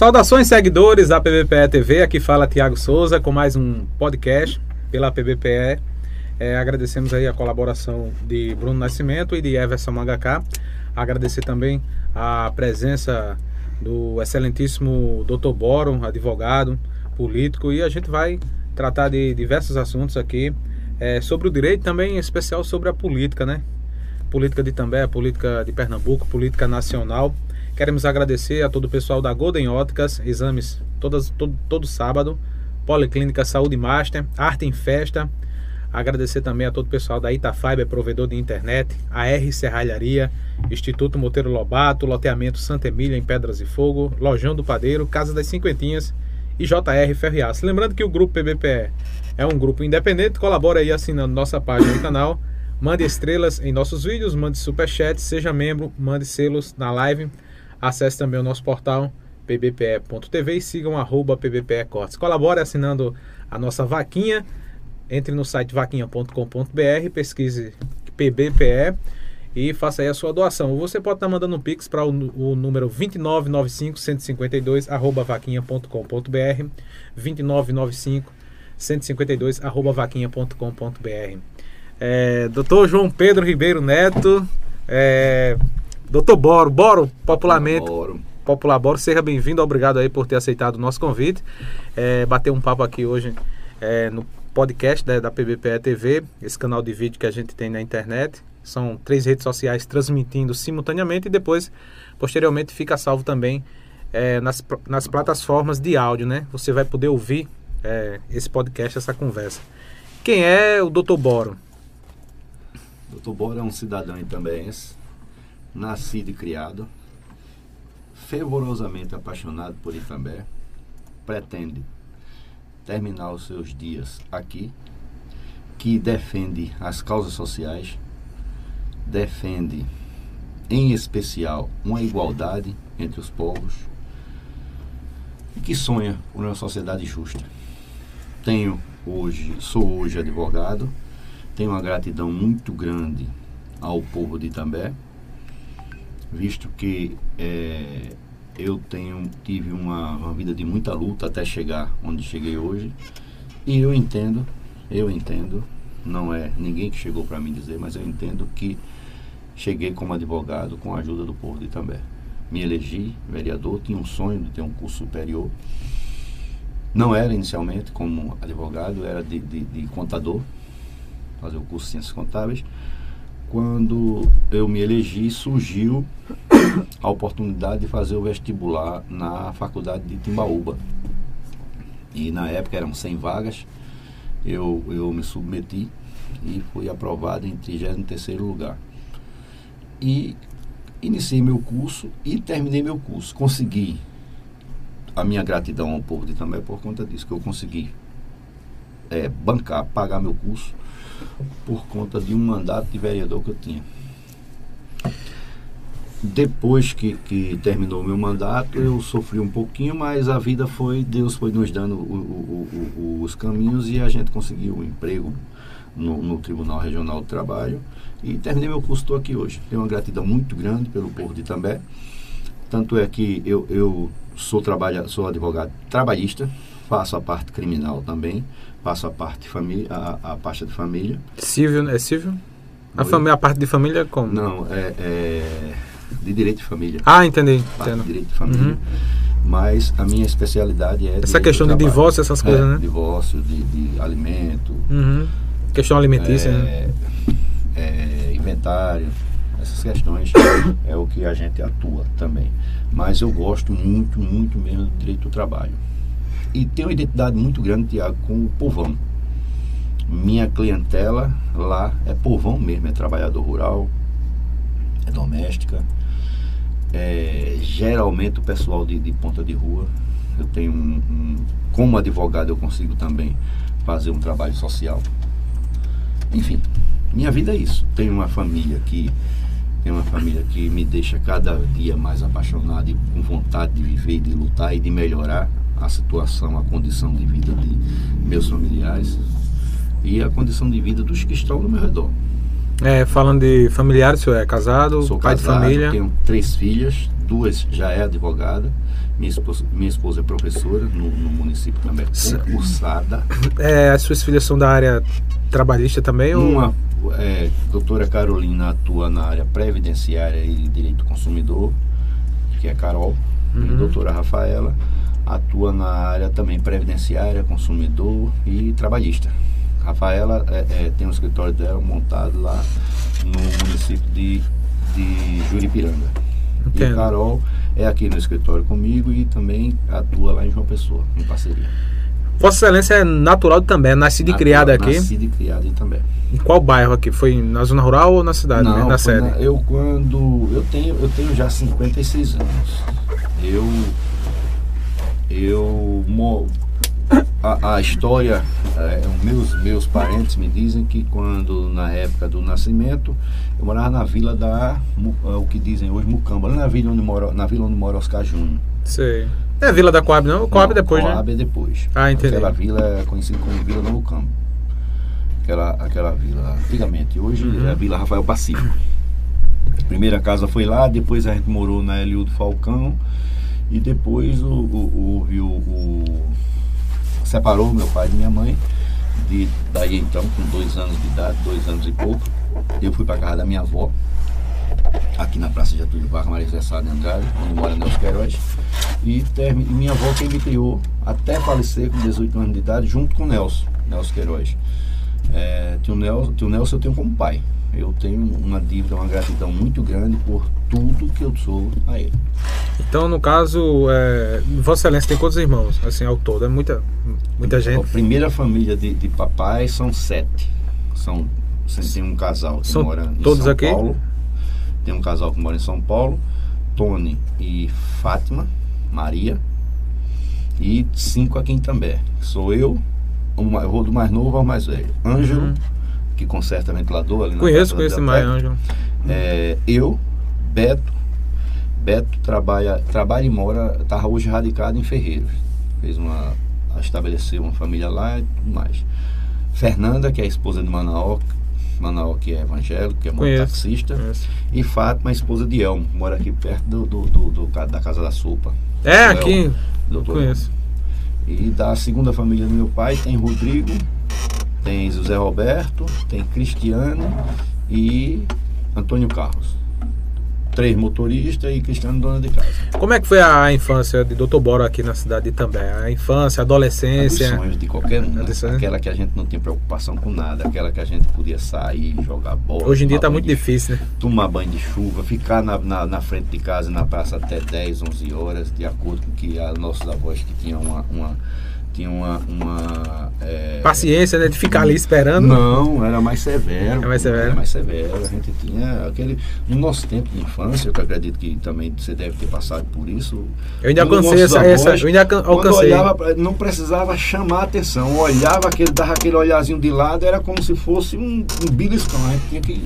Saudações, seguidores da PBPE TV. Aqui fala Tiago Souza com mais um podcast pela PBPE. É, agradecemos aí a colaboração de Bruno Nascimento e de Everson Mangaká. Agradecer também a presença do excelentíssimo Dr. Boro, advogado, político, e a gente vai tratar de diversos assuntos aqui é, sobre o direito, também em especial sobre a política, né? Política de També, política de Pernambuco, política nacional. Queremos agradecer a todo o pessoal da Golden Óticas, exames todas, todo, todo sábado, Policlínica Saúde Master, Arte em Festa. Agradecer também a todo o pessoal da Itafiber, provedor de internet, a R Serralharia, Instituto Monteiro Lobato, Loteamento Santa Emília em Pedras e Fogo, Lojão do Padeiro, Casa das Cinquentinhas e JR Ferriaço. Lembrando que o grupo PBPE é um grupo independente, colabora aí assinando nossa página do canal, mande estrelas em nossos vídeos, mande superchat, seja membro, mande selos na live, acesse também o nosso portal pbpe.tv e sigam arroba pbpe cortes. Colabore assinando a nossa vaquinha, entre no site vaquinha.com.br, pesquise PBPE e faça aí a sua doação. Você pode estar mandando um pix para o, o, número 2995 152 arroba vaquinha.com.br 2995 152 arroba vaquinha.com.br é, Doutor João Pedro Ribeiro Neto é, Doutor Boro, Boro, popularmente Boro. Popular Boro, seja bem-vindo, obrigado aí por ter aceitado o nosso convite é, bater um papo aqui hoje é, no podcast da, da PBPE TV, esse canal de vídeo que a gente tem na internet são três redes sociais transmitindo simultaneamente e depois, posteriormente, fica salvo também é, nas, nas plataformas de áudio, né? Você vai poder ouvir é, esse podcast, essa conversa. Quem é o Dr. Boro? Dr. Boro é um cidadão também nascido e criado, fervorosamente apaixonado por Itambé, pretende terminar os seus dias aqui, que defende as causas sociais, defende, em especial, uma igualdade entre os povos e que sonha por uma sociedade justa. Tenho hoje, sou hoje advogado, tenho uma gratidão muito grande ao povo de Itambé, visto que é, eu tenho tive uma, uma vida de muita luta até chegar onde cheguei hoje e eu entendo, eu entendo, não é ninguém que chegou para mim dizer, mas eu entendo que cheguei como advogado com a ajuda do povo de Itambé. Me elegi vereador, tinha um sonho de ter um curso superior. Não era inicialmente como advogado, era de, de, de contador, fazer o curso de Ciências Contábeis. Quando eu me elegi, surgiu a oportunidade de fazer o vestibular na faculdade de Timbaúba. E na época eram 100 vagas, eu, eu me submeti e fui aprovado em 33º lugar e iniciei meu curso e terminei meu curso. Consegui a minha gratidão ao povo de Itambé por conta disso, que eu consegui é, bancar, pagar meu curso por conta de um mandato de vereador que eu tinha. Depois que, que terminou o meu mandato, eu sofri um pouquinho, mas a vida foi, Deus foi nos dando o, o, o, os caminhos e a gente conseguiu um emprego no, no Tribunal Regional do Trabalho e terminei meu curso, estou aqui hoje. Tenho uma gratidão muito grande pelo povo de Itambé. Tanto é que eu, eu sou, trabalha, sou advogado trabalhista, faço a parte criminal também, faço a parte família, a, a parte de família. Civil, é civil? A, família, a parte de família como? Não, é, é de direito de família. Ah, entendi. Parte de direito de família. Uhum. Mas a minha especialidade é. Essa questão de divórcio, essas coisas, é, né? Divórcio, de, de alimento. Uhum. Questão alimentícia, é, né? é, inventário, essas questões é o que a gente atua também. Mas eu gosto muito, muito mesmo do direito do trabalho. E tenho uma identidade muito grande, Tiago, com o povão. Minha clientela lá é povão mesmo, é trabalhador rural, é doméstica. É, geralmente o pessoal de, de, ponta de rua. Eu tenho um, um, como advogado eu consigo também fazer um trabalho social. Enfim, minha vida é isso. Tenho uma família que tenho uma família que me deixa cada dia mais apaixonado e com vontade de viver, de lutar e de melhorar a situação, a condição de vida de meus familiares e a condição de vida dos que estão no meu redor. É, falando de familiares, o senhor é casado, Sou pai casado, de família? Tenho três filhas, duas já é advogada. Minha esposa, minha esposa é professora no, no município também, concursada. É, as suas filhas são da área trabalhista também? ou- Uma, é, doutora Carolina atua na área previdenciária e direito do consumidor, que é Carol. E Uhum. a doutora Rafaela atua na área também previdenciária, consumidor e trabalhista. Rafaela é, é, tem um escritório dela montado lá no município de, de Juripiranga. E Entendo. Carol é aqui no escritório comigo e também atua lá em João Pessoa, em parceria. Vossa Excelência é natural também, é nascida e criada aqui. Nascida e criada em também. Em qual bairro aqui? Foi na zona rural ou na cidade, Não, mesmo, na sede? na- eu quando eu tenho eu tenho já 56 anos. Eu eu a, a história é, meus meus parentes me dizem que quando na época do nascimento eu morava na vila da é, o que dizem hoje Mucamba, lá na vila onde mora na vila onde mora Oscar Júnior. Sei. É Vila da Coab, não? Coab Não, depois, Coab né? é depois. Ah, entendi. Aquela vila é conhecida como Vila do Mucambo. Aquela, aquela vila, antigamente. Hoje Uhum. é a Vila Rafael Pacífico. Primeira casa foi lá, depois a gente morou na Eliudo Falcão e depois o, o, o, separou meu pai e minha mãe. De, daí então, com dois anos de idade, dois anos e pouco, eu fui para casa da minha avó, aqui na Praça Getúlio Vargas, Maria Sá de Andrade, onde mora Nelson Queiroz. E, e minha avó quem me criou até falecer com 18 anos de idade, junto com o Nelson, Nelson Queiroz. É, tio, Nelson, tio Nelson eu tenho como pai. Eu tenho uma dívida, uma gratidão muito grande por tudo que eu sou a ele. Então, no caso, é, Vossa Excelência tem quantos irmãos? Assim, ao todo? É muita, muita A gente. primeira família de, de papai são sete. São, você tem um casal que São mora em todos São aqui? Paulo. Tem um casal que mora em São Paulo. Tony e Fátima, Maria. E cinco aqui em També. Sou eu, eu vou do mais novo ao mais velho. Ângelo, Uhum. que conserta ventilador ali na Conheço, conheço mais. Ângelo. É, eu, Beto. Beto trabalha, trabalha e mora, está hoje radicado em Ferreiros. Fez uma. estabeleceu uma família lá e tudo mais. Fernanda, que é a esposa de Manaó, Manaó que é evangélico, que é Conheço. taxista. Conheço. E Fátima, a esposa de Elmo, mora aqui perto do, do- do- do da Casa da Sopa. É, Elmo, aqui. doutor Conheço. e da segunda família do meu pai tem Rodrigo, tem José Roberto, tem Cristiano e Antônio Carlos. Três motoristas e Cristiano dona de casa. Como é que foi a infância de Dr. Boro aqui na cidade de Itambé? A infância, a adolescência. sonhos de qualquer um, né? Aquela que a gente não tem preocupação com nada, aquela que a gente podia sair, jogar bola. Hoje em dia tá banho muito de difícil, né? tomar banho de chuva, ficar na, na, na frente de casa na praça até 10, 11 horas, de acordo com que a nossos avós que tinham uma, uma, tinham uma, uma é, Paciência, né? De ficar ali esperando. Não, era mais severo. Era mais severo. Era mais severo. A gente tinha aquele. No nosso tempo de infância, eu que acredito que também você deve ter passado por isso. Eu ainda alcancei essa, essa- avós, Eu ainda alcancei. olhava, não precisava chamar a atenção. Olhava aquele, dava aquele olhazinho de lado, era como se fosse um, um beliscão. A gente tinha que.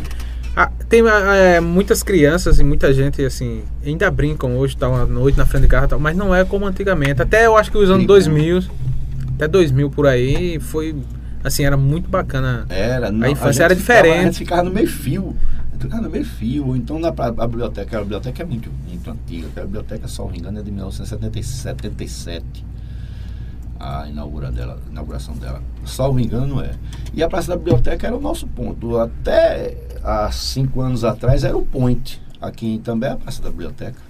Ah, tem é, muitas crianças e muita gente assim ainda brincam hoje tal à noite na frente de casa tal, mas não é como antigamente. Até eu acho que os anos Brincam. 2000, até 2000 por aí foi assim era muito bacana. Era, não, infância gente era ficava- diferente. a gente ficava no meio fio. A ficava no meio fio. Então na, pra- a biblioteca, a biblioteca é muito, muito antiga. A biblioteca, se não me engano, é de 1977. A inaugura dela, inauguração dela. Salvo engano, é. E a Praça da Biblioteca era o nosso ponto. Até há cinco anos atrás era o point. Aqui também é a Praça da Biblioteca.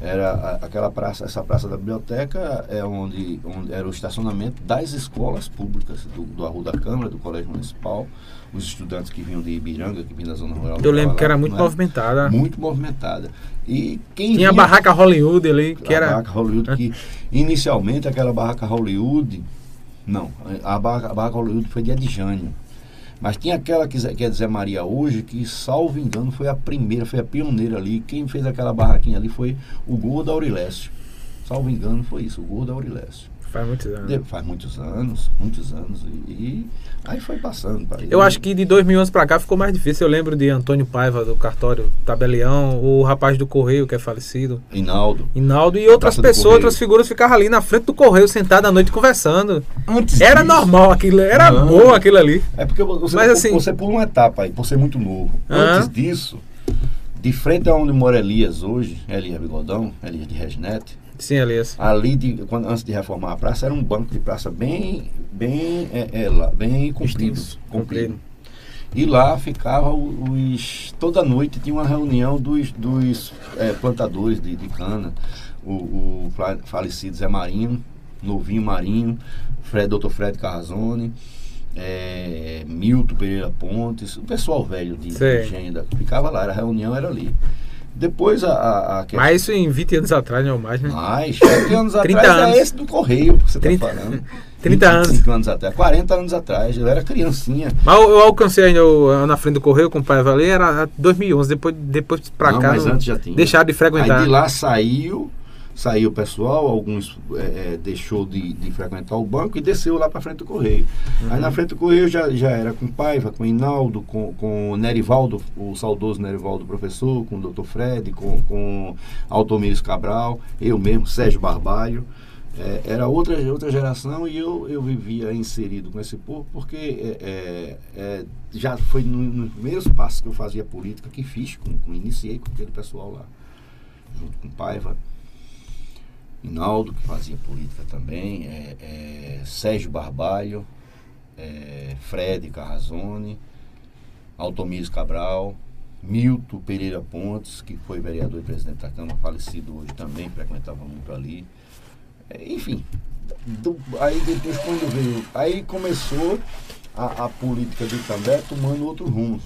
Era aquela praça, essa praça da biblioteca é onde, onde era o estacionamento das escolas públicas, do, do Arru da Câmara, do Colégio Municipal, os estudantes que vinham de Ibiranga, que vinham da Zona Rural. Eu lembro lá, que era muito não é? movimentada. Muito movimentada. E quem Tinha a barraca Hollywood ali, que a era barraca Hollywood, que inicialmente aquela barraca Hollywood, não, a barraca, a barraca Hollywood foi de Adjânio. Mas tinha aquela que, Zé- que é Maria hoje, que, salvo engano, foi a primeira, foi a pioneira ali. Quem fez aquela barraquinha ali foi o Gordo Aurilécio. Salvo engano, foi isso, o Gordo Aurilécio. Faz muitos anos. De- Faz muitos anos, muitos anos. E, e aí foi passando. ele. Eu acho que de 2011 pra cá ficou mais difícil. Eu lembro de Antônio Paiva do cartório Tabelião, o rapaz do Correio que é falecido, Hinaldo. Inaldo e outras pessoas, outras figuras ficavam ali na frente do Correio sentado à noite conversando. Antes Era disso- normal aquilo, era Não. bom aquilo ali. É porque você, Mas assim- você pula uma etapa aí, por ser muito novo. Aham. Antes disso, De frente a onde mora Elias hoje, Elias Bigodão, Elias de Reginete, Sim, Elias. ali de, quando, antes de reformar a praça, era um banco de praça bem, bem, é, é, lá, bem comprido, Extenso, comprido. E lá ficava os. Toda noite tinha uma reunião dos, dos é, plantadores de, de cana. O, o fa- falecido Zé Marinho, Novinho Marinho, Fred, Dr. Fred Carrazone, é, Milton Pereira Pontes, o pessoal velho de, Sei. agenda. Ficava lá, a reunião era ali. Depois a, a, a questão- Mas isso em 20 anos atrás, não mais, né? mais, 20 anos 30 atrás anos. é esse do Correio que você 30 está falando. 30 anos. 25 anos atrás, 40 anos atrás, eu era criancinha. Mas eu, eu alcancei ainda o- na frente do Correio com o pai Valer, era 2011, depois, depois pra Não, cá. mas antes já tinha. Deixaram de frequentar. Aí de lá saiu, saiu o pessoal, alguns é, é, deixou de, de frequentar o banco e desceu lá para frente do Correio. Aí Uhum. na frente do Correio já, já era com Paiva, com Hinaldo, com, com o Nerivaldo, o saudoso Nerivaldo professor, com o Dr. Fred, com, com Altomires Cabral, eu mesmo, Sérgio Barbalho. É, era outra, outra geração e eu, eu vivia inserido com esse povo porque é, é, é, já foi no- nos primeiros passos que eu fazia política que fiz, com, com- iniciei com aquele pessoal lá, junto com Paiva, Hinaldo, que fazia política também, é, é, Sérgio Barbalho, é, Fred Carrazone, Altomires Cabral, Milton Pereira Pontes, que foi vereador e presidente da Câmara, falecido hoje também, frequentava muito ali. É, enfim, do- aí depois quando veio, aí começou a, a política de Itambé tomando outro rumo.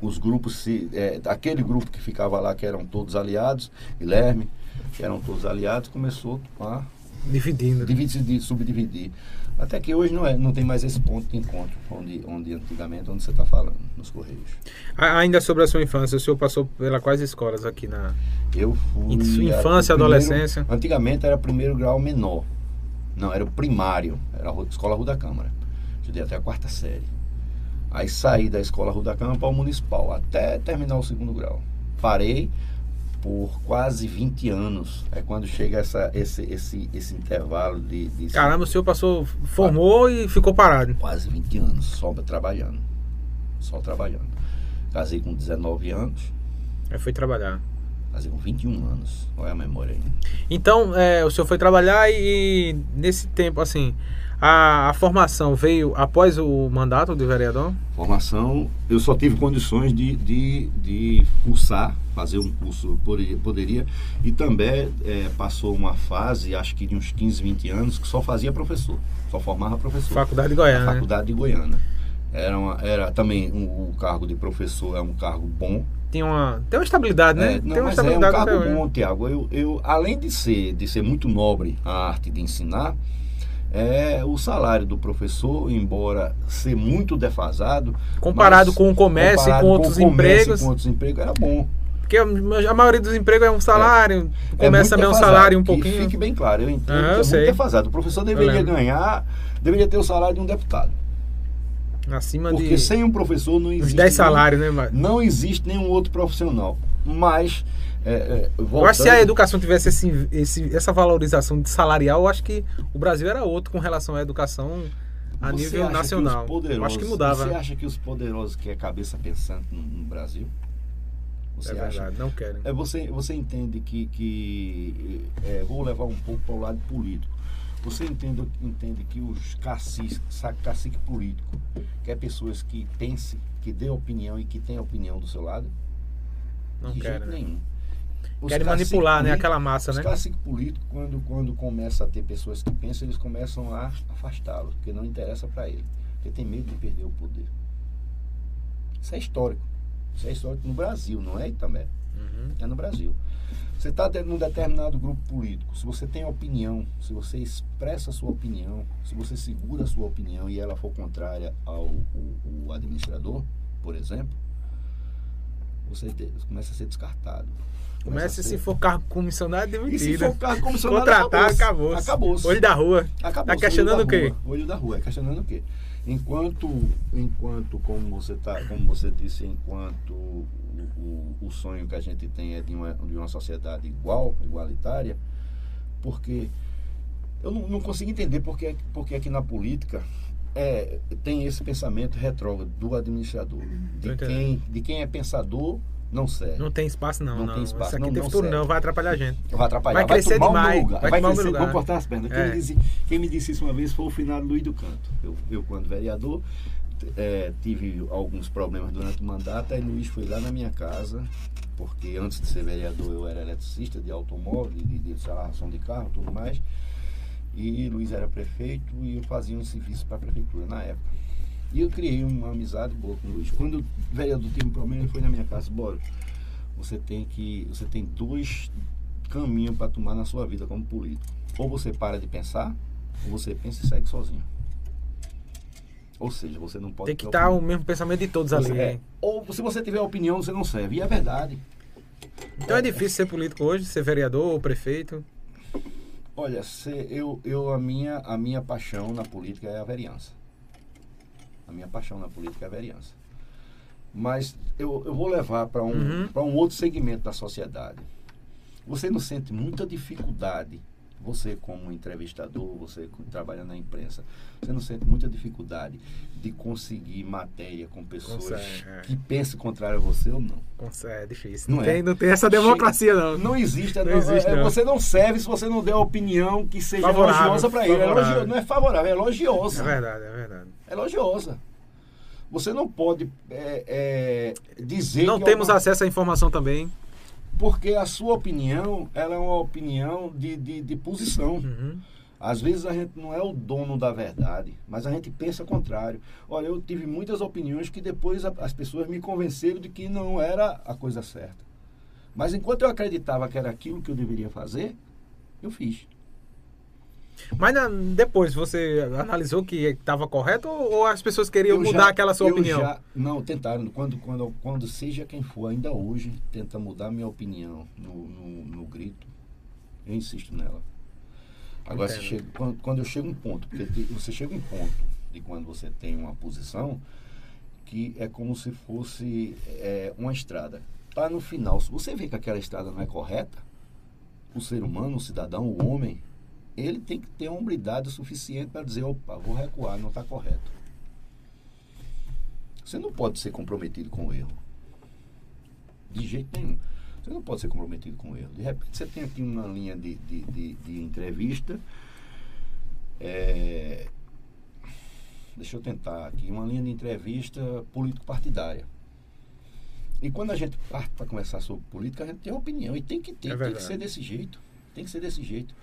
Os grupos, se, é, aquele grupo que ficava lá, que eram todos aliados, Guilherme, que eram todos aliados, começou a Dividindo. dividir, subdividir. Até que hoje não, é, não tem mais esse ponto de encontro, onde, onde antigamente, onde você está falando, nos Correios. Ainda sobre a sua infância, o senhor passou pela quais escolas aqui na. Eu fui. Infância, a- o primeiro- adolescência? Antigamente era primeiro grau menor. Não, era o primário. Era a Escola Rua da Câmara. Estudei até a quarta série. Aí saí da Escola Rua da Câmara para o Municipal, até terminar o segundo grau. Parei por quase 20 anos. É quando chega essa, esse, esse, esse intervalo de, de Caramba, o senhor passou, formou e ficou parado. quase 20 anos só trabalhando. Só trabalhando. Casei com 19 anos, Aí foi trabalhar. casei com 21 anos. Olha a memória aí. Então, é, o senhor foi trabalhar e, nesse tempo, assim, a, a formação veio após o mandato de vereador? Formação, eu só tive condições de, de, de cursar, fazer um curso, poderia, poderia e também eh, passou uma fase, acho que de uns 15, 20 anos, que só fazia professor, só formava professor. Faculdade de Goiânia. né? Faculdade de Goiânia. Era, uma- era também um- o cargo de professor, é um cargo bom. Tinha uma, tem uma estabilidade, né? É, não, tem uma é um estabilidade cargo até hoje. bom, Tiago. Eu, eu, além de ser, de ser muito nobre a arte de ensinar, é, o salário do professor, embora ser muito defasado, Comparado com o comércio e com outros comércio empregos. com outros empregos, era bom. Porque a maioria dos empregos é um salário, É começa muito também um salário um que pouquinho. Fique bem claro, eu entendo Aham, que é muito defasado. O professor deveria ganhar, deveria ter o salário de um deputado. Acima Porque de sem um professor não existe. 10 nenhum- salários, né? Mas- Não existe nenhum outro profissional. Mas. É, é, Eu acho que se a educação tivesse esse, esse- essa valorização de salarial, eu acho que o Brasil era outro com relação à educação a Você nível acha que nacional. Eu acho que mudava. Você acha que os poderosos que é cabeça pensante no, no Brasil? Você é acha? verdade, não querem. É, você, você entende que. que é, vou levar um pouco para o lado político. Você entende, entende que os caciques, cacique político, quer pessoas que pensem, que dê opinião e que tenham opinião do seu lado? Não De querem. jeito né? nenhum. Os Querem manipular, né? Aquela massa, os né? caciques políticos, quando, quando começa a ter pessoas que pensam, eles começam a afastá-los, porque não interessa para ele. Porque tem medo de perder o poder. Isso é histórico. Isso é histórico no Brasil, não é também. Uhum. É no Brasil. Você está num determinado grupo político, se você tem opinião, se você expressa a sua opinião, se você segura a sua opinião e ela for contrária ao o, o administrador, por exemplo, você começa a ser descartado. Começa a se ser- for cargo comissionado, e se demitido. for cargo comissionado, Contratado, acabou. acabou. Olho da rua. Acabou. Tá questionando o quê? Olho da rua, é questionando o quê? Enquanto, enquanto como você tá, como você disse, enquanto o, o, o sonho que a gente tem é de uma, de uma sociedade igual, igualitária, porque eu não, não consigo entender porque, porque aqui na política é, tem esse pensamento retrógrado do administrador, de quem, de quem é pensador Não serve. Não tem espaço, não. Não não. tem espaço, Isso aqui não- tem futuro, não. Vai atrapalhar a gente. Vai atrapalhar. Vai crescer o meu demais, vai Vai, crescer, lugar. vou cortar as pernas. Quem, É. me disse, quem me disse isso uma vez foi o finado Luiz do Canto. Eu, eu quando vereador, eh, tive alguns problemas durante o mandato, aí Luiz foi lá na minha casa, porque antes de ser vereador eu era eletricista de automóvel, de, de, de instalação de carro tudo mais. E Luiz era prefeito e eu fazia um serviço para a prefeitura na época. E eu criei uma amizade boa com o Luiz. Quando o vereador teve um problema, ele foi na minha casa, bora. Você tem que. Você tem dois caminhos para tomar na sua vida como político. Ou você para de pensar, ou você pensa e segue sozinho. Ou seja, você não pode Tem que estar o opinião. mesmo pensamento de todos Você- ali. é. hein? Ou se você tiver opinião, você não serve. E é verdade. Então é difícil ser político hoje, ser vereador ou prefeito. Olha, se eu, eu a, minha, a minha paixão na política é a vereança. A minha paixão na política é a vereança. Mas eu, eu vou levar para um, Uhum. para um outro segmento da sociedade. Você não sente muita dificuldade, você como entrevistador, você que trabalha na imprensa, você não sente muita dificuldade de conseguir matéria com pessoas Consegue, é. que pensam contrário a você ou não? É difícil. Não Não, é. tem, não tem essa democracia, não. Não existe, Não não existe, é, não. Você não serve se você não der a opinião que seja Favorável, elogiosa para ele. É elogio- não é favorável, é É elogiosa. verdade, é verdade. É elogiosa. Você não pode é, é, dizer Não temos alguma- acesso à informação também. Porque a sua opinião ela é uma opinião de, de, de posição. Uhum. Às vezes a gente não é o dono da verdade, mas a gente pensa o contrário. Olha, eu tive muitas opiniões que depois a- as pessoas me convenceram de que não era a coisa certa. Mas enquanto eu acreditava que era aquilo que eu deveria fazer, eu fiz. Mas na- depois você analisou que estava correto ou, ou as pessoas queriam Eu mudar já- aquela sua opinião? já- não, tentaram. Quando, quando, quando seja quem for, ainda hoje, tenta mudar minha opinião no, no, no grito, eu insisto nela. Agora, chega, quando, quando eu chego um ponto, porque te- você chega um ponto de quando você tem uma posição que é como se fosse é, uma estrada. Tá no final, se você vê que aquela estrada não é correta, o ser humano, o cidadão, o homem, ele tem que ter hombridade suficiente para dizer, opa, vou recuar, não está correto. Você não pode ser comprometido com o erro. De jeito nenhum. Você não pode ser comprometido com o erro. De repente você tem aqui uma linha de, de, de, de entrevista. é, deixa eu tentar aqui, uma linha de entrevista político-partidária. E quando a gente parte para conversar sobre política, a gente tem opinião. E tem que ter, É tem que ser desse jeito. Tem que ser desse jeito.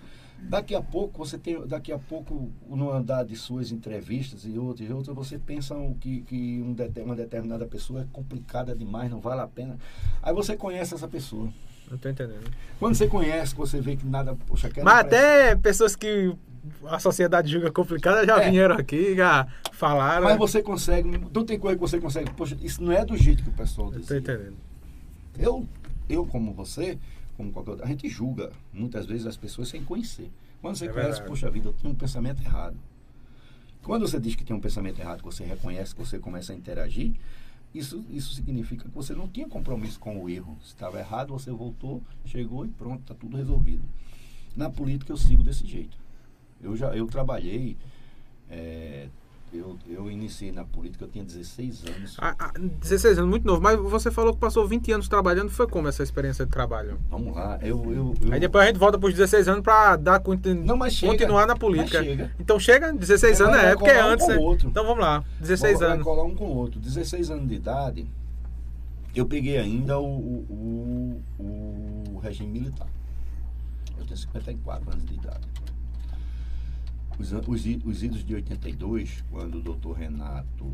Daqui a pouco, você tem, daqui a pouco, no andar de suas entrevistas e outras e outras, você pensa que, que um uma determinada pessoa é complicada demais, não vale a pena. Aí você conhece essa pessoa. Não tô entendendo. Quando você conhece, você vê que nada. Poxa, Mas parece- até pessoas que a sociedade julga complicada já É. vieram aqui, já falaram. Mas você consegue. Não tem coisa que você consegue. Poxa, isso não é do jeito que o pessoal Eu diz. tô entendendo. Eu, eu, como você, como qualquer a gente julga muitas vezes as pessoas sem conhecer. Quando você É conhece, verdade. poxa vida, eu tenho um pensamento errado. Quando você diz que tem um pensamento errado, que você reconhece, que você começa a interagir, isso, isso significa que você não tinha compromisso com o erro. Se estava errado, você voltou, chegou e pronto, está tudo resolvido. Na política eu sigo desse jeito. Eu já eu trabalhei, é, eu, eu iniciei na política, eu tinha 16 anos. Ah, ah, 16 anos, muito novo. Mas você falou que passou 20 anos trabalhando. Foi como essa experiência de trabalho? Vamos lá, eu. eu, eu Aí depois a gente volta pros 16 anos pra dar Não, mas chega. continuar na política. Chega. Então chega, 16 É, anos é porque é um antes, com né? Então vamos lá, 16 Vai anos. colar um com o outro. 16 anos de idade, eu peguei ainda o, o, o, o regime militar. Eu tenho 54 anos de idade. Os, os, os idos de 82, quando o doutor Renato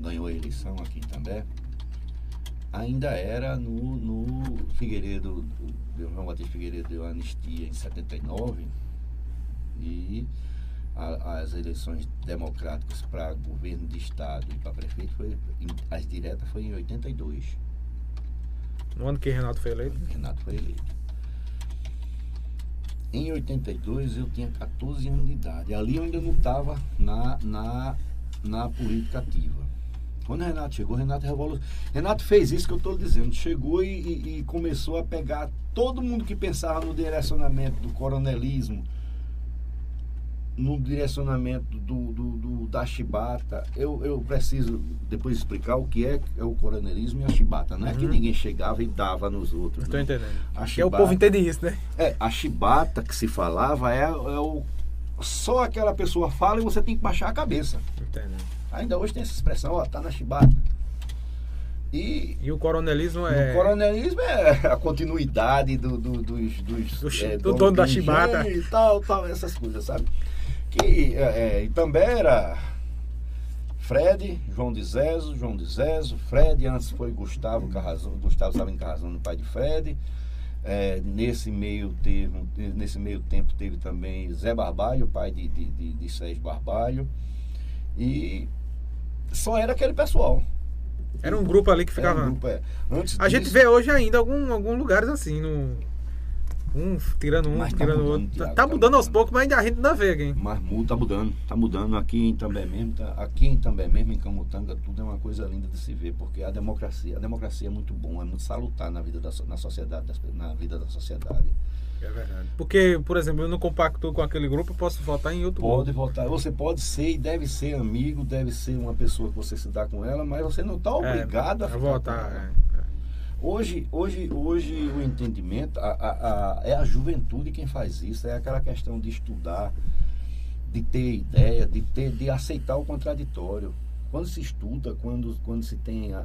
ganhou a eleição aqui em També, ainda era no, no Figueiredo, o João Batista Figueiredo deu anistia em 79 e a- as eleições democráticas para governo de estado e para prefeito foi as diretas foi em 82 No ano que Renato foi eleito. Renato foi eleito em 82 eu tinha 14 anos de idade ali eu ainda não estava na, na, na política ativa quando o Renato chegou, Renato revolu... Renato fez isso que eu estou dizendo. Chegou e, e- e começou a pegar todo mundo que pensava no direcionamento do coronelismo no direcionamento do, do, do, da chibata, eu, eu preciso depois explicar o que é, é o coronelismo e a chibata. Não é que Uhum. ninguém chegava e dava nos outros. Estou não. entendendo. A Porque o chibata- povo entende isso, né? É, a chibata que se falava é, é o. Só aquela pessoa fala e você tem que baixar a cabeça. Entendendo. Ainda hoje tem essa expressão, ó, tá na chibata. E E o coronelismo o é. coronelismo é a continuidade do, do- dos, dos Do é, do dono da chibata. E tal, tal, essas coisas, sabe? Que é, é, Itambé era Fred, João de Zezo, João de Zezo, Fred, antes foi Gustavo Carrazão, Gustavo Sabino Carrazão, no pai de Fred. É, nesse meio teve, nesse meio tempo teve também Zé Barbalho, pai de, de, de, de Sérgio Barbalho. E só era aquele pessoal. Era um grupo ali que Era um ficava. grupo, é. A gente disso- vê hoje ainda algum, alguns lugares assim, no. Um tirando um, Mas tá tirando mudando, outro. Thiago, tá tá mudando aos poucos, mas ainda a gente ainda vê quem. Mas muda, tá mudando, tá mudando aqui em També mesmo, tá, aqui em També mesmo, em Camutanga, tudo é uma coisa linda de se ver, porque a democracia, a democracia é muito bom, é muito salutar na vida da, na sociedade, na vida da sociedade. É verdade. Porque, por exemplo, eu não compacto com aquele grupo, eu posso votar em outro Pode grupo. votar, você pode ser e deve ser amigo, deve ser uma pessoa que você se dá com ela, mas você não está obrigado a É, ficar votar. Hoje, hoje, hoje o entendimento a, a- a- é a juventude quem faz isso, é aquela questão de estudar, de ter ideia, de ter, de aceitar o contraditório. Quando se estuda, quando, quando se tem é,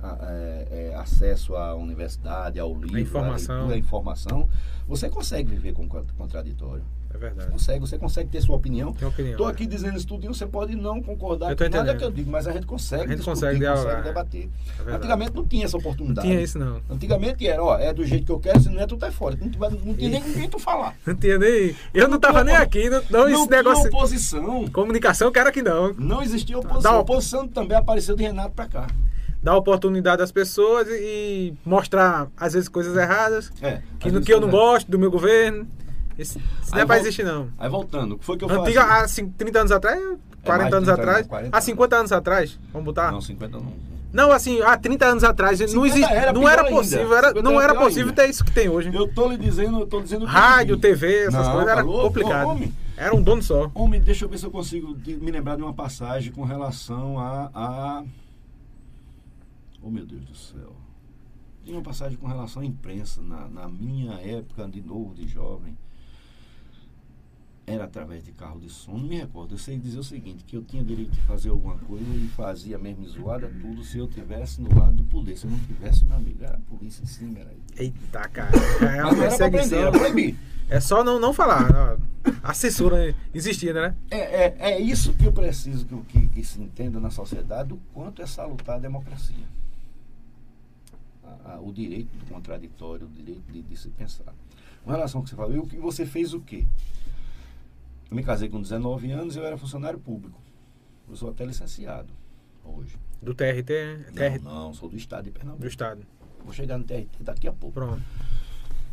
é, acesso à universidade, ao livro, à informação. leitura, à informação, você consegue viver com o contraditório. É verdade. Consegue, você consegue ter sua opinião. Tem opinião. Estou né? aqui dizendo isso tudo e você pode não concordar com nada que eu digo, mas a gente consegue A gente discutir, consegue consegue é. debater. É. Antigamente não tinha essa Não oportunidade. tinha isso, não. Antigamente era, ó, é do jeito que eu quero, se não é, tu tá fora. Não, tinha- não tinha nem quem tu falar. Não tinha nem. Eu não tava nem aqui, não, não, esse tinha negócio. oposição. Comunicação, quero que não. Não existia Dá oposição. uma- A oposição também apareceu de Renato pra cá. Dar oportunidade às pessoas e mostrar, às vezes, coisas erradas. É. Que, que eu não coisa- gosto do meu governo. Isso, não é pra existir, não. Aí voltando, o que foi que eu Antiga, fazia? há cin- 30 anos atrás, 40 mais anos 30 atrás, anos, 40 há 50 anos atrás, vamos botar? Não, 50 não. Não, assim, há 30 anos atrás não, 50 existe, era não era possível, era, 50 não era era possível ainda. ter isso que tem hoje. Eu tô lhe dizendo, eu tô dizendo Rádio. TV, essas Não, coisas tá era louco? complicado. Homem, Era um dono só. homem, deixa eu ver se eu consigo me lembrar de uma passagem com relação a. a... Oh meu Deus do céu. Tinha uma passagem com relação à imprensa na, na minha época de novo, de jovem. Era através de carro de som, não me recordo. Eu sei dizer o seguinte, que eu tinha direito de fazer alguma coisa e fazia mesmo zoada tudo se eu tivesse no lado do poder. Se eu não tivesse, meu amigo, era a polícia em cima, era. Eita, cara. É uma prender, perseguição. É só não, não falar. A censura existia, né? É, é, é isso que eu preciso que, que, que se entenda na sociedade, o quanto é salutar a democracia. A- a- o direito do contraditório, o direito de, de se pensar. Com relação ao que você falou, eu, você fez o quê? Eu me casei com 19 anos e eu era funcionário público. Eu sou até licenciado hoje. Do TRT, né? TRT Não, não, sou do estado de Pernambuco. do Estado. Vou chegar no TRT daqui a pouco. Pronto.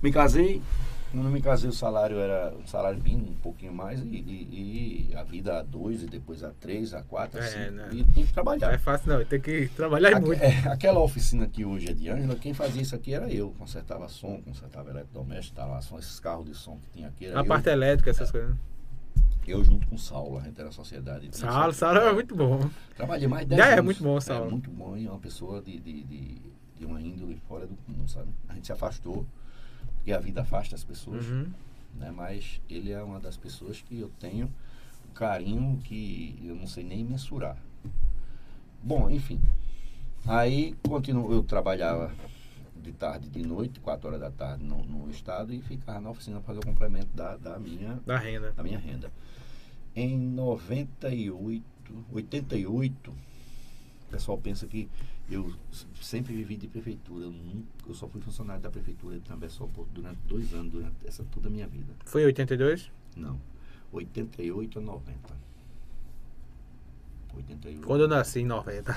Me casei, quando me casei o salário era um salário mínimo, um pouquinho mais, e, e- e a vida a dois, e depois a três, a quatro, a É, cinco, né? e tinha que Não trabalhar. é fácil, não. Tem que trabalhar Aque- muito. é, aquela oficina que hoje é de Ângela, quem fazia isso aqui era eu. Consertava som, consertava eletrodoméstico, instalação, esses carros de som que tinha aqui. Era A eu, parte elétrica, essas coisas. Eu junto com o Saulo, a gente era sociedade. de- Sala, sala é muito bom. Trabalhei mais de 10 Já é anos. muito bom Saulo. É muito bom e é uma pessoa de, de, de, de uma índole fora do comum, sabe? A gente se afastou, porque a vida afasta as pessoas Uhum. né? Mas ele é uma das pessoas que eu tenho um carinho que eu não sei nem mensurar. Bom, enfim. Aí continuo, eu trabalhava de tarde de noite, 4 horas da tarde no, no estado e ficava na oficina para fazer o complemento da, da minha Da renda. da minha renda. Em 98, 88, o pessoal pensa que eu sempre vivi de prefeitura. Eu, nunca, eu só fui funcionário da prefeitura de Também por durante dois anos, durante essa toda a minha vida. Foi em 82? Não. 88 a 90. 88. Quando eu nasci, em 90.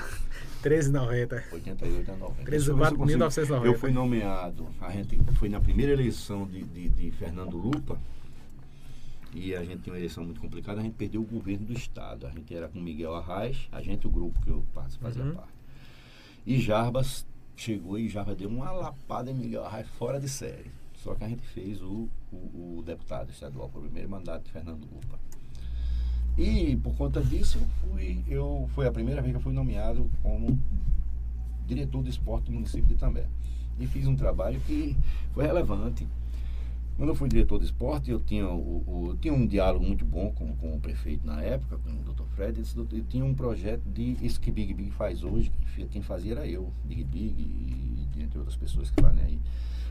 13,90. 88 a 90. 13 de Eu 4 de consigo- 1990. Eu fui nomeado, a gente foi na primeira eleição de, de, de Fernando Lupa, e a gente tinha uma eleição muito complicada, a gente perdeu o governo do estado. A gente era com Miguel Arraes, a gente, o grupo que eu fazia Uhum. parte. E Jarbas chegou e Jarbas deu uma lapada em Miguel Arraes fora de série. Só que a gente fez o, o, o deputado estadual, foi o primeiro mandato de Fernando Lupa. E por conta disso, eu fui, eu, foi a primeira vez que eu fui nomeado como diretor do esporte do município de Itambé. E fiz um trabalho que foi relevante. Quando eu fui diretor de esporte, eu tinha, o, eu tinha um diálogo muito bom com, com o prefeito na época, com o Dr. Fred. Eu tinha um projeto de isso que Big Big faz hoje, que quem fazia era eu, Big Big, e entre outras pessoas que fazem aí.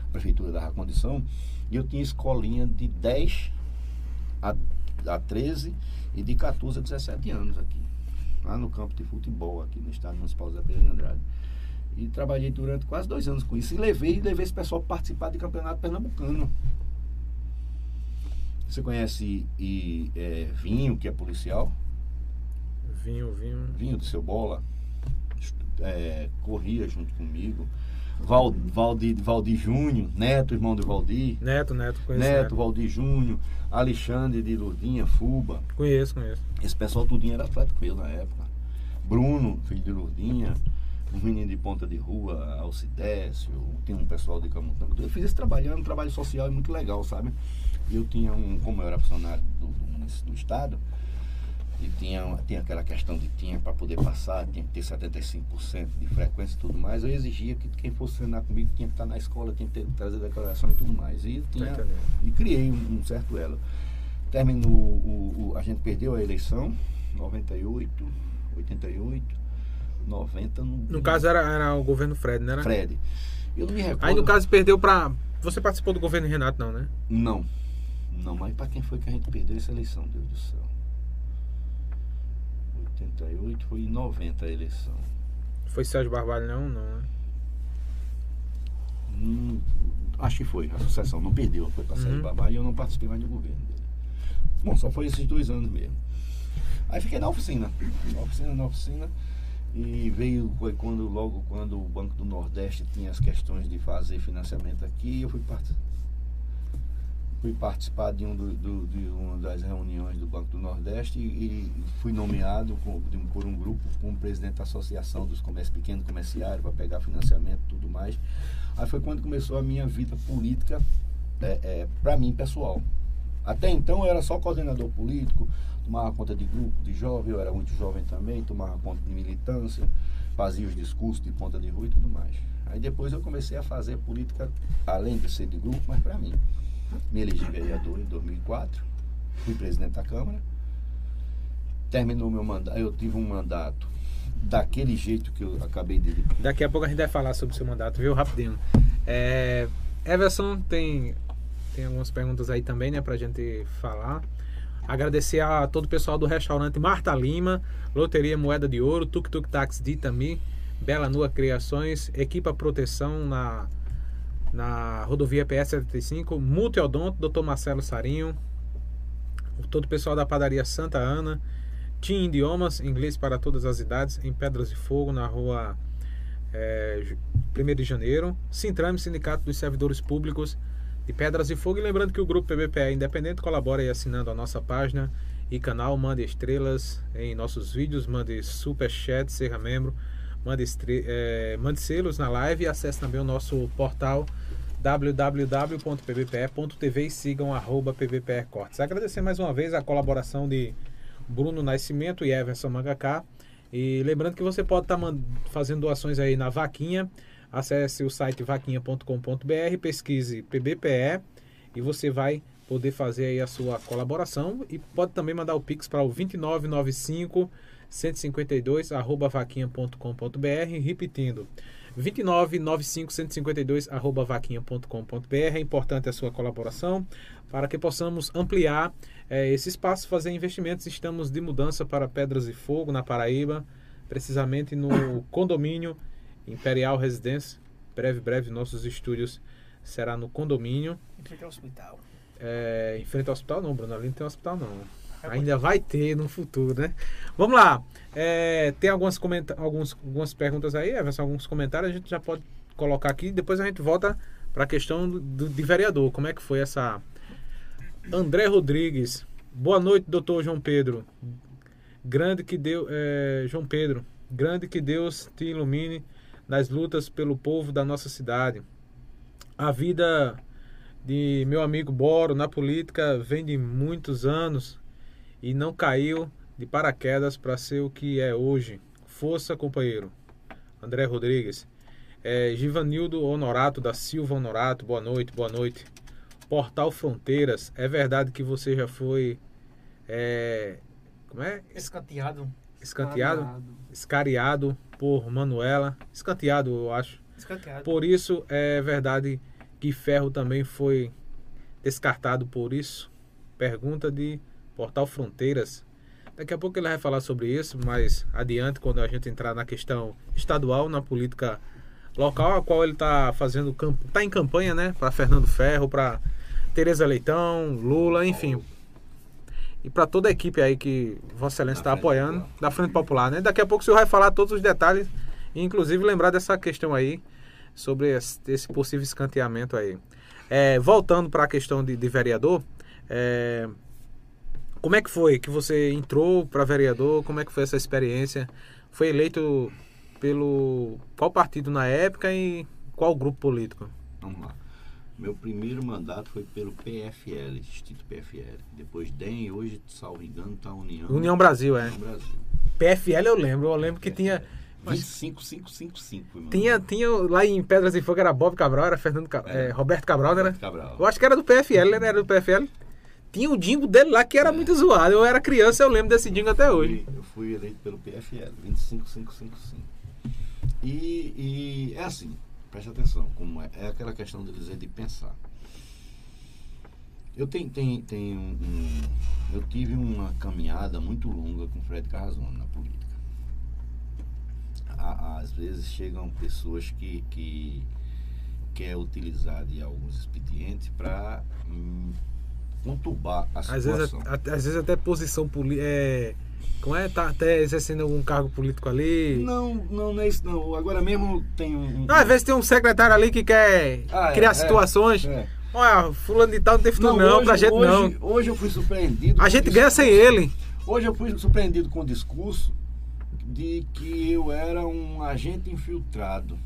A prefeitura dava condição. E eu tinha escolinha de 10 a, a 13 e de 14 a 17 anos aqui. Lá no campo de futebol, aqui no estado municipal Zé Pedro de Andrade. E trabalhei durante quase dois anos com isso. E levei, levei esse pessoal para participar de campeonato pernambucano. Você conhece e, é, Vinho, que é policial? Vinho, vinho. Vinho do seu bola. É, corria junto comigo. Val, Valdir, Valdir Júnior, Neto, irmão do Valdir. Neto, Neto, conheço. Neto. Valdir Júnior, Alexandre de Lourdinha, Fuba. Conheço, conheço. Esse pessoal tudinho era atlético meu na época. Bruno, filho de Lourdinha, um menino de ponta de rua, Alcidécio, tem um pessoal de Camutanga. Eu fiz esse trabalho, era um trabalho social e muito legal, sabe? Eu tinha um, como eu era funcionário do, do, do Estado, e tinha, tinha aquela questão de tinha para poder passar, tinha que ter 75% de frequência e tudo mais, eu exigia que quem fosse treinar comigo tinha que estar na escola, tinha que ter, trazer declaração e tudo mais. E, tinha, e criei um, um, certo elo. Terminou, o, o, a gente perdeu a eleição, 98, 88, 90. No, no caso era, era o governo Fred, né? Fred. Eu não me recordo. Aí no caso perdeu para. Você participou do governo Renato, não, né? Não. Não, mas para quem foi que a gente perdeu essa eleição, Deus do céu? 88 foi em 90 a eleição. Foi Sérgio Barbalho não, não, né? Hum, acho que foi, a sucessão não perdeu, foi para Sérgio uhum. Barbalho e eu não participei mais do governo dele. Bom, só foi esses dois anos mesmo. Aí fiquei na oficina, na oficina, na oficina. E veio foi quando logo quando o Banco do Nordeste tinha as questões de fazer financiamento aqui, eu fui participar fui participar de, um do, do, de uma das reuniões do Banco do Nordeste e, e fui nomeado com, de, por um grupo como presidente da Associação dos Comércios Pequenos Comerciários para pegar financiamento e tudo mais. Aí foi quando começou a minha vida política é, é, para mim pessoal. Até então eu era só coordenador político, tomava conta de grupo de jovem, eu era muito jovem também, tomava conta de militância, fazia os discursos de ponta de rua e tudo mais. Aí depois eu comecei a fazer política, além de ser de grupo, mas para mim. Me elegi vereador em 2004, fui presidente da Câmara. Terminou meu mandato, eu tive um mandato daquele jeito que eu acabei de. Daqui a pouco a gente vai falar sobre o seu mandato, viu? Rapidinho. É, Everson tem, tem algumas perguntas aí também, né, pra gente falar. Agradecer a todo o pessoal do restaurante Marta Lima, Loteria Moeda de Ouro, Tuk Tuk Taxi de Itami, Bela Nua Criações, Equipa Proteção na na rodovia PS 75, Multiodonto, Dr. Marcelo Sarinho, todo o pessoal da padaria Santa Ana, Team Idiomas, inglês para todas as idades, em Pedras de Fogo, na rua é, 1 de janeiro, Sintrame, Sindicato dos Servidores Públicos de Pedras de Fogo, e lembrando que o grupo PBPE independente colabora aí assinando a nossa página e canal, mande estrelas em nossos vídeos, mande super chat, seja membro, mande, é, mande selos na live. E acesse também o nosso portal www.pbpe.tv e sigam arroba. Agradecer mais uma vez a colaboração de Bruno Nascimento e Everson Mangaká. E lembrando que você pode estar tá fazendo doações aí na Vaquinha. Acesse o site vaquinha.com.br, pesquise PBPE e você vai poder fazer aí a sua colaboração e pode também mandar o Pix para o 2995 152 arroba vaquinha.com.br, repetindo 2995152 arroba vaquinha.com.br. É importante a sua colaboração para que possamos ampliar é, esse espaço, fazer investimentos. Estamos de mudança para Pedras e Fogo, na Paraíba, precisamente no condomínio Imperial Residência. Breve, breve, nossos estúdios será no condomínio. Em frente ao hospital. É, em frente ao hospital não, Bruno, ali não tem hospital não. Ainda vai ter no futuro, né? Vamos lá. É, tem algumas, alguns, algumas perguntas aí, Everson, alguns comentários, a gente já pode colocar aqui. Depois a gente volta para a questão do, de vereador. Como é que foi essa. André Rodrigues. Boa noite, doutor João Pedro. Grande que Deus. É, João Pedro. Grande que Deus te ilumine nas lutas pelo povo da nossa cidade. A vida de meu amigo Boro na política vem de muitos anos e não caiu de paraquedas para ser o que é hoje. Força, companheiro. André Rodrigues. É, Givanildo Honorato da Silva Honorato, boa noite, boa noite. Portal Fronteiras, é verdade que você já foi. É, como é? Escanteado. Escanteado? Escariado por Manuela. Escanteado, eu acho. Escanteado. Por isso, é verdade que Ferro também foi descartado por isso. Pergunta de Portal Fronteiras. Daqui a pouco ele vai falar sobre isso, mas adiante, quando a gente entrar na questão estadual, na política local, a qual ele está fazendo está em campanha, né? Para Fernando Ferro, para Tereza Leitão, Lula, enfim. E para toda a equipe aí que Vossa Excelência está apoiando, Popular. da Frente Popular, né? Daqui a pouco o senhor vai falar todos os detalhes, inclusive lembrar dessa questão aí, sobre esse possível escanteamento aí. É, voltando para a questão de, de vereador, é, como é que foi que você entrou para vereador? Como é que foi essa experiência? Foi eleito pelo qual partido na época e qual grupo político? Vamos lá. Meu primeiro mandato foi pelo PFL, Instituto PFL. Depois DEM, hoje, salvo engano, está a União. União Brasil, é. União Brasil. PFL eu lembro, eu lembro que PFL. tinha 25555. Tinha, tinha lá em Pedras e Fogo era Bob Cabral, era Fernando é. É, Roberto Cabral, né? Cabral. Eu acho que era do PFL, né? Era do PFL. Tinha o dingo dele lá que era é. muito zoado. Eu era criança, eu lembro desse dingo até hoje. Eu fui eleito pelo PFL, 25555. E, e é assim, preste atenção, como é, é aquela questão de dizer de pensar. Eu tenho, tenho, tenho um, um, eu tive uma caminhada muito longa com Fred Carrazone na política às vezes chegam pessoas que, que quer utilizar de alguns expedientes para hum, conturbar a situação. Às vezes, às vezes até posição política. É, como é? Tá até exercendo algum cargo político ali? Não, não, não é isso não. Agora mesmo tem um. Às vezes tem um secretário ali que quer ah, criar é, situações. É, é. Olha, fulano de tal não tem futuro não, não hoje, pra gente hoje, não. Hoje eu fui surpreendido. A gente ganha sem ele. Hoje eu fui surpreendido com o discurso de que eu era um agente infiltrado.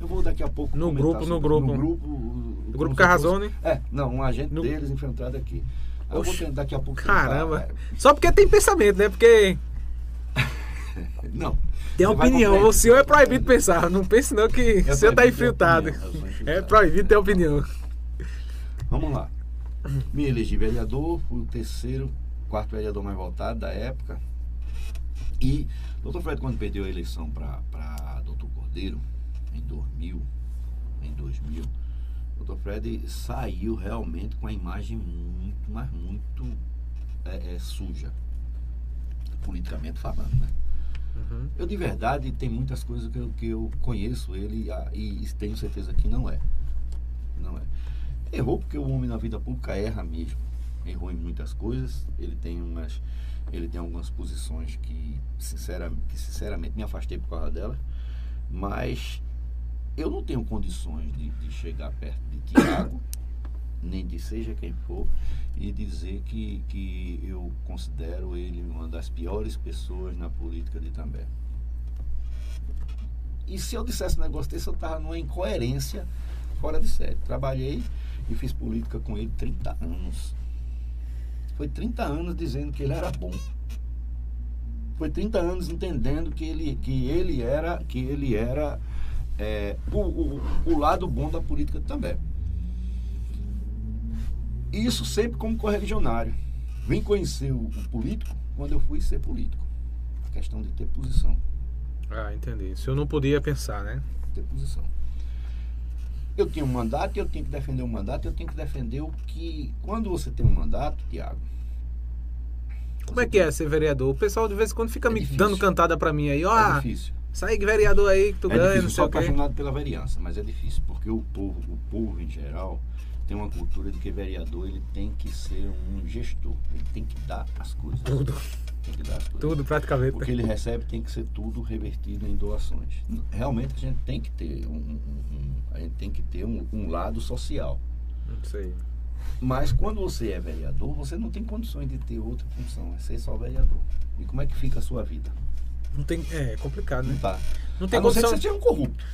Eu vou daqui a pouco no grupo, no grupo, no grupo, no grupo Carrazone. É, não, um agente no... deles infiltrado aqui. Eu vou tentar, daqui a pouco. Caramba. Tentar, é... Só porque tem pensamento, né? Porque não. Tem opinião. O senhor é proibido pensar. Não pense não que é o senhor está infiltrado. É proibido ter opinião. Vamos lá. Me elegi vereador, fui o terceiro, quarto vereador mais votado da época. E doutor Fred, quando perdeu a eleição para doutor Cordeiro, em 2000, em 2000, doutor Fred saiu realmente com a imagem muito, mas muito é, é, suja, politicamente falando, né? Uhum. Eu de verdade tem muitas coisas que eu, que eu conheço ele e, e tenho certeza que não é. Não é. Errou porque o homem na vida pública erra mesmo. Errou em muitas coisas. Ele tem umas ele tem algumas posições que, sinceramente, que sinceramente me afastei por causa dela, mas eu não tenho condições de, de chegar perto de Tiago, nem de seja quem for, e dizer que, que eu considero ele uma das piores pessoas na política de També. E se eu dissesse um negócio desse, eu estava numa incoerência fora de série. Trabalhei e fiz política com ele 30 anos. Foi 30 anos dizendo que ele era bom. Foi 30 anos entendendo que ele, que ele era, que ele era é, o, o, o lado bom da política também. Isso sempre como correligionário. Vim conhecer o, o político quando eu fui ser político. A questão de ter posição. Ah, entendi. O senhor não podia pensar, né? Ter posição. Eu tinha um mandato e eu tenho que defender o um mandato, eu tenho que defender o que. Quando você tem um mandato, Tiago. Como é que é ser vereador? O pessoal de vez em quando fica é me difícil. dando cantada para mim aí, ó. É ah, difícil. Sai vereador aí que tu é ganha, difícil, não sei o quê. apaixonado pela vereança, mas é difícil, porque o povo, o povo em geral, tem uma cultura de que vereador ele tem que ser um gestor, ele tem que dar as coisas. Tudo. Tem que dar as coisas. Tudo praticamente. O que ele recebe tem que ser tudo revertido em doações. Realmente a gente tem que ter um, um, um a gente tem que ter um, um lado social. Não sei. Mas quando você é vereador, você não tem condições de ter outra função, é ser só vereador. E como é que fica a sua vida? Não tem, é complicado, né? Não tá. Não tem a condição. Não ser que você seja um corrupto.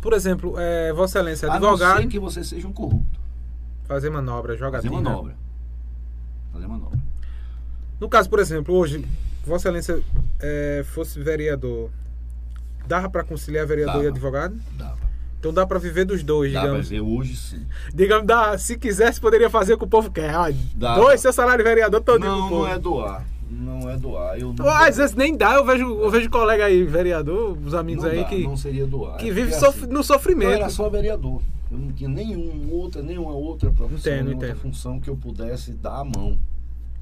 Por exemplo, é, Vossa Excelência, advogado. A não que você seja um corrupto. Fazer manobra, jogar Fazer manobra. Fazer manobra. No caso, por exemplo, hoje, Vossa Excelência é, fosse vereador, dava para conciliar vereador Dava. e advogado? Dava. Então dá para viver dos dois, Dá pra digamos. ver hoje sim. Digamos, dá, se quisesse, poderia fazer o que o povo quer. Ah, Dá. dois seu salário de vereador todo Não, não é doar. Não é doar. Eu não Ou, às vezes nem dá, eu vejo, eu vejo colega aí, vereador, os amigos não aí dá, que, não seria doar. que É vive sof- assim, no Eu sofrimento. era só vereador. Eu não tinha nenhum outra, nenhuma outra profissão, Entendo, nenhuma outra entendo. função que eu pudesse dar a mão.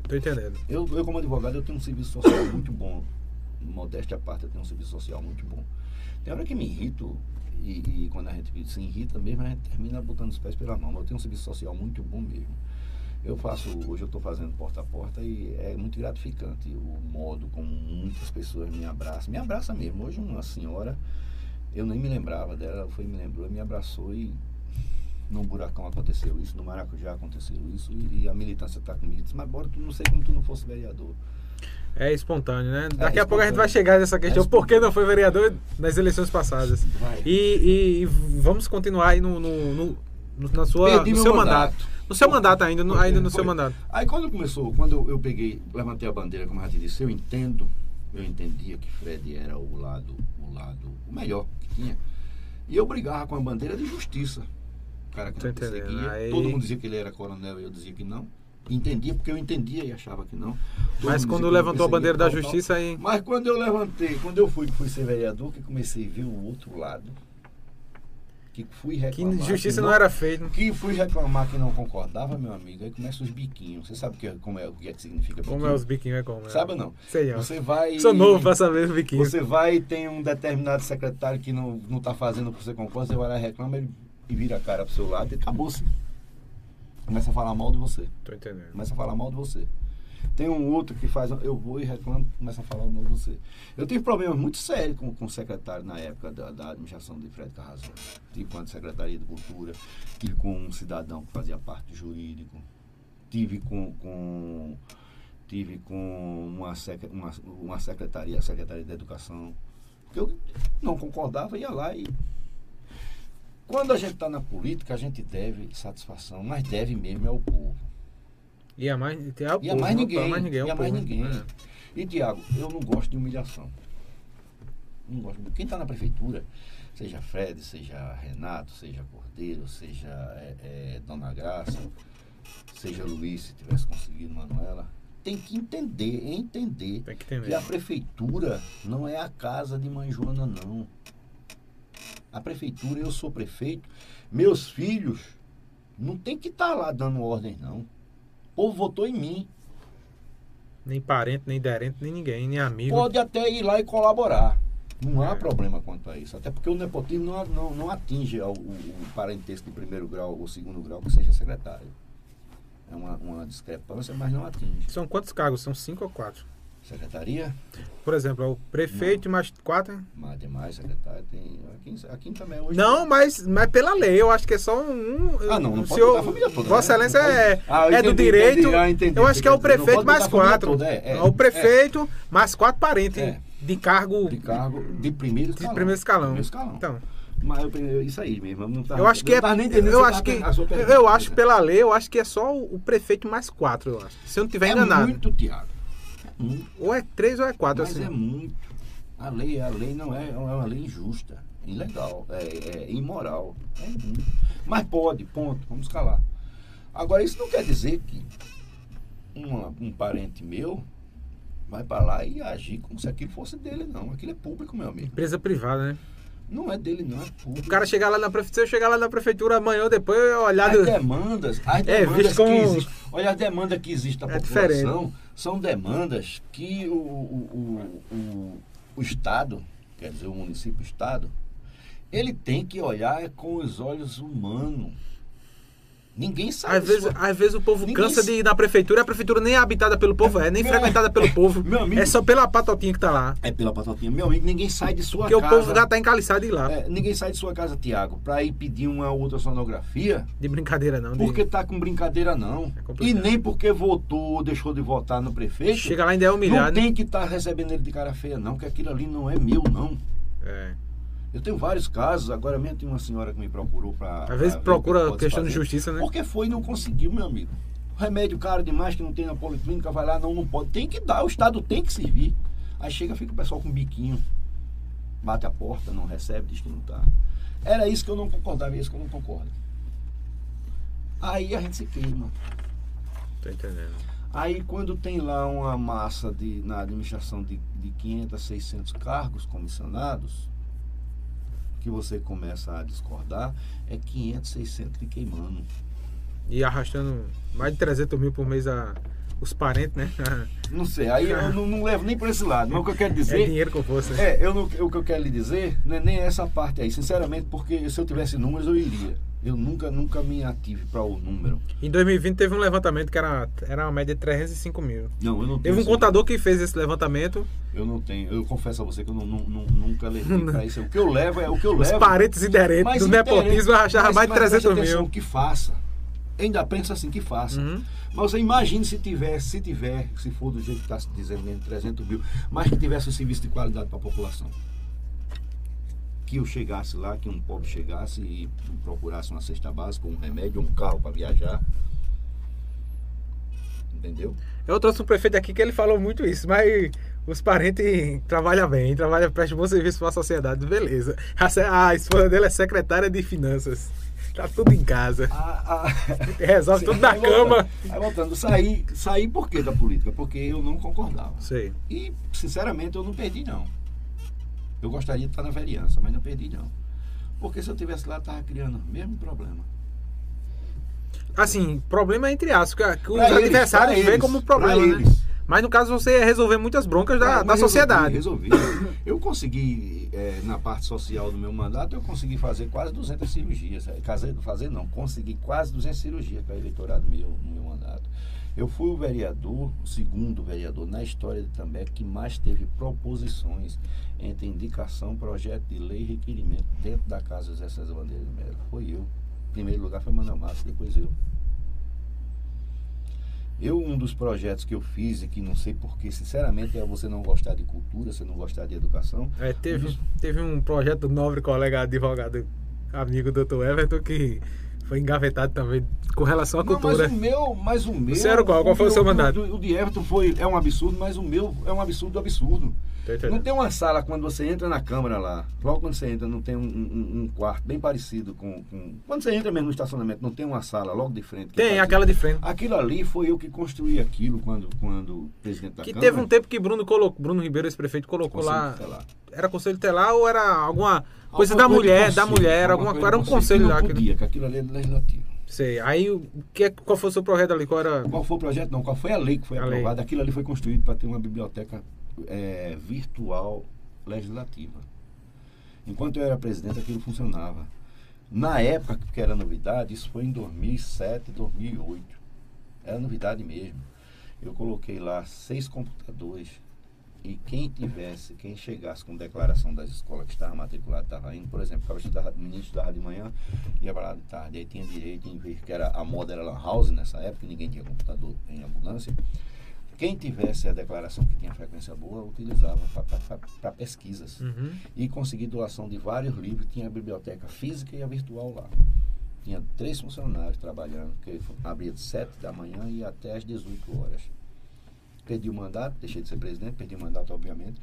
Tô entendendo. Eu, eu como advogado, eu tenho um serviço social muito bom. Modéstia à parte, eu tenho um serviço social muito bom. Tem hora que me irrito, e, e quando a gente se irrita mesmo, a gente termina botando os pés pela mão. Mas eu tenho um serviço social muito bom mesmo. Eu faço, hoje eu estou fazendo porta a porta e é muito gratificante o modo como muitas pessoas me abraçam. Me abraça mesmo. Hoje uma senhora, eu nem me lembrava dela, ela foi me lembrou, me abraçou e no buracão aconteceu isso, no Maracujá aconteceu isso, e, e a militância está comigo. Disse, mas bora, tu não sei como tu não fosse vereador. É espontâneo, né? Daqui a pouco a gente vai chegar nessa questão. É por que não foi vereador nas eleições passadas? E, e- e vamos continuar aí no, no- no- no- na sua, Perdi no meu seu mandato. mandato. No seu mandato ainda, no, ainda no seu mandato. Aí quando começou, quando eu, peguei, levantei a bandeira, como eu já disse, eu entendo, eu entendia que Fred era o lado, o lado, o melhor que tinha. E eu brigava com a bandeira de justiça. O cara que não perseguia. Aí- Todo mundo dizia que ele era coronel e eu dizia que não. Entendia porque eu entendia e achava que não. Todo Mas quando levantou a bandeira da tal. justiça aí. Mas quando eu levantei, quando eu fui, fui ser vereador, que comecei a ver o outro lado, que fui Que reclamar. justiça que não era feita. que fui reclamar que não concordava, meu amigo, aí começam os biquinhos. Você sabe o que, como é, o que, é que significa biquinho? Como é os biquinhos, é como? é? Sabe ou não? Sei não. Você vai. Sou novo pra saber os biquinhos. Você vai e tem um determinado secretário que não, não tá fazendo o que você concorda, você vai lá e reclama ele, e vira a cara pro seu lado e acabou-se. Começa a falar mal de você. Tô entendendo. Começa a falar mal de você. Tem um outro que faz, eu vou e reclamo, começa a falar mal de você. Eu tive problemas muito sérios com, com o secretário na época da, da administração de Fred Carrasco. A Secretaria de Cultura, tive com um cidadão que fazia parte jurídico, tive com, com tive com uma, uma, uma secretaria, a Secretaria de Educação, que eu não concordava, ia lá e. Quando a gente está na política, a gente deve satisfação, mas deve mesmo é ao povo. E a mais, mais ninguém. A mais ninguém, é o e a mais povo. ninguém. E, Tiago, eu não gosto de humilhação. Não gosto. Quem está na prefeitura, seja Fred, seja Renato, seja Cordeiro, seja é, é, Dona Graça, seja Luiz, se tivesse conseguido, Manuela, tem que entender, entender Tem que que a prefeitura não é a casa de mãe Joana, não. A prefeitura, eu sou prefeito, meus filhos não tem que estar lá dando ordem, não. O povo votou em mim. Nem parente, nem derente, nem ninguém, nem amigo. Pode até ir lá e colaborar. Não há problema quanto a isso. Até porque o nepotismo não, não, não atinge o, o parentesco de primeiro grau ou segundo grau que seja secretário. É uma, uma discrepância, mas não atinge. São quantos cargos? São cinco ou quatro? Secretaria, Por exemplo, é o prefeito e mais quatro. mais demais, secretário, tem. Aqui, aqui também hoje. Não, mas, mas pela lei, eu acho que é só um. Ah, não, não pode senhor, a família toda, Vossa né? Excelência Não é, Ah, é do direito. entendi, ah, entendi eu acho que é o. Não prefeito mais quatro. toda, é, é, É o prefeito mais quatro parentes É. de cargo De cargo de primeiro de escalão. primeiro escalão. Primeiro escalão. Então, Mas eu, isso aí mesmo. Não tava, eu acho que é. Eu acho que. pergunta, Eu acho né? pela lei, eu acho que é só o o prefeito mais quatro, eu acho. Se eu não tiver É enganado. muito, Tiago. É. Ou é três ou é quatro, Mas assim. é muito. A lei, a lei não é, é uma lei injusta, ilegal, é, é imoral. É muito. Mas pode, ponto, vamos calar. Agora, isso não quer dizer que uma- um parente meu vai para lá e agir como se aquilo fosse dele, não. Aquilo é público, meu amigo. Empresa privada, né? Não é dele, não, é público. O cara chegar lá na prefeitura, chegar lá na prefeitura amanhã ou depois, eu olhar. As do- demandas, as É, demandas visto como-. Olha, as demandas que existem da É população são demandas que o, o, o, o, Estado, quer dizer, o município o Estado, ele tem que olhar com os olhos humanos. Ninguém sabe Às vezes, às vezes o povo Ninguém cansa de ir na prefeitura, a prefeitura nem é habitada pelo povo, é nem Meu- frequentada pelo povo. Meu amigo- É só pela patotinha que tá lá. É pela patotinha. Meu amigo, ninguém sai de sua Porque casa. o povo já tá encaliçado de ir lá. É, ninguém sai de sua casa, Tiago, para ir pedir uma outra sonografia De brincadeira, não. de- porque tá com brincadeira, não. É e nem porque votou ou deixou de votar no prefeito. Chega lá ainda é Não humilhado. tem que estar recebendo ele de cara feia, não, que aquilo ali não é meu, não. É. Eu tenho vários casos, agora mesmo tem uma senhora que me procurou para. Às vezes procura questão de justiça, né? Porque foi e não conseguiu, meu amigo. remédio caro demais que não tem na policlínica, vai lá, não, não pode. Tem que dar, o Estado tem que servir. Aí chega, fica o pessoal com biquinho, bate a porta, não recebe, diz que não tá. Era isso que eu não concordava, é isso que eu não concordo. Aí a gente se queima. Tô entendendo. Aí quando tem lá uma massa de, na administração de, de 500, 600 cargos comissionados, que você começa a discordar, é 500, 600 de queimando. E arrastando mais de 300 mil por mês a, os parentes, né? Não sei, aí eu não, não levo nem por esse lado, mas o que eu quero dizer... É dinheiro com força. É, eu não, o que eu quero lhe dizer não é nem essa parte aí, sinceramente, porque se eu tivesse números eu iria. Eu nunca, nunca me ative para o número. Em 2020 teve um levantamento que era, era uma média de 305 mil. Não, eu não tenho. Teve um contador que fez esse levantamento. Eu não tenho. Eu confesso a você que eu não, não- nunca levei para isso. O que eu levo é o que eu Os levo. parentes inerentes Mas do nepotismo mas- mais de mas preste 300 atenção, mil. que faça. Ainda pensa assim que faça. Uhum. Mas você imagine se tivesse, se tiver, se for do jeito que está se dizendo mesmo, 300 mil, mas que tivesse um serviço de qualidade para a população. Que eu chegasse lá, que um pobre chegasse e procurasse uma cesta básica, um remédio, um carro para viajar. Entendeu? Eu trouxe um prefeito aqui que ele falou muito isso, mas os parentes trabalham bem, trabalham, prestam bom serviço para a sociedade, beleza. A, a esposa dele é secretária de finanças. Tá tudo em casa. A- a- Resolve tudo na cama. voltando, Aí voltando, saí, saí por quê da política? Porque eu não concordava. Sei. E, sinceramente, eu não perdi, não. Eu gostaria de estar na vereança, mas não perdi, não. Porque se eu tivesse lá, eu estava criando o mesmo problema. Assim, problema entre aspas, que, os Pra adversários veem como problema, né? Mas no caso você resolver muitas broncas da, Ah, da sociedade. Resolvi, resolvi. Eu consegui, eh, na parte social do meu mandato, eu consegui fazer quase 200 cirurgias. Eh, fazer não, consegui quase 200 cirurgias para eleitorado meu, no meu mandato. Eu fui o vereador, o segundo vereador na história de També que mais teve proposições entre indicação, projeto de lei e requerimento dentro da Casa José César Bandeira de Mello. Foi eu. Em primeiro lugar foi Manuel Massa, depois eu. Eu, um dos projetos que eu fiz, e que não sei porquê, sinceramente, é você não gostar de cultura, você não gostar de educação. É, teve, teve um projeto do nobre colega advogado, amigo doutor Everton, que foi engavetado também com relação à Não, cultura. mas o meu, mas o meu. Era qual? Qual foi o seu mandato? O, o de Everton foi, é um absurdo, mas o meu é um absurdo absurdo. Não tem uma sala quando você entra na Câmara lá, logo quando você entra, não tem um, um- um quarto bem parecido com, com- Quando você entra mesmo no estacionamento, não tem uma sala logo de frente. que Tem parece- aquela de frente. Aquilo ali foi eu que construí aquilo quando, quando o presidente da Que Câmara. teve um tempo que Bruno colocou, Bruno Ribeiro, esse prefeito, colocou Conselho lá. Tutelar. Era conselho telar ou era alguma coisa da mulher, da mulher, alguma coisa era um conselho lá. Podia, que aquilo ali é legislativo. Sei. Aí o que, qual foi o seu projeto ali? Qual era? Qual foi o projeto? Não, qual foi a lei que foi A lei. aprovada? Aquilo ali foi construído para ter uma biblioteca eh, virtual legislativa. Enquanto eu era presidente, aquilo funcionava. Na época que era novidade, isso foi em 2007, 2008. Era novidade mesmo. Eu coloquei lá seis computadores e quem tivesse, quem chegasse com declaração das escolas que estava matriculado, estava indo, por exemplo, estava o menino estudava de manhã, ia para lá de tarde, aí tinha direito em ver que era a moda era lan house nessa época, ninguém tinha computador em ambulância. Quem tivesse a declaração que tinha frequência boa, utilizava para pesquisas. Uhum. E consegui doação de vários livros, tinha a biblioteca física e a virtual lá. Tinha três funcionários trabalhando, que abria de 7 da manhã e até às 18 horas. Perdi o mandato, deixei de ser presidente, perdi o mandato, obviamente.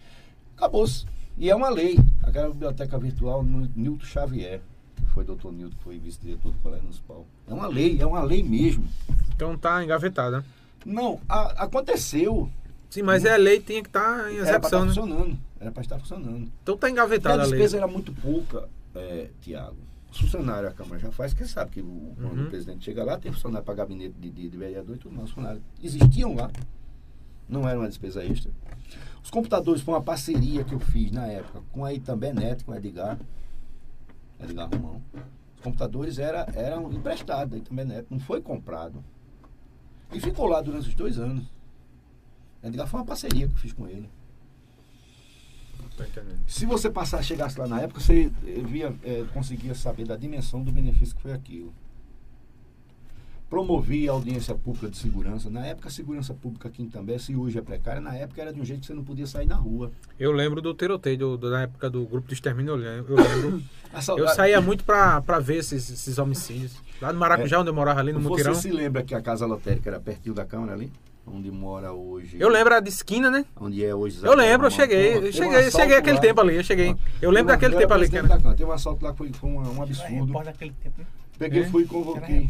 Acabou-se. E é uma lei. Aquela biblioteca virtual, no- Nilton Xavier, que foi doutor Nilton, que foi vice-diretor do Colégio Municipal. É uma lei, é uma lei mesmo. Então tá engavetado, né? Não, a- aconteceu. Sim, mas é a lei tinha que estar em Era para estar execução, né? funcionando. Era para estar funcionando. Então tá E a engavetada a lei. despesa era muito pouca, é, Tiago. Os funcionários a Câmara já faz, porque sabe que o, quando Uhum. o presidente chega lá, tem funcionário para gabinete de, de, de vereador e tudo mais. Os funcionários existiam lá, não era uma despesa extra. Os computadores foi uma parceria que eu fiz na época com a Itambenet, com o Edgar, Edgar Romão. Os computadores era, eram emprestados da Itambenet, não foi comprado. E ficou lá durante os dois anos. Edgar foi uma parceria que eu fiz com ele. Entendendo. Se você passar, chegasse lá na época, você via, eh, conseguia saber da dimensão do benefício que foi aquilo. Promovi a audiência pública de segurança. Na época, a segurança pública aqui em També, se hoje é precária, na época era de um jeito que você não podia sair na rua. Eu lembro do tiroteio, do, do- na época do grupo de extermínio, eu lembro. Eu, lembro. A sau- eu saía muito pra, pra ver esses, esses homicídios. Lá no Maracujá, onde eu morava ali no Você Mutirão. se lembra que a casa lotérica era pertinho da Câmara ali? Onde mora hoje. Eu lembro de esquina, né? Onde é hoje. Eu lembro, eu cheguei. Eu Tem um cheguei, cheguei aquele lá. tempo ali, eu cheguei. Eu lembro Tem uma- daquele eu tempo ali. Que presidente era... da Câmara. Teve um assalto lá que foi, foi um, um absurdo. daquele tempo, né? Peguei, É? fui e convoquei.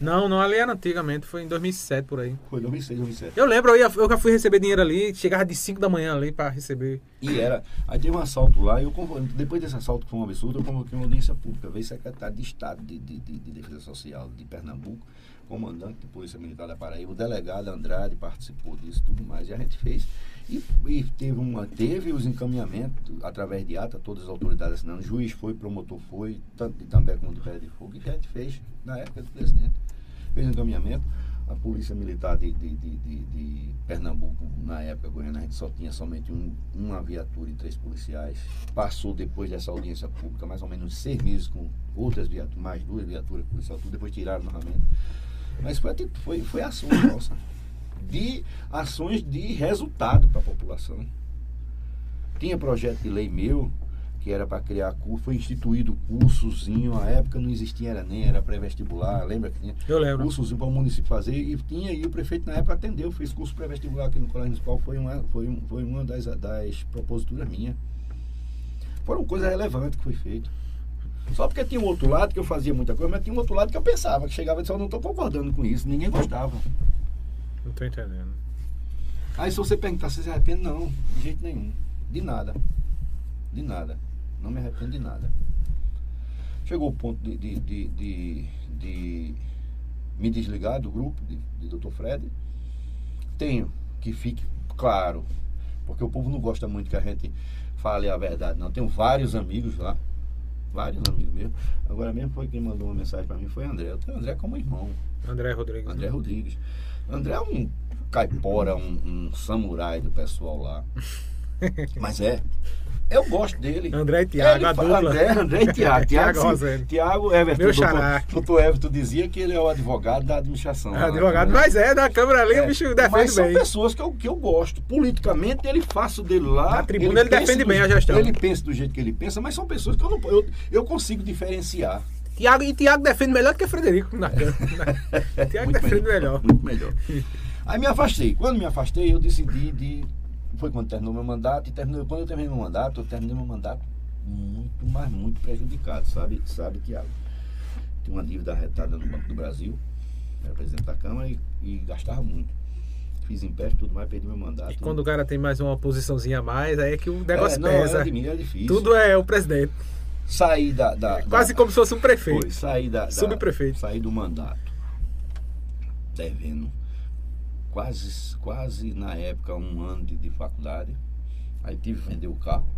Não, não, ali era antigamente, foi em 2007 por aí. Foi 2006, 2007. Eu lembro, eu, ia, eu já fui receber dinheiro ali, chegava de 5 da manhã ali pra receber. E era. Aí teve um assalto lá, e eu convo- depois desse assalto que foi um absurdo, eu convoquei uma audiência pública. Veio secretário de Estado de, de, de- de Defesa Social de Pernambuco, comandante de Polícia Militar da Paraíba, o delegado Andrade participou disso tudo mais. E a gente fez. E, e teve, uma, teve os encaminhamentos através de ata, todas as autoridades assinando. Juiz foi, promotor foi, tanto de També como de Pé de Fogo. E a gente fez na época do presidente. Fez o encaminhamento. A Polícia Militar de, de, de, de- Pernambuco, na época, Goiânia, a gente só tinha somente um, uma viatura e três policiais. Passou depois dessa audiência pública, mais ou menos seis meses com outras viaturas, mais duas viaturas policiais, depois tiraram novamente. Mas foi, foi, foi nossa. De ações de resultado para a população. Tinha projeto de lei meu, que era para criar curso, foi instituído cursozinho, a época não existia era nem, era pré-vestibular, lembra que tinha? Eu lembro. cursozinho para o município fazer e tinha e o prefeito na época atendeu, fez curso pré-vestibular aqui no Colégio Municipal, foi uma, foi um, foi uma das, das proposituras minhas. Foram coisas relevantes que foi feito. Só porque tinha um outro lado que eu fazia muita coisa, mas tinha um outro lado que eu pensava, que chegava e disse, eu não estou concordando com isso, ninguém gostava. Não tô entendendo. Aí se você perguntar se se arrepende, não, de jeito nenhum. De nada. De nada. Não me arrependo de nada. Chegou o ponto de, de, de, de- de me desligar do grupo de, de Dr. Fred. Tenho que fique claro, porque o povo não gosta muito que a gente fale a verdade, não. Tenho vários amigos lá. Vários amigos mesmo. Agora mesmo foi quem mandou uma mensagem para mim, foi André. Eu tenho André como irmão. André Rodrigues. André né? Rodrigues. André é um caipora, um, um samurai do pessoal lá. Mas é. Eu gosto dele. André e Tiago, Ele a dupla. André, André e Tiago. Tiago Tiago, Everton. Meu doutor, doutor Everton dizia que ele é o advogado da administração. na Advogado, Câmara. mas é, da câmera ali, É, o bicho Mas defende são bem. pessoas que eu, que eu gosto. Politicamente, ele faço dele lá. Na tribuna, ele pensa defende do- bem a gestão. Ele pensa do jeito que ele pensa, mas são pessoas que eu não eu, eu consigo diferenciar. Tiago, e Tiago defende melhor do que Frederico. Na, na, Tiago Muito defende melhor. Muito melhor. Aí me afastei. Quando me afastei, eu decidi de. Foi quando terminou meu mandato, e terminou, quando eu terminei meu mandato, eu terminei meu mandato muito, mas muito prejudicado, sabe, sabe, Tiago? Tinha uma dívida arretada no Banco do Brasil, era presidente da Câmara e, e gastava muito. Fiz empréstimo, tudo mais, perdi meu mandato. E quando o cara tem mais uma posiçãozinha a mais, aí é que o negócio é, não, pesa. era de mim, era difícil. Tudo é o presidente. Saí da. da- Quase da- como se fosse um prefeito. Foi, saí da, da Subprefeito. Saí do mandato. Devendo quase, quase na época um ano de, de faculdade. Aí tive que vender o carro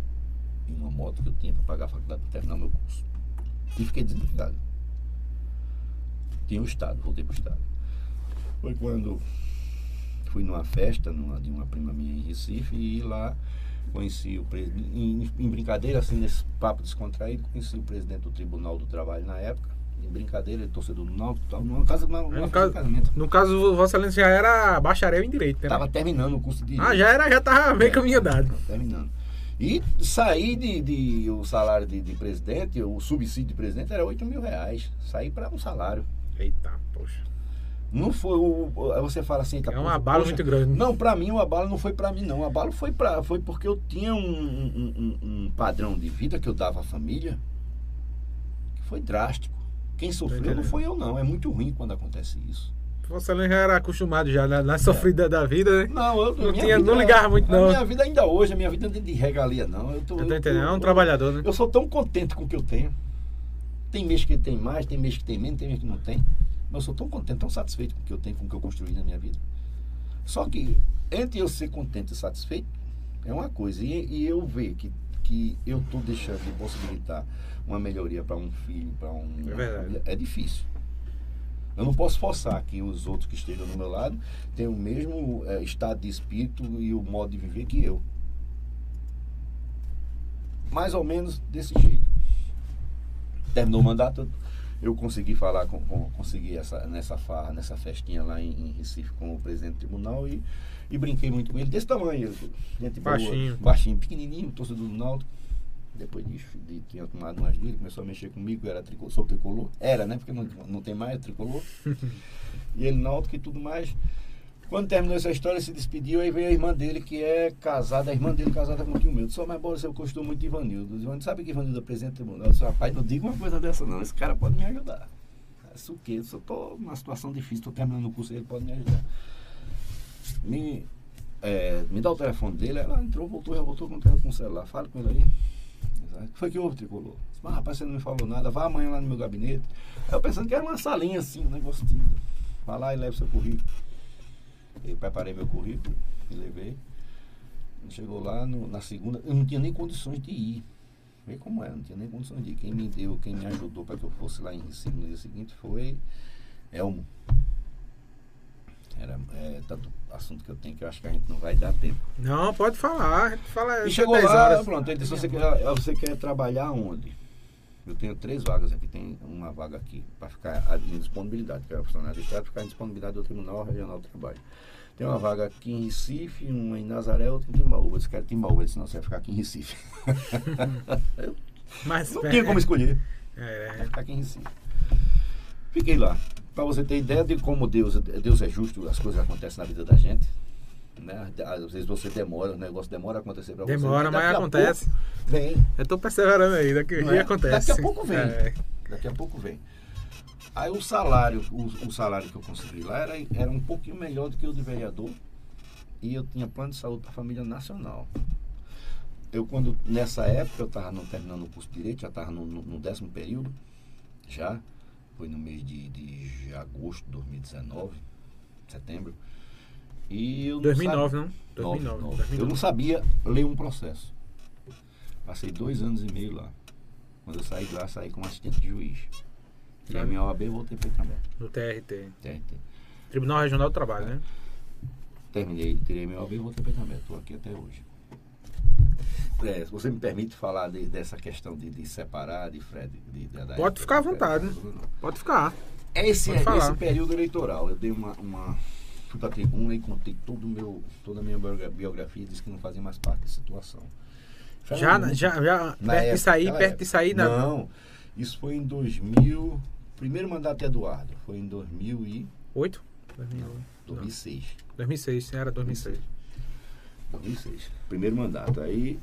e uma moto que eu tinha para pagar a faculdade para terminar meu curso. E fiquei desempregado. Tinha o Estado, voltei para o Estado. Foi quando fui numa festa numa, de uma prima minha em Recife e lá conheci o presidente, em, em brincadeira, assim, nesse papo descontraído, conheci o presidente do Tribunal do Trabalho na época. Em brincadeira, ele torcedor do Náutico, tal, numa, numa No de caso, casamento. no caso, Vossa Excelência já era bacharel em direito, né? Tava terminando o curso de Ah, já era, já tava meio É. caminho andado. Tava terminando. E saí de, de- o salário de, de presidente, o subsídio de presidente era 8 mil reais. Saí para um salário. Eita, poxa. Não foi o. Você fala assim, É uma bala muito grande. Não, pra mim o abalo não foi pra mim, não. O abalo foi, pra, foi porque eu tinha um, um- um- padrão de vida que eu dava à família que foi drástico. Quem sofreu não foi eu, não. É muito ruim quando acontece isso. Excelência já era acostumado já na, na sofrida da vida, né? Não, eu Não tinha- não ligava muito, a não. minha vida ainda hoje, a minha vida não é de regalia, não. Eu tô, Eu tô eu- entendendo. É um eu- trabalhador, né? Eu sou tão contente com o que eu tenho. Tem mês que tem mais, tem mês que tem menos, tem mês que não tem. Eu sou tão contente, tão satisfeito com o que eu tenho, com o que eu construí na minha vida. Só que entre eu ser contente e satisfeito é uma coisa. E, e eu ver que, que eu estou deixando de possibilitar uma melhoria para um filho, para um. É verdade. é difícil. Eu não posso forçar que os outros que estejam do meu lado tenham o mesmo eh, estado de espírito e o modo de viver que eu. Mais ou menos desse jeito. Terminou o mandato, Eu consegui falar, com, com, consegui essa, nessa farra, nessa festinha lá em, em Recife com o presidente do tribunal e, e brinquei muito com ele, desse tamanho. Gente boa, Baixinho. baixinho, pequenininho, torcedor do Náutico. Depois disso, de, tinha tomado umas dele, começou a mexer comigo, era tricolor, sou tricolor. Era, né? Porque não, não tem mais tricolor. e ele náutico e tudo mais. Quando terminou essa história, se despediu, aí veio a irmã dele, que é casada, a irmã dele casada com o tio meu. Só mais bora, eu gostou muito de Ivanildo. Ivanildo, sabe que Ivanildo é presidente do tribunal? Eu disse, rapaz, não diga uma coisa dessa não, esse cara pode me ajudar. Isso o quê? Eu tô numa situação difícil, estou terminando o curso, ele pode me ajudar. Me, é, me dá o telefone dele, ela entrou, voltou, já voltou com o celular. Fala com ele aí. O que foi que houve, tricolor? Mas, rapaz, você não me falou nada, vá amanhã lá no meu gabinete. Aí eu pensando que era uma salinha assim, um negócio de. Vá lá e leve seu currículo. Eu preparei meu currículo e levei. Chegou lá no- na segunda, eu não tinha nem condições de ir. Vê como é, não tinha nem condições de ir. Quem me deu, quem me ajudou para que eu fosse lá em Recife no dia seguinte foi Elmo. Era é, tanto assunto que eu tenho que eu acho que a gente não vai dar tempo. Não, pode falar. a gente Fala E até chegou 10 lá, horas. pronto, ele disse, você quer, você quer trabalhar onde? Eu tenho três vagas aqui, tem uma vaga aqui para ficar em disponibilidade, que é funcionário de Estado, ficar em disponibilidade do Tribunal Regional do Trabalho. Tem uma vaga aqui em Recife, uma em Nazaré, outra em Timbaúba. Disse, quero Timbaúba, ele disse, não, você vai ficar aqui em Recife. Mas, não é, tinha como escolher, é, vai ficar aqui em Recife. Fiquei lá. Para você ter ideia de como Deus, Deus é justo, as coisas acontecem na vida da gente. Né? Às vezes você demora, o negócio demora a acontecer para você. demora, mas acontece. Vem. Eu tô perseverando aí, daqui a é? acontece. Daqui a pouco vem. É. Daqui a pouco vem. Aí o salário, o, o salário que eu consegui lá era, era um pouquinho melhor do que o de vereador. E eu tinha plano de saúde para a família nacional. Eu quando, nessa época, eu estava terminando o curso de Direito, já estava no, no, no décimo período, já. Foi no mês de, de agosto de 2019, setembro. E eu não 2009, sabia- não? 2009. Nove, nove. 2009. Eu não sabia ler um processo. Passei dois anos e meio lá. Quando eu saí de lá, saí como assistente de juiz. Tirei minha OAB e voltei para Itambé. No TRT. TRT. Tribunal Regional do Trabalho, né? Terminei, tirei minha OAB e voltei para Itambé. Estou aqui até hoje. É, se você me permite falar de- dessa questão de, de separar, de Fred. De, Pode ficar à vontade. Não. Pode ficar. Esse, Pode falar. esse período eleitoral, eu dei uma, uma fui pra tribuna e contei todo meu, toda a minha biogra- biografia e disse que não fazia mais parte da situação. Foi Já, muito- já, já na perto de época, sair, naquela perto de sair da. Não, isso foi em 2000, primeiro mandato de Eduardo, foi em 2000 e 8? 2008. 2006. 2006, sim, era 2006. 2006. Primeiro mandato. Aí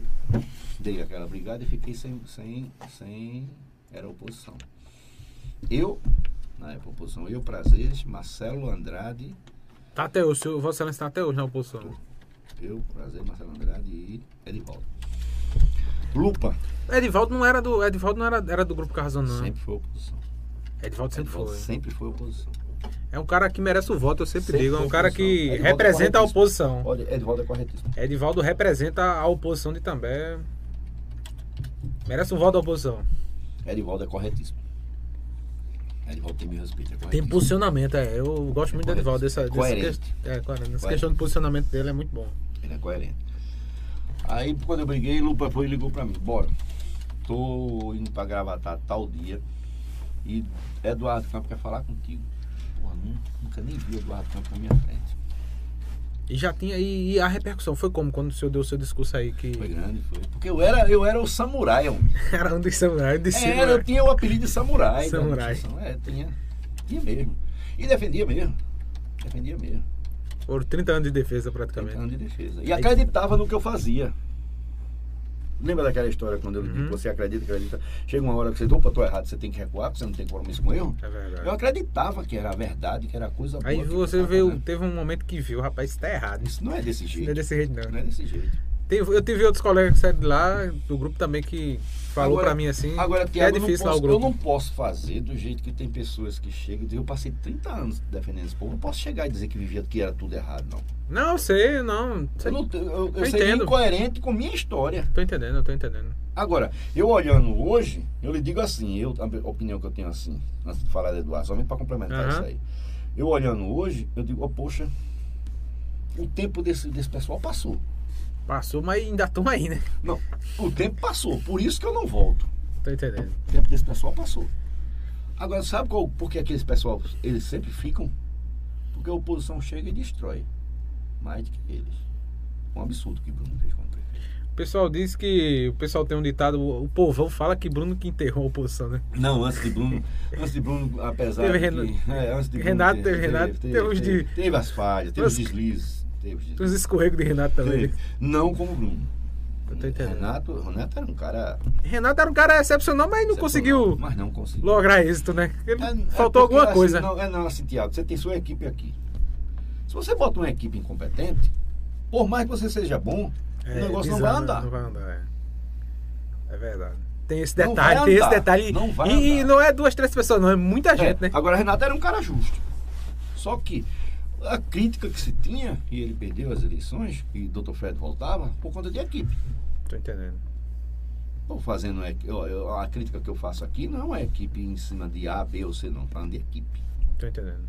dei aquela brigada e fiquei sem, sem, sem era oposição. Eu, na época oposição, eu, Prazeres, Marcelo Andrade, Tá até hoje, o Vossa Excelência tá até hoje na oposição. eu, Prazer, Marcelo Andrade e Edivaldo. Lupa Edivaldo não era do. Edivaldo não era, era do grupo Carrazão, não. sempre foi oposição. Edivaldo sempre Edivaldo foi. sempre foi oposição. É um cara que merece o voto, eu sempre, Sempre digo. É um cara que Edivaldo é representa a corretíssimo. oposição. Olha, Edivaldo é corretíssimo. Edivaldo representa a oposição de També. Merece um voto da oposição. Edivaldo é corretíssimo. Edivaldo tem meu respeito, é Tem posicionamento, é. Eu gosto É muito do Edivaldo. Dessa, coerente. quest- é, coerente. Essa questão de posicionamento dele é muito bom. Ele é coerente. Aí quando eu briguei, Lupa foi e ligou pra mim, bora. Tô indo pra gravatar tal dia. E Eduardo Campos quer falar contigo. Nu- nunca nem vi Eduardo Campos na minha frente. E já tinha. E, e a repercussão foi como quando o senhor deu o seu discurso aí? Que Foi grande, foi. Porque eu era, eu era o samurai, homem. era um dos samurais de cima. Era, eu né? tinha o apelido de samurai. da Samurai. É, tinha. Tinha mesmo. E defendia mesmo. Defendia mesmo. Foram 30 anos de defesa 30 praticamente. anos de defesa. E acreditava no que eu fazia. Lembra daquela história quando eu digo Uhum. que você acredita, acredita? Chega uma hora que você, opa, tô errado, você tem que recuar, porque você não tem compromisso com erro. É Eu acreditava que era verdade, que era coisa boa. Aí que eu você fazendo. teve um momento que viu, rapaz, isso tá errado. Isso não é desse Não é jeito. desse jeito, não. Não é desse jeito. Eu tive outros colegas que saíram de lá, do grupo também, que falou Agora- pra mim assim. Agora, que é difícil lá posso- o grupo. Eu não posso fazer do jeito que tem pessoas que chegam. Eu passei 30 anos defendendo esse povo. Não posso chegar e dizer que vivia que era tudo errado, não. Não, eu sei, não. sei- Eu, não, eu, eu, Eu seria entendo. incoerente com minha história. Tô entendendo, eu tô entendendo. Agora, eu olhando hoje, eu lhe digo assim, eu, a opinião que eu tenho assim, antes de falar de Eduardo, somente para complementar Aham. isso aí. Eu olhando hoje, eu digo, oh, poxa, o tempo desse, desse pessoal passou. Passou, mas ainda estão aí, né? Não, o tempo passou, por isso que eu não volto. Tô entendendo. O tempo desse pessoal passou. Agora, sabe qual, por que aqueles pessoal, eles sempre ficam? Porque a oposição chega e destrói. Mais do que eles. Um absurdo que Bruno fez como prefeito. O pessoal diz que. O pessoal tem um ditado, o povão fala que Bruno que enterrou a oposição, né? Não, antes de Bruno, antes de Bruno, apesar Teve de Renan- que, é, antes de Bruno, Renato, teve Renato, teve de- teve, teve as falhas, teve Os- deslizes, teve os Tem uns deslizes. escorregos de Renato também. Teve. Não como Bruno. Eu tô entendendo. Renato, Renato era um cara Renato era um cara excepcional, mas não conseguiu mas não conseguiu. lograr êxito, né? É- é faltou porque, alguma assim, coisa. Não, é não, assim, Tiago, você tem sua equipe aqui. Se você bota uma equipe incompetente, por mais que você seja bom, É, o negócio não desanda, vai andar. Não vai andar, é. É verdade. Tem esse Não detalhe, tem esse detalhe. não vai e, e não é duas, três pessoas, não, é muita É, gente, né? Agora, Renato era um cara justo. Só que a crítica que se tinha, e ele perdeu as eleições, e o Dr. Fred voltava, por conta de equipe. Tô entendendo. Estou fazendo a crítica que eu faço aqui não é equipe em cima de A, B ou C, não, falando de equipe. Tô entendendo.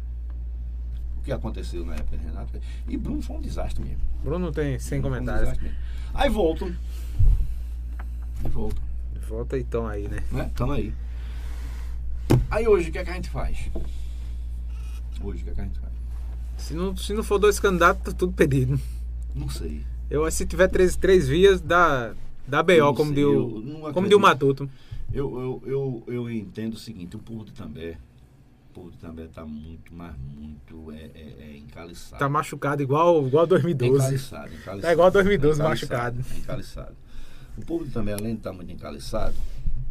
O que aconteceu na época de Renato. E Bruno foi um desastre mesmo. Bruno tem 100 Bruno um comentários. mesmo. Aí voltam. E voltam. Volta então aí, né? né? Tamo aí. Aí hoje o que, é que a gente faz? Hoje o que, é que a gente faz? Se não, se não for dois candidatos, tá tudo perdido. Não sei. Eu, se tiver três, três vias, dá, dá BO, como deu, como deu o Matuto. Eu, eu, eu, eu entendo o seguinte, o povo de També, o povo de També tá muito, mas muito é, é, é encaliçado. Tá machucado igual, igual É 2012. encaliçado, encaliçado. É igual 2012, É machucado. É encaliçado. O povo de També, além de estar muito encaliçado,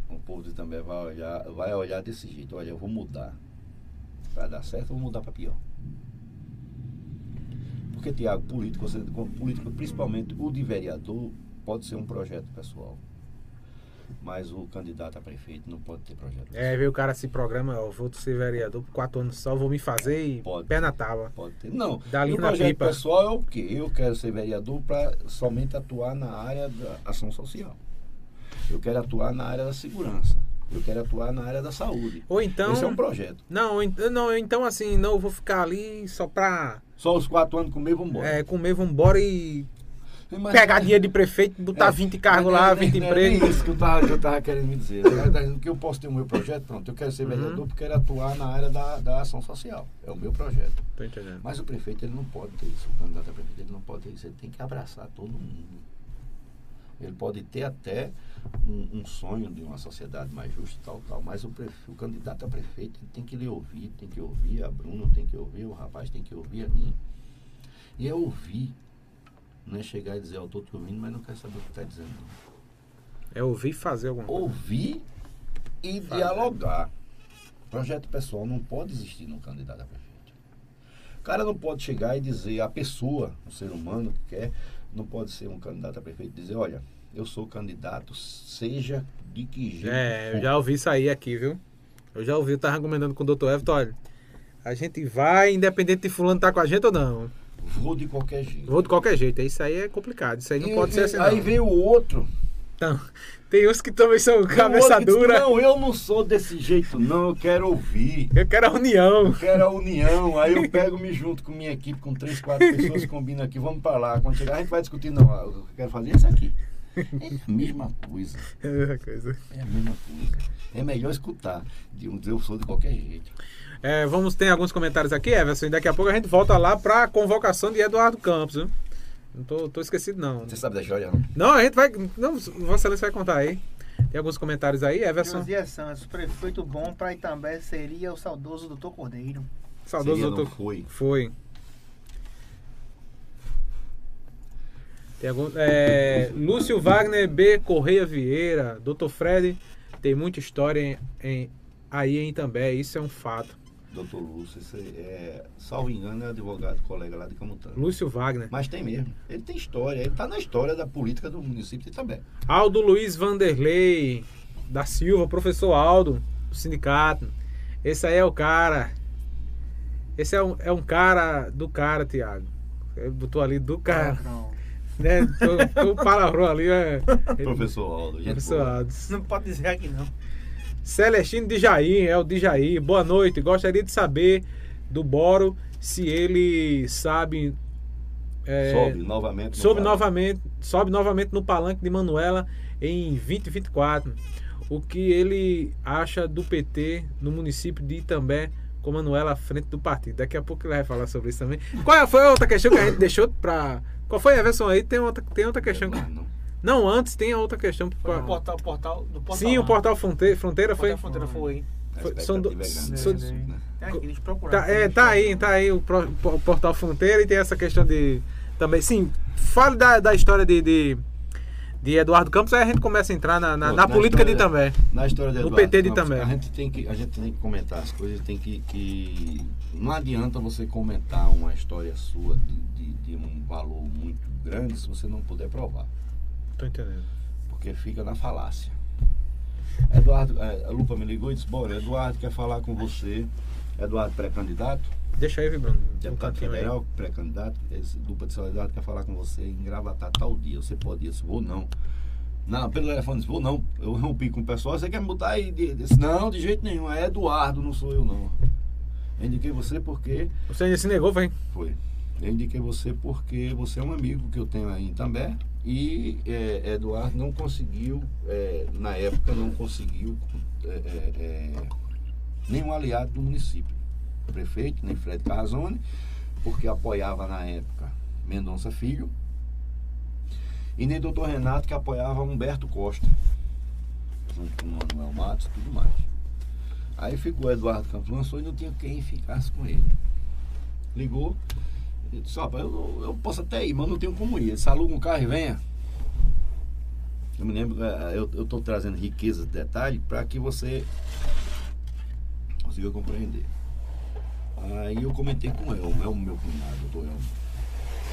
o povo de També vai olhar, vai olhar desse jeito, olha, eu vou mudar. Vai dar certo, eu vou mudar para pior. Porque, Tiago, político, você, político, principalmente o de vereador, pode ser um projeto pessoal. Mas o candidato a prefeito não pode ter projeto É, veio o cara se programa, ó, vou ser vereador por quatro anos só, vou me fazer e Pode. pé na tábua. Pode ter. Não. Linha o na projeto pipa. pessoal é o quê? Eu quero ser vereador para somente atuar na área da ação social. Eu quero atuar na área da segurança. Eu quero atuar na área da saúde. Ou então. Esse é um projeto. Não, não, então assim, não, eu vou ficar ali só pra Só os quatro anos comigo, vamos embora. é, comer, vambora e pegar dinheiro de prefeito, botar É, 20 cargos lá, não é- 20 não é nem empregos. isso que eu tava, que eu tava querendo me dizer. Dizendo que eu posso ter o meu projeto, pronto. Eu quero ser Uhum. vereador porque quero atuar na área da, da ação social. É o meu projeto. Tô entendendo. Mas o prefeito ele não pode ter isso. O candidato a prefeito ele não pode ter isso. Ele tem que abraçar todo mundo. Ele pode ter até um, um sonho de uma sociedade mais justa e tal, tal. Mas o, prefe- o candidato a prefeito tem que lhe ouvir, tem que ouvir a Bruno, tem que ouvir o rapaz, tem que ouvir a mim. E é ouvir. Não é chegar e dizer, eu estou te ouvindo, mas não quero saber o que está dizendo. não É ouvir e fazer alguma coisa. ouvir e Fazer. dialogar. Projeto pessoal não pode existir num candidato a prefeito. O cara não pode chegar e dizer, a pessoa, o ser humano que quer, não pode ser um candidato a prefeito e dizer, olha, eu sou candidato, seja de que jeito. É, eu já ouvi isso aí aqui, viu? Eu já ouvi, eu tava argumentando com o Dr. Everton, olha, a gente vai, independente de fulano tá com a gente ou não. Vou de qualquer jeito. Vou de qualquer jeito, isso aí é complicado, isso aí não E- pode ser e- assim não. Aí vem o outro. Então, tem uns que também são cabeça dura. Não, eu não sou desse jeito, não, eu quero ouvir. Eu quero a união. Eu quero a união, aí eu pego, me junto com minha equipe, com três, quatro pessoas, combina aqui, vamos pra lá. Quando chegar, a gente vai discutir, não, ah, eu quero fazer é isso aqui. É a mesma coisa, É a mesma coisa. é a mesma coisa. É melhor escutar, de um dizer eu sou de qualquer jeito. É, vamos ter alguns comentários aqui, Everson, daqui a pouco a gente volta lá pra convocação de Eduardo Campos, viu? Não tô, tô esquecido, não. Você sabe da história, não? Não, a gente vai. Não, Vossa Excelência vai contar aí. Tem alguns comentários aí, Everson. Josias Santos, prefeito bom para Itambé seria o saudoso doutor Cordeiro. Saudoso Seria, não doutor. foi. Foi. Tem algum, é, Lúcio Wagner B. Correia Vieira, Dr. Fred, tem muita história em, em- aí em Itambé, isso é um fato. Doutor Lúcio, esse é, salvo engano, é advogado, colega lá de Camutanga. Lúcio Wagner. Mas tem mesmo. Ele tem história, ele tá na história da política do município de Itambé. Aldo Luiz Vanderlei da Silva, professor Aldo, do sindicato. Esse aí é o cara. Esse é um, é um cara do cara, Tiago. Ele botou ali do cara. Não, Né? O palavrão ali é. Professor Aldo, gente Professor. Aldo. não pode dizer aqui não. Celestino de Jair, é o de Jair. Boa noite. Gostaria de saber do Boro se ele sabe. é, Sobe novamente. no sobe palanque. novamente, sobe novamente no palanque de Manuela em 2024. o que ele acha do PT no município de Itambé com Manuela à frente do partido. Daqui a pouco ele vai falar sobre isso também. Qual foi a outra questão que a gente deixou pra. Qual foi a versão aí? Tem outra, tem outra questão. que- Não, Não, antes tem a outra questão. Foi pra- portal, portal, do portal Sim, o lá. Portal Fronteira, Fronteira foi. Portal Fronteira foi. a Foi- expectativa são do- é são- aqui, eles procuraram. Tá, é, tá aí, tá aí o pro- po- Portal Fronteira e tem essa questão de. Também, sim, fale da, da história de, de, de Eduardo Campos, aí a gente começa a entrar na, na, Pronto, na na política de Itambé. Na história de No Eduardo PT de Campos, Itambé. A gente, tem que, a gente tem que comentar as coisas, tem que, que. Não adianta você comentar uma história sua de, de, de um valor muito grande se você não puder provar. Tô entendendo. Porque fica na falácia. Eduardo, é, a Lupa me ligou e disse, bora, Eduardo quer falar com você. Eduardo pré-candidato, Deixa aí, Bruno. Um deputado cantinho aí. federal, pré-candidato, esse Lupa de Soledade quer falar com você em Gravatar tal dia. Você pode ir? Vou não. Não, pelo telefone, vou não. Eu rompi com o pessoal, você quer me botar aí? Disse, não, de jeito nenhum, é Eduardo, não sou eu não. Eu indiquei você porque Você ainda se negou, vem. foi. Eu indiquei você porque você é um amigo que eu tenho aí em També e é, Eduardo não conseguiu, é, na época, não conseguiu é, é, é, nenhum aliado do município. Prefeito, nem Fred Carrazone, porque apoiava na época Mendonça Filho e nem doutor Renato, que apoiava Humberto Costa, junto com Manuel Matos e tudo mais. Aí ficou Eduardo Campos lançou e não tinha quem ficasse com ele. Ligou, eu disse, rapaz, eu, eu posso até ir, mas não tenho como ir. Ele disse, aluga um carro e venha. Eu me lembro, eh, eu estou trazendo riqueza de detalhe para que você consiga compreender. Aí eu comentei com o Elmo, Elmo meu cunhado, doutor Elmo.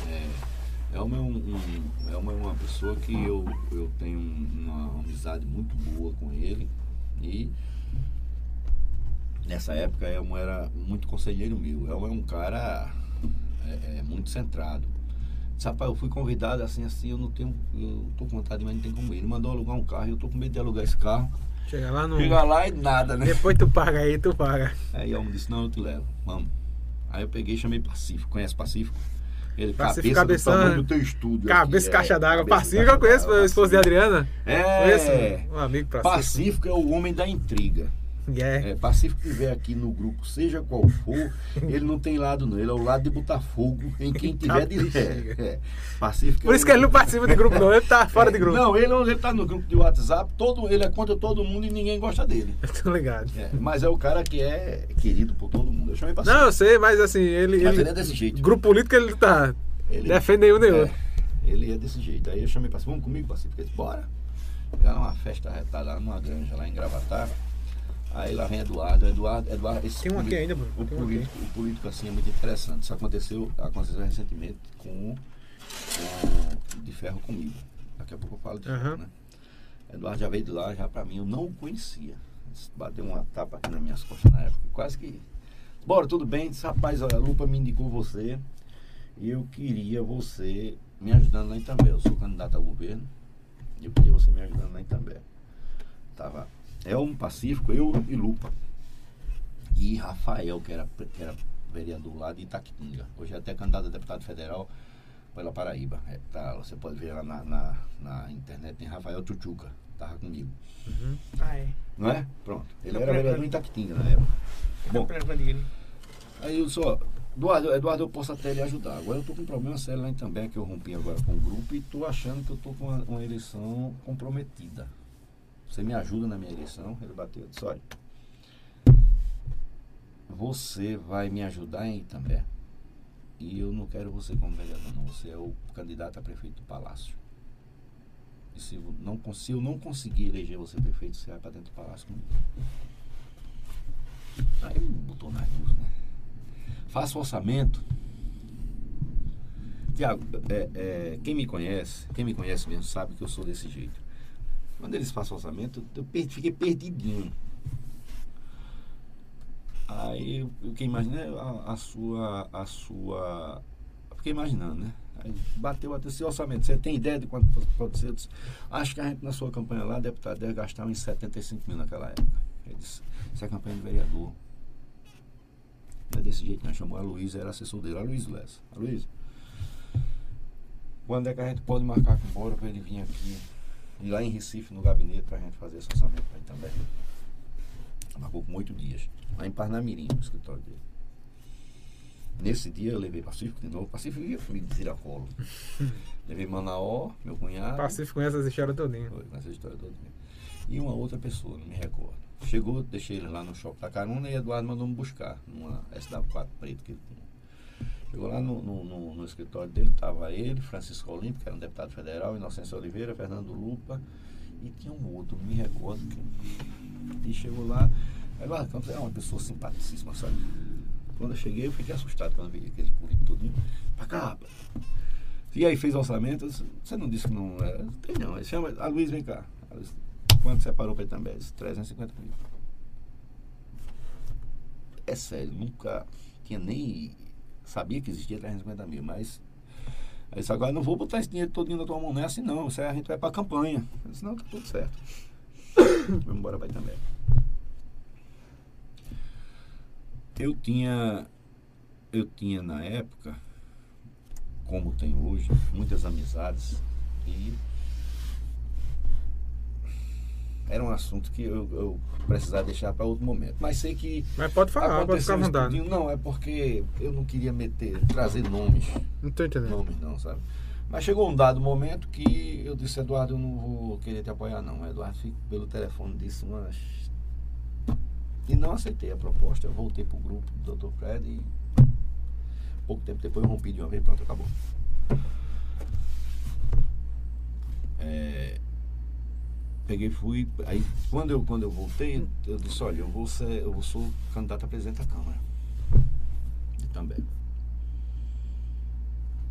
É, Elmo é, um, um- Elmo é uma pessoa que eu, eu tenho uma amizade muito boa com ele e nessa época Elmo era muito conselheiro meu. Elmo é um cara é, é, muito centrado. Rapaz, eu fui convidado assim, assim, eu não tenho, eu tô com vontade, mas não tem como ir. Ele mandou alugar um carro e eu tô com medo de alugar esse carro. Chega lá no. Chega lá e nada, né? Depois tu paga aí, tu paga. Aí Elmo disse, não, eu te levo, vamos. Aí eu peguei e chamei Pacífico, conhece Pacífico? Ele, Pacífico cabeça do tamanho do teu estúdio. Cabeça aqui, caixa é, d'água. Pacífico, eu conheço a esposa de. Adriana. É, Conheço um amigo Pacífico. Pacífico é o homem da intriga. É. É, Pacífico que estiver aqui no grupo, seja qual for, ele não tem lado não, ele é o lado de botar fogo em quem tiver de é, é. Pacífico é Por isso o- que ele não participa de grupo, não. Ele tá fora de grupo. Não, ele, ele tá no grupo de WhatsApp, todo, ele é contra todo mundo e ninguém gosta dele. Tô ligado. É, mas é o cara que é querido por todo mundo. Eu chamei Pacífico. Não, eu sei, mas assim, ele. mas ele é desse jeito. grupo político ele tá. Ele- Defende nenhum É, outro. ele é desse jeito. Aí eu chamei Pacífico, vamos comigo, Pacífico? Ele disse, bora. Era uma festa retada numa granja lá em Gravatar. Aí lá vem Eduardo. Eduardo, Eduardo esse Tem um aqui político- ainda, Bruno. O um político, o político assim é muito interessante. Isso aconteceu, aconteceu recentemente com, com de ferro comigo. Daqui a pouco eu falo ferro, Aham. né? Eduardo já veio de lá, já pra mim, eu não o conhecia. Bateu uma tapa aqui nas minhas costas na época. Quase que. Bora, tudo bem? Disse, rapaz, olha, a Lupa me indicou você. E eu queria você me ajudando lá em Itambé. Eu sou candidato ao governo. E eu queria você me ajudando lá em Itambé. Tava Elmo Pacífico, eu e Lupa. E Rafael, que era, que era vereador lá de Itaquitinga. Hoje é até candidato a deputado federal pela Paraíba. É, tá, você pode ver lá na, na, na internet, tem Rafael Tchutchuca. Tava comigo. Ah, é. Não é? Pronto. Ele Eu era vereador em Itaquitinga na época. Bom. Aí eu só, Eduardo, Eduardo, eu posso até lhe ajudar. Agora eu tô com um problema sério lá em também, que eu rompi agora com o grupo e tô achando que eu tô com uma, uma eleição comprometida. Você me ajuda na minha eleição? Ele bateu, eu disse, olha, você vai me ajudar em Itambé. E eu não quero você como vereador, não. Você é o candidato a prefeito do Palácio. E se, não, se eu não conseguir eleger você prefeito, você vai para dentro do Palácio comigo. Aí botou nas duas, né? Faça o orçamento. Tiago, é, é, quem me conhece, quem me conhece mesmo sabe que eu sou desse jeito. Quando eles fazem orçamento, eu fiquei perdidinho. Aí eu, eu fiquei imaginando a, a sua. A sua. eu Fiquei imaginando, né? Aí bateu até esse orçamento. Você tem ideia de quanto pode ser? Acho que a gente na sua campanha lá, deputado, deve gastar uns 75 mil naquela época. Ele disse, isso é campanha de vereador. É desse jeito, nós chamou a Luísa, era assessor dele, a Luísa Lessa. A Luísa, quando é que a gente pode marcar com o Bora para ele vir aqui ir lá em Recife, no gabinete, para a gente fazer esse orçamento aí também. Marcou com oito dias. Lá em Parnamirim, no escritório dele. Nesse dia eu levei Pacífico de novo. Pacífico ia comigo de tiracolo. levei Manaó, meu cunhado. Pacífico conhece essa história todinha. Foi, com essa história toda. E uma outra pessoa, não me recordo. Chegou, deixei ele lá no shopping da Caruna e Eduardo mandou me buscar, numa SW4 preto que ele tinha. Chegou lá no, no, no, no escritório dele, estava ele, Francisco Olímpio, que era um deputado federal, Inocêncio Oliveira, Fernando Lupa, e tinha um outro, me recordo. E chegou lá, Eduardo Campos é uma pessoa simpaticíssima, sabe? Quando eu cheguei, eu fiquei assustado quando vi aquele político todo. Pra cá, rapaz. E aí fez orçamento, você não disse que não era? Tem não, ele chama, a Luiz, vem cá. Quanto separou para ele também? 350 mil. É sério, nunca tinha nem. Sabia que existia 350 mil, mas. Aí disse, agora não vou botar esse dinheiro todo na tua mão, não é assim não. Isso aí a gente vai para a campanha. Eu disse, não, tá tudo certo. Vamos embora vai também. Eu tinha. Eu tinha na época, como tem hoje, muitas amizades e era um assunto que eu, eu precisava deixar para outro momento. Mas sei que. Mas pode falar, pode ficar à vontade. Não, é porque eu não queria meter, trazer nomes. Não estou entendendo. Nomes não, sabe? Mas chegou um dado momento que eu disse, Eduardo, eu não vou querer te apoiar, não. Eduardo fica pelo telefone disse umas. E não aceitei a proposta. Eu voltei para o grupo do Dr. Fred e pouco tempo depois eu rompi de uma vez pronto, acabou. É, peguei fui aí quando eu quando eu voltei eu disse olha eu vou ser eu sou candidato a presidente da câmara e também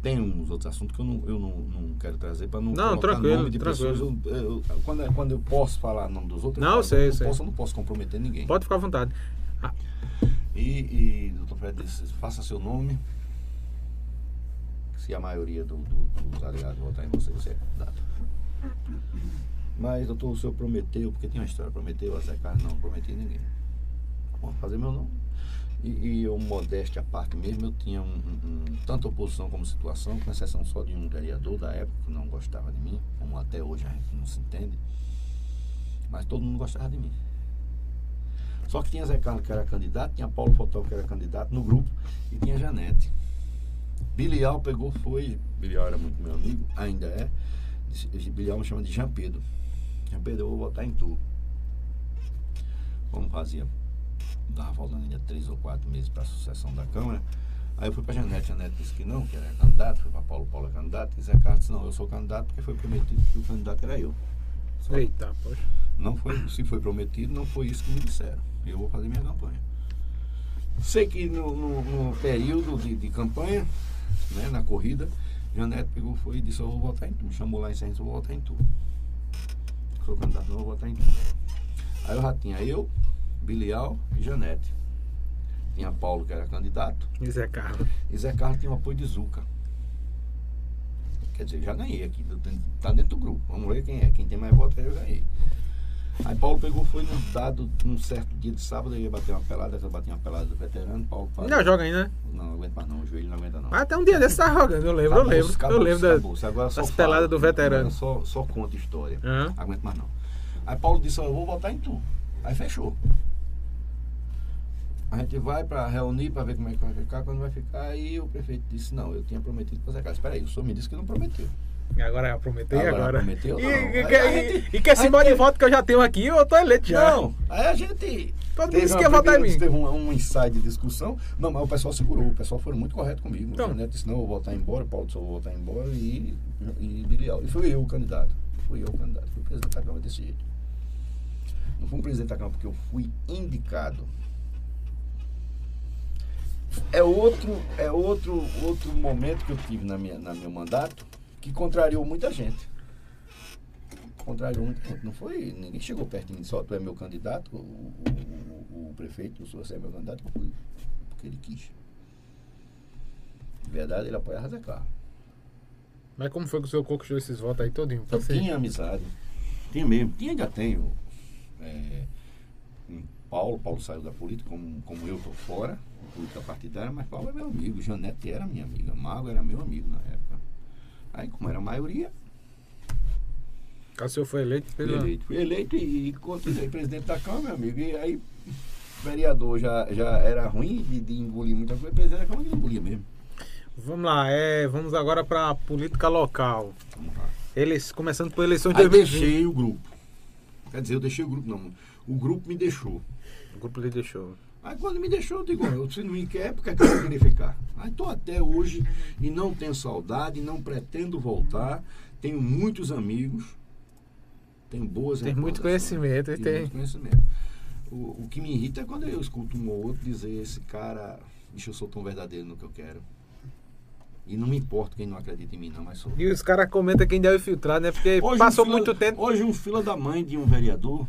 tem uns outros assuntos que eu não, eu não, não quero trazer para não não tranquilo nome de tranquilo. pessoas eu, eu, quando quando eu posso falar nome dos outros não eu sei, não sei. posso eu não posso comprometer ninguém pode ficar à vontade ah. e, e o doutor Fred disse faça seu nome se a maioria do, do, dos aliados votar em você você é candidato mas, doutor, o senhor prometeu, porque tem uma história, prometeu a Zé Carlos, não prometi ninguém. Vou fazer meu nome. E, e eu, modéstia à parte mesmo, eu tinha um, um, tanto oposição como situação, com exceção só de um vereador da época que não gostava de mim, como até hoje a gente não se entende, mas todo mundo gostava de mim. Só que tinha Zé Carlos que era candidato, tinha Paulo Fotó que era candidato no grupo e tinha Janete. Bilial pegou, foi, Bilial era muito meu amigo, ainda é, Bilial me chama de Jean Pedro. Pedro, eu vou votar em tu. Como fazia, dava faltando ainda três ou quatro meses para a sucessão da Câmara. Aí eu fui para a Janete, a Janete disse que não, que era candidato, fui para Paulo, Paulo é candidato, e Zé Carlos disse, não, eu sou candidato porque foi prometido que o candidato era eu. Só Eita, poxa. Não foi, se foi prometido, não foi isso que me disseram. Eu vou fazer minha campanha. Sei que no, no, no período de, de, campanha, né, na corrida, Janete pegou foi e disse, eu vou votar em tu. Chamou lá em Centro, eu vou votar em tu sou candidato, não vou votar em Aí eu já tinha eu, Bilial e Janete. Tinha Paulo, que era candidato. E Zé Carlos. E Zé Carlos tinha o apoio de Zuca. Quer dizer, já ganhei aqui, tá dentro do grupo. Vamos ver quem é. Quem tem mais votos eu ganhei. Aí Paulo pegou, foi num dado, num certo dia de sábado, eu ia bater uma pelada, eu bati uma pelada do veterano, Paulo parou. Não joga ainda, né? Não, não aguento mais não, o joelho não aguenta não. Ah, até um dia desse tá jogando, eu lembro, eu lembro. eu lembro da, Agora das peladas do veterano. Só, só conta história. Uhum. Aguento mais não. Aí Paulo disse, eu vou votar em tu. Aí fechou. A gente vai para reunir para ver como é que vai ficar, quando vai ficar, aí o prefeito disse, não, eu tinha prometido para Zé Carlos. Espera aí, o senhor me disse que não prometeu. E agora é prometeu agora? agora. Prometeu, e, e, e, e que esse modo de voto que eu já tenho aqui, eu tô eleito já. Não, aí a gente. Todo mundo disse que ia votar em mim. Teve um, um ensaio de discussão. Não, mas o pessoal segurou. O pessoal foi muito correto comigo. Então. O Neto disse: não, eu vou votar embora. O Paulo disse: eu vou votar embora. E, e Bilial. E fui eu o candidato. Fui eu o candidato. Fui presidente da Câmara desse jeito. Não fui um presidente da Câmara porque eu fui indicado. É outro, é outro, outro momento que eu tive na minha, na meu mandato que contrariou muita gente. Contrariou muita gente. Não foi. Ninguém chegou perto de mim, só tu é meu candidato, o, o, o, o prefeito, o senhor é meu candidato, porque ele quis. De verdade, ele apoia a Zé Carlos. Mas como foi que o senhor conquistou esses votos aí todinho? Eu tinha amizade. Tinha mesmo. Tinha, ainda tenho. É, Paulo, Paulo saiu da política, como, como eu estou fora, política partidária, mas Paulo é meu amigo. Janete era minha amiga. Mago era meu amigo na época. Aí, como era a maioria, Cássio foi eleito pela... eleito. Fui eleito e, e continuei presidente da Câmara, meu amigo. E aí, vereador já, já era ruim de, de engolir muita coisa, presidente da Câmara que engolia mesmo. Vamos lá, é, vamos agora para a política local. Vamos lá. Eles, começando por eleições de Aí 2020. deixei o grupo. Quer dizer, eu deixei o grupo, não. O grupo me deixou. O grupo lhe deixou. Aí quando me deixou, eu digo, ó, você não me quer, porque é que eu querer ficar? Aí estou até hoje e não tenho saudade, não pretendo voltar. Tenho muitos amigos, tenho boas Tem muito conhecimento, tenho tem- muito conhecimento. O, o que me irrita é quando eu escuto um ou outro dizer, esse cara, bicho, eu sou tão verdadeiro no que eu quero. E não me importa quem não acredita em mim, não, mas sou. E os caras comentam quem deu infiltrado, né? Porque Hoje passou um fila- muito tempo. Hoje um fila da mãe de um vereador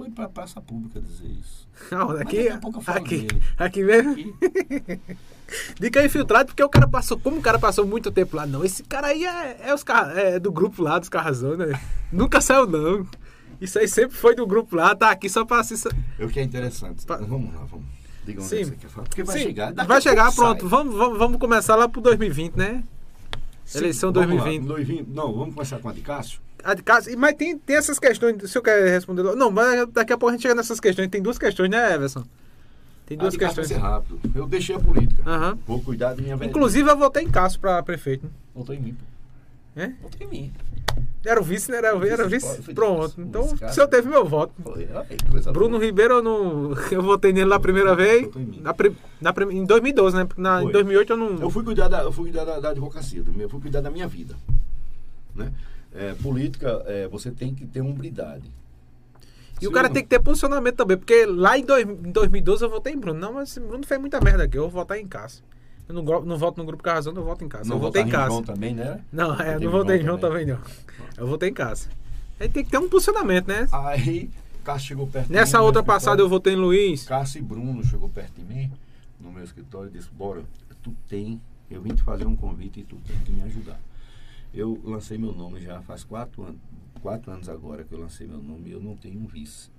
foi pra praça pública dizer isso. Não, aqui, daqui a pouco eu falo aqui, dele. aqui mesmo. Aqui. É infiltrado, porque o cara passou. Como o cara passou muito tempo lá, não. Esse cara aí é, é os car- é do grupo lá dos Carrazão, né? Nunca saiu, não. Isso aí sempre foi do grupo lá, tá aqui só pra se. É o que é interessante. Pa- Vamos lá, vamos. Diga onde Sim. é que você quer falar. Porque vai Sim, chegar. vai a chegar, pronto. Vamos, vamos, vamos começar lá pro 2020, né? Sim, eleição vamos lá, 2020. 2020. Não, vamos começar com a de Cássio. A de casa. Mas tem, tem essas questões. Se eu quero responder. Não, mas daqui a pouco a gente chega nessas questões. Tem duas questões, né, Everson? Tem duas vai questões. ser rápido. Eu deixei a política. Aham. Vou cuidar da minha velha. Inclusive, eu votei em Cássio pra prefeito. né? Votou em mim, pô. É? Votou em mim. Era o vice, né? Era, o- era o vice. Foi Pronto. Então, o senhor teve meu voto. Foi, aí, Bruno boa. Ribeiro, eu não. Eu votei nele na primeira vez. Em. Na, na em 2012, né? Na, em Foi. 2008 eu não. Eu fui cuidar da, eu fui cuidar da, da advocacia, eu fui cuidar da minha vida. Né? É, política, é, você tem que ter hombridade. E o cara tem que ter posicionamento também, porque lá em, dois- em 2012 eu votei em Bruno. Não, mas esse Bruno fez muita merda aqui. Eu vou votar em Cássio. Eu não, não voto no grupo Carrazão, eu voto em Cássio. Não eu votei em Cássio. João também, né? Não, é, não votei em João João também, não. Eu votei em Cássio. Aí tem que ter um posicionamento, né? Aí, Cássio chegou perto de mim Nessa outra passada eu votei em Luiz. Cássio e Bruno chegou perto de mim no meu escritório e disse, bora, tu tem, eu vim te fazer um convite e tu tem que me ajudar. Eu lancei meu nome já faz quatro anos, quatro anos agora que eu lancei meu nome e eu não tenho um vice.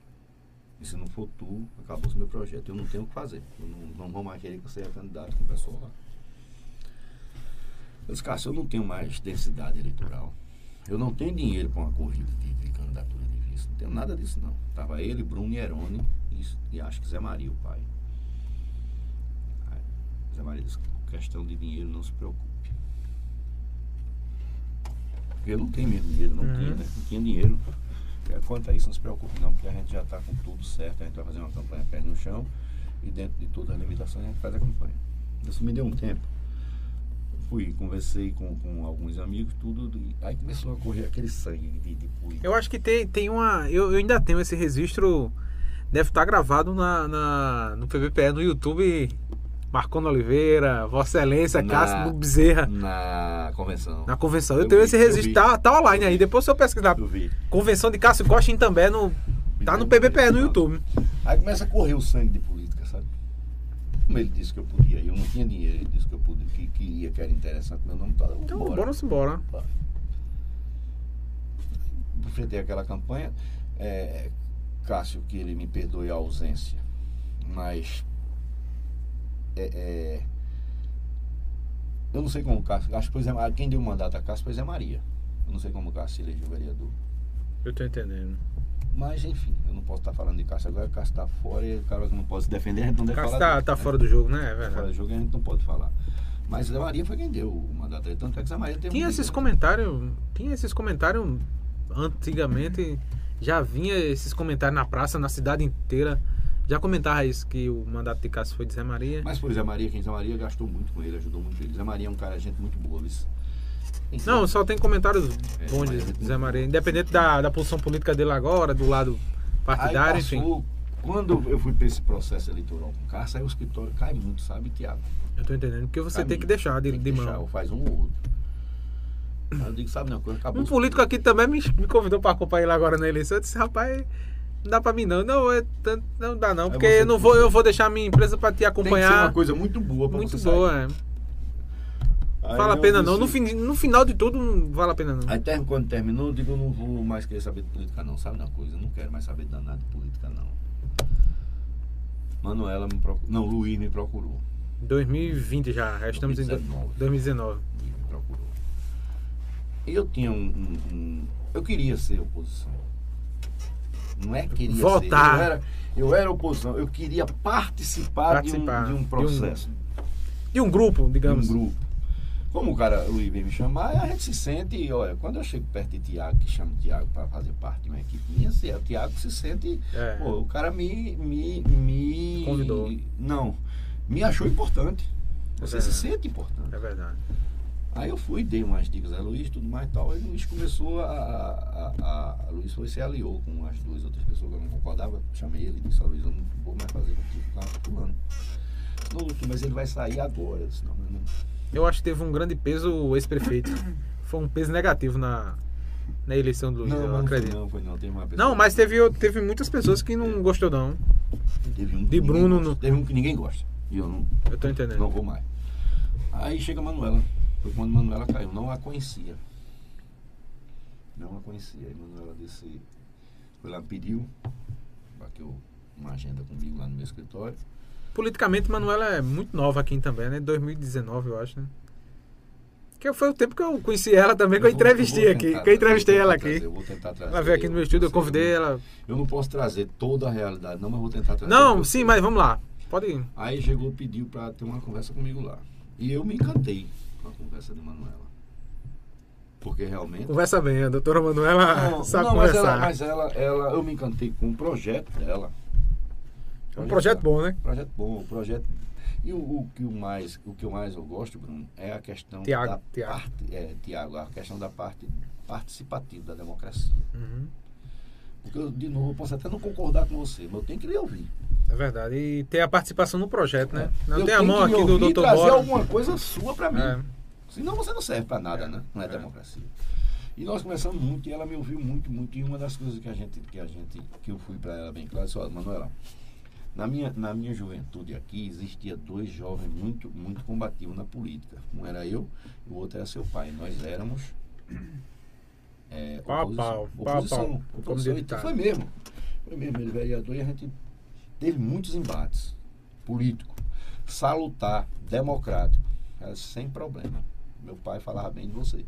E se não for tu, acabou o meu projeto. Eu não tenho o que fazer. Eu não, não vou mais querer que você é candidato com o pessoal lá. Eu disse, Cássio, eu não tenho mais densidade eleitoral. Eu não tenho dinheiro para uma corrida de, de candidatura de vice. Não tenho nada disso, não. Tava ele, Bruno e Herone e, e acho que Zé Maria, o pai. Aí, Zé Maria disse, questão de dinheiro, não se preocupe. Porque eu não tenho mesmo dinheiro, não Uhum. tinha, né? Não tinha dinheiro. É, Quanto a isso, não se preocupe não, porque a gente já está com tudo certo, a gente vai fazer uma campanha pé no chão e dentro de todas as limitações a gente faz a campanha. Isso me deu um tempo. Fui, conversei com, com alguns amigos, tudo, e aí começou a correr aquele sangue de, de política. Eu acho que tem, tem uma. Eu, eu ainda tenho esse registro. Deve estar gravado na, na- no PBPE no YouTube. Marcona Oliveira, Vossa Excelência, Cássio Bezerra, Na convenção. na convenção. Eu, Eu tenho vi, esse registro. Tá, tá online aí. Depois se eu pesquisar. Eu vi. Convenção de Cássio Costa também no. Tá no PBPE no YouTube. Aí começa a correr o sangue de política, sabe? Como ele disse que eu podia, eu não tinha dinheiro, ele disse que eu podia, que queria, que era interessante, meu nome tá. Então, bora. bora embora. enfrentei aquela campanha. É, Cássio, que ele me perdoe a ausência, mas é, é, eu não sei como o Cássio, acho que Maria, quem deu o mandato a Cássio foi Zé Maria. Eu não sei como o Cássio se elegeu vereador. Eu tô entendendo. Mas enfim, eu não posso estar falando de Cássio agora, Cássio está fora e o cara que não pode se defender, a gente não deve Cássio falar. tá, dele, tá né? fora do jogo, né? É Tá fora verdade. do jogo a gente não pode falar. Mas Zé Maria foi quem deu o mandato tanto é que Zé Maria teve Tinha um esses comentários. Tinha esses comentários antigamente. Já vinha esses comentários na praça, na cidade inteira. Já comentava isso, que o mandato de Cássio foi de Zé Maria. Mas foi Zé Maria, quem Zé Maria gastou muito com ele, ajudou muito ele. Zé Maria é um cara, gente muito boa, Não, só tem comentários É, bons é de muito Zé. Maria. Independente da, da posição política dele agora, do lado partidário, aí enfim. passou, Quando eu fui para esse processo eleitoral com o Cássio, aí o escritório cai muito, sabe, Tiago? Eu tô entendendo. Porque você Cai tem que deixar de, Tem que de deixar, mão. ou faz um ou outro. Eu digo, sabe uma coisa, acabou. Um político aqui também me, me convidou pra acompanhar ele agora na eleição. Eu disse, rapaz, não dá pra mim não. Não, é tanto- não dá não. Aí Porque eu não vou, eu vou deixar minha empresa pra te Tem que ser uma acompanhar. coisa muito boa para Muito você boa, sair. é. Aí Vale a pena não. No, fin, no final de tudo, não vale a pena não. Aí ter- quando terminou, eu digo, eu não vou mais querer saber de política não, sabe uma coisa? Eu não quero mais saber de nada de política não. Manuela me procurou, não, Luiz me procurou. 2020 já, já estamos em do- 2019. 2019. Luiz me procurou. Eu tinha um, um- um- Eu queria ser oposição. Não é que queria Votar. ser. Eu era, eu era oposição. Eu queria participar, Participar de, um, de de um um- processo. De um grupo, De digamos. um grupo. Como o cara, o Luiz veio me chamar, a gente se sente, olha, quando eu chego perto de Tiago, que chama Tiago para fazer parte de uma equipe minha, se- o Tiago se sente, É. pô, o cara me, me, me. Convidou. Não, me achou importante. Você É. se sente importante. É verdade. Aí eu fui, dei umas dicas a Luiz, tudo mais e tal. Aí o Luiz começou a. a, a, a Luiz foi se aliou com as duas outras pessoas que eu não concordava. Chamei ele e disse, Luiz, eu não vou mais fazer contigo, tá pulando. Não, doutor, mas ele vai sair agora. Eu disse, não, não. Eu acho que teve um grande peso o ex-prefeito. Foi um peso negativo na, na eleição do Luiz, Não, eu não foi acredito. não, foi não. Teve uma pessoa- Não, mas teve, teve muitas pessoas que não gostou não. Teve um de Bruno no- Teve um que ninguém gosta. E eu não, Eu tô entendendo. não vou mais. Aí chega a Manuela. Foi quando Manuela caiu. Não a conhecia. Não a conhecia. Aí Manuela disse. Foi lá, pediu. Bateu uma agenda comigo lá no meu escritório. Politicamente, Manuela é muito nova aqui também, né? 2019, eu acho, né? Que foi o tempo que eu conheci ela também, que eu entrevistei vou aqui. Que eu entrevistei trazer, ela tentar aqui. trazer, eu vou tentar trazer. Ela veio aqui no meu estúdio, eu convidei ela. Eu não posso trazer toda a realidade, não, mas vou tentar trazer. Não, sim, mas vamos lá. Pode ir. Aí chegou, pediu pra ter uma conversa comigo lá. E eu me encantei com a conversa de Manuela. Porque realmente. Conversa bem, a doutora Manuela Não, sabe não, mas, conversar. ela, mas ela, ela, eu me encantei com o projeto dela. É um projeto bom, né? Projeto bom, o projeto. E o, o que o mais, o que eu mais eu gosto, Bruno, é a questão Tiago, da Tiago. parte, é, Tiago, a questão da parte participativa da democracia. Uhum. Porque eu, de novo, eu posso até não concordar com você, mas eu tenho que lhe ouvir. É verdade. E ter a participação no projeto, né? Não eu tem a mão aqui do e doutor trazer Bora. alguma coisa sua para mim. É. Senão você não serve para nada, né? Não é, É. democracia. E nós conversamos muito e ela me ouviu muito, muito. E uma das coisas que a gente, que a gente, que eu fui para ela bem claro, disse, olha, Manuela, na minha, na minha juventude aqui existia dois jovens muito, muito combativos na política. Um era eu e o outro era seu pai. Nós éramos é, Pau a oposição. pau, pau a oposição, pau, como oposição. diz o Então, ditado. foi mesmo. Foi mesmo, teve muitos embates políticos, salutar, democrático, era sem problema. Meu pai falava bem de você.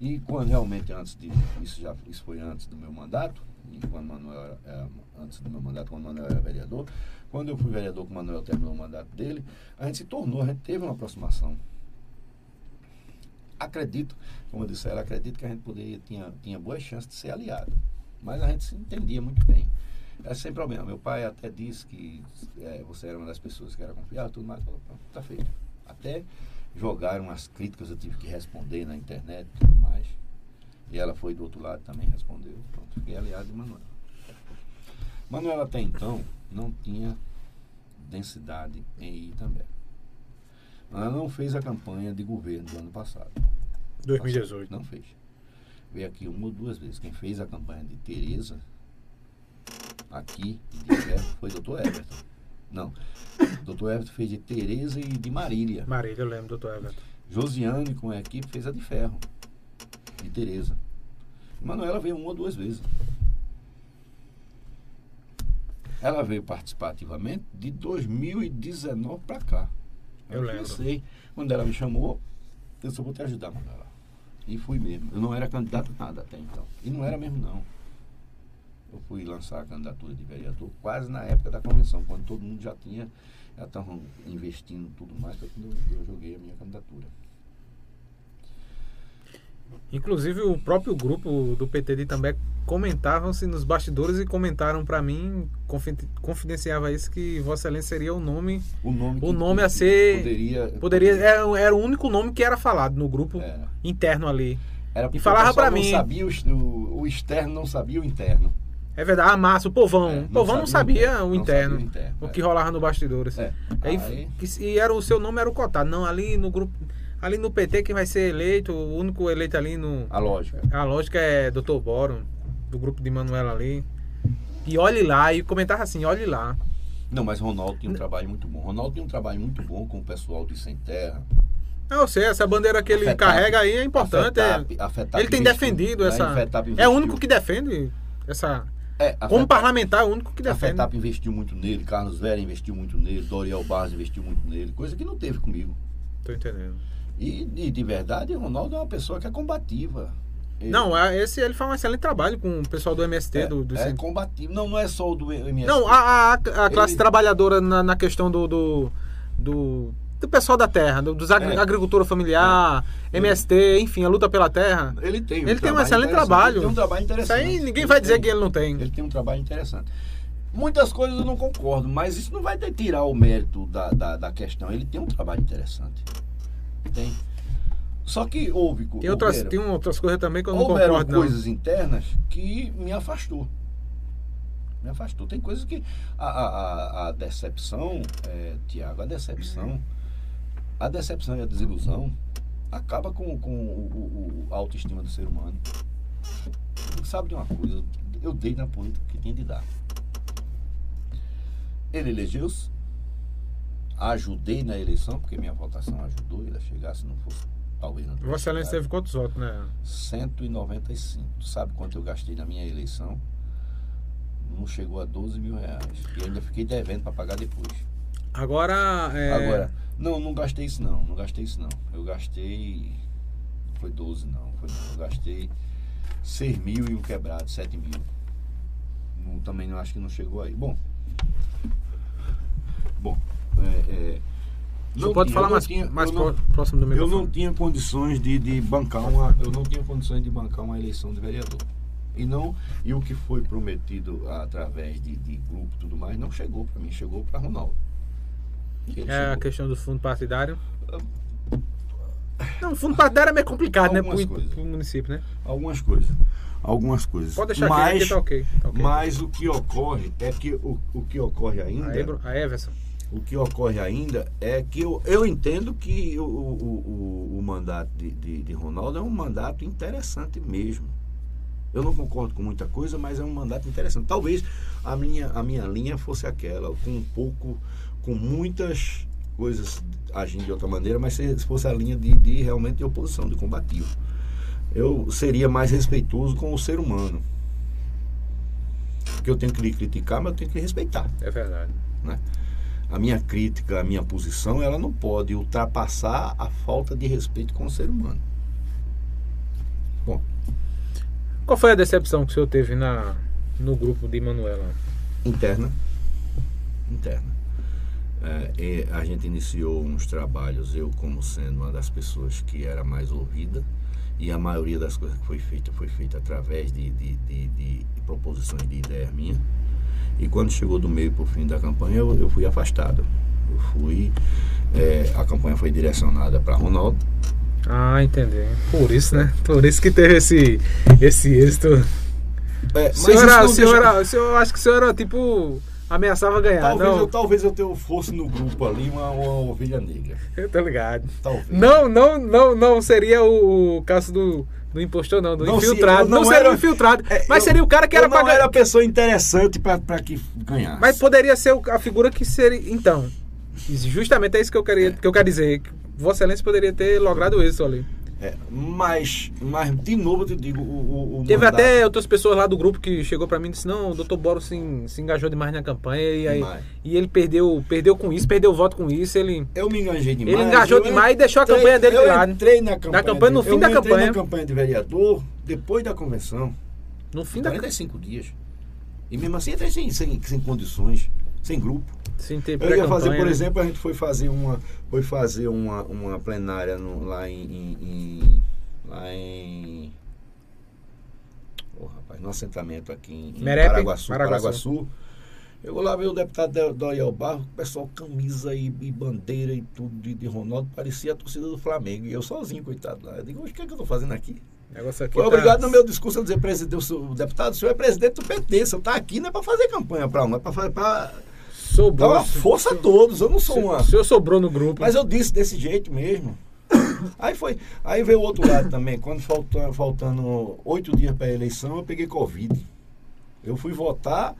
E quando realmente antes de isso já isso foi antes do meu mandato, quando Manuel era, era- antes do meu mandato, quando Manuel era vereador, quando eu fui vereador, o Manuel terminou o mandato dele, a gente se tornou, a gente teve uma aproximação. Acredito, como eu disse, ela acredito que a gente poderia tinha tinha boas chances de ser aliado, mas a gente se entendia muito bem. É sem problema. Meu pai até disse que é, você era uma das pessoas que era confiável, tudo mais. Falou, "Pronto, tá feito. Até jogaram as críticas, eu tive que responder na internet e tudo mais. E ela foi do outro lado também respondeu. Pronto, fiquei aliado de Manuela. Manuela até então não tinha densidade em Itambé. Ela não fez a campanha de governo do ano passado. 2018. Não fez. Veio aqui uma ou duas vezes. Quem fez a campanha de Tereza aqui de Everton foi doutor Everton. Não. Doutor Everton fez de Tereza e de Marília. Marília, eu lembro, doutor Everton. Josiane com a equipe fez a de ferro. De Tereza. Manuela veio uma ou duas vezes. Ela veio participar ativamente de 2019 para cá. Eu lembro. comecei. Quando ela me chamou, eu só vou te ajudar, Manuela. E fui mesmo. Eu não era candidato a nada até então. E não era mesmo, não. Eu fui lançar a candidatura de vereador quase na época da convenção, quando todo mundo já tinha, já estavam investindo tudo mais, foi quando eu, eu joguei a minha candidatura. Inclusive, o próprio grupo do PT de Itambé comentavam-se nos bastidores e comentaram para mim, confi- confidenciava isso, que Vossa Excelência seria o nome. O nome, O nome a ser- Poderia. Poderia, era, era o único nome que era falado no grupo Era. interno ali. Era porque falava não mim. Sabia o, o externo não sabia o interno. É verdade, a massa, o povão. É, o povão não sabia, o não interno. sabia o interno, O é. que rolava no bastidores. É. Aí, Aí- que- e era o seu nome era o cotado. Não, ali no grupo. Ali no PT quem vai ser eleito, o único eleito ali no. a lógica. A lógica é Dr. Boro, do grupo de Manuela ali. E olhe lá, e comentava assim, olhe lá. Não, mas Ronaldo tinha um trabalho muito bom. Ronaldo tinha um trabalho muito bom com o pessoal de Sem Terra. Ah, Eu sei, essa bandeira que ele FETAP- carrega aí é importante. a é- FETAP- a FETAP ele tem investiu, defendido né? essa. É o único que defende essa. É, a Como FETAP- parlamentar, é o único que A defende. FETAP investiu muito nele, Carlos Vera investiu muito nele, Doriel Barros investiu muito nele, coisa que não teve comigo. Tô entendendo. E, e, de verdade, o Ronaldo é uma pessoa que é combativa. Ele- Não, a- esse ele faz um excelente trabalho com o pessoal do MST, é, do, do é combativo. Não, não é só o do MST. Não, a, a, a classe Ele- trabalhadora na, na questão do, do, do, do pessoal da terra, do- dos agri- É. agricultura familiar, MST, enfim, a luta pela terra. Ele tem Ele tem um excelente trabalho. Ele tem um trabalho Isso interessante. aí ninguém Ele vai dizer tem. que ele não tem. Ele tem um trabalho interessante. Muitas coisas eu não concordo, mas isso não vai tirar o mérito da, da, da questão. Ele tem um trabalho interessante. Tem. Só que houve. Tem outras, houveram- tem outras coisas também que eu não houveram concordo, não. coisas internas que me afastou. Me afastou. Tem coisas que. A, a, a- decepção, é, Tiago, a decepção. A decepção e a desilusão acaba com, com o, o- a autoestima do ser humano. Sabe de uma coisa? Eu dei na política que tinha de dar. Ele elegeu-se. Ajudei na eleição, porque minha votação ajudou ele a chegar, se não fosse, talvez não Vossa Excelência teve quantos votos, né? 195. Sabe quanto eu gastei na minha eleição? Não chegou a 12 mil reais. E ainda fiquei devendo para pagar depois. Agora, é, Agora, não, não gastei isso não. Não gastei isso não. Eu gastei. Não foi 12 não. Foi não. Eu gastei 6 mil e um quebrado, 7 mil. Não, também não acho que não chegou aí. Bom. Bom. É, é, você não pode tinha- falar eu mais, tinha- mais eu não- pró- próximo do eu microfone. não tinha condições de, de bancar uma. Eu não tinha condições de bancar uma eleição de vereador. E não, e o que foi prometido através de, de grupo e tudo mais, não chegou para mim, chegou para Ronaldo. É a questão do fundo partidário. Não, o fundo partidário é meio complicado, né? Algumas Pro, coisas. pro município, né? Algumas coisas. Algumas coisas. Pode deixar mas, aqui, tá ok. Tá ok. mas o que ocorre é que o, o que ocorre ainda. Bru- aí, Everson. O que ocorre ainda é que eu, eu entendo que o, o, o, o mandato de, de, de Ronaldo é um mandato interessante mesmo. Eu não concordo com muita coisa, mas é um mandato interessante. Talvez a minha, a minha linha fosse aquela, com um pouco, com muitas coisas agindo de outra maneira, mas se fosse a linha de, de realmente de oposição, de combativo. Eu seria mais respeitoso com o ser humano. Porque eu tenho que lhe criticar, mas eu tenho que lhe respeitar É verdade. né? A minha crítica, a minha posição, ela não pode ultrapassar a falta de respeito com o ser humano. Bom, Qual foi a decepção que o senhor teve na, no grupo de Manuela? interna, interna. É, e a gente iniciou uns trabalhos, eu como sendo uma das pessoas que era mais ouvida, e a maioria das coisas que foi feita foi feita através de, de, de, de proposições de ideias minhas. E quando chegou do meio para o fim da campanha, eu, eu fui afastado. Eu fui. é, a campanha foi direcionada para Ronaldo. Ah, entendi. Por isso, né? Por isso que teve esse, esse êxito. É, O senhor, era, isso o não senhor deixa- senhor- eu acho que o senhor era tipo. Ameaçava ganhar, Talvez não? eu, talvez eu tenha- fosse no grupo ali uma, uma ovelha negra. Eu tô ligado. Talvez. Não, não, não, não seria o, o caso do, do impostor, não, do Não, se- infiltrado. eu não, não seria era- o infiltrado. É, mas eu- seria o cara que eu era não pra era a pessoa interessante para que ganhasse. Mas poderia ser a figura que seria. Então, justamente é isso que eu queria, que eu quero dizer. Vossa Excelência poderia ter logrado isso ali. É, mas, mas, de novo, eu te digo, o, o, Teve mandato- até outras pessoas lá do grupo que chegou pra mim e disse: Não, o doutor Boro se, se engajou demais na campanha e, aí, e ele perdeu, perdeu com isso, perdeu o voto com isso. Ele, Eu me enganjei demais. ele engajou eu demais e deixou a entrei- campanha dele de eu lado. entrei na campanha. campanha, no de- fim da entrei campanha. na campanha de vereador depois da convenção. No fim da 45 dias. E mesmo assim entrei sem, sem, sem condições, sem grupo. Sem ter Eu ia fazer, por né? exemplo, a gente foi fazer uma, foi fazer uma, uma plenária no- lá em, em- lá em oh, rapaz, no assentamento aqui em, Merepe? Paraguaçu, Paraguaçu. Paraguaçu. Eu vou lá ver o deputado Doriel Barro, o pessoal camisa e, e bandeira e tudo de, de Ronaldo, parecia a torcida do Flamengo. E eu sozinho, coitado lá. Eu digo, "Oxe, o que é que eu tô fazendo aqui? Negócio aqui Foi tá- obrigado no meu discurso a dizer, presidente, o deputado, o senhor é presidente do PT, o senhor está aqui não é para fazer campanha para um, é para Sobrou. uma força a todos. Eu não sou uma. O senhor sobrou no grupo. Mas eu disse desse jeito mesmo. Aí foi. Aí veio o outro lado também. Quando faltando, faltando oito dias para a eleição, eu peguei Covid. Eu fui votar.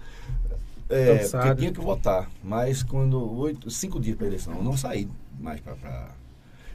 É, Cansado. porque tinha que votar. Mas quando. Oito, cinco dias para a eleição, eu não saí mais para.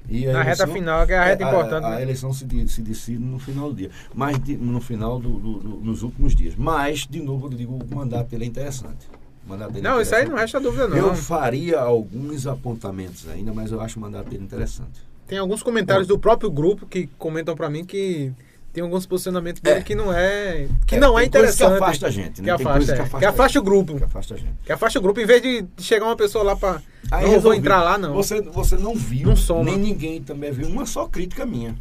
E a Na reta eleição- final, que é a reta a- importante, A, né? eleição se, se decide no final do dia. Mas de- no final do, do- do- nos últimos dias. Mas, de novo, eu digo, o mandato dele é interessante. O mandato dele Não, isso aí não resta dúvida, não. Eu faria alguns apontamentos ainda, mas eu acho o mandato dele interessante. Tem alguns comentários do próprio grupo que comentam pra mim que tem alguns posicionamentos dele É. que não é. Que É, não é interessante. Que afasta a gente, Que né? Tem afasta, é. que afasta, Que afasta o grupo. Que afasta a gente. Que afasta o grupo, em vez de chegar uma pessoa lá pra. Aí não vou resolvi. entrar lá, não. Você, você não viu, Não soma. nem ninguém também viu uma só crítica minha.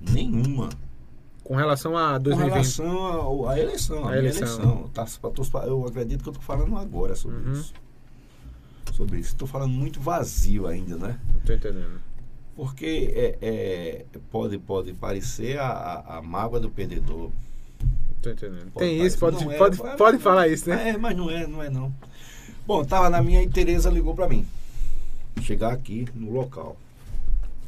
Nenhuma. Com relação a Com 2020. relação ao- à eleição, a eleição. eleição. Tá, eu acredito que eu tô falando agora sobre Uhum. isso. Sobre isso. Estou falando muito vazio ainda, né? Não tô entendendo. Porque é, é, pode, pode parecer a, a, a mágoa do perdedor. Tô entendendo. Pode Tem isso, parecer- pode, é, pode, mas- pode falar isso, né? É, mas não é, não é não. Bom, tava na minha e Tereza ligou pra mim. Chegar aqui no local.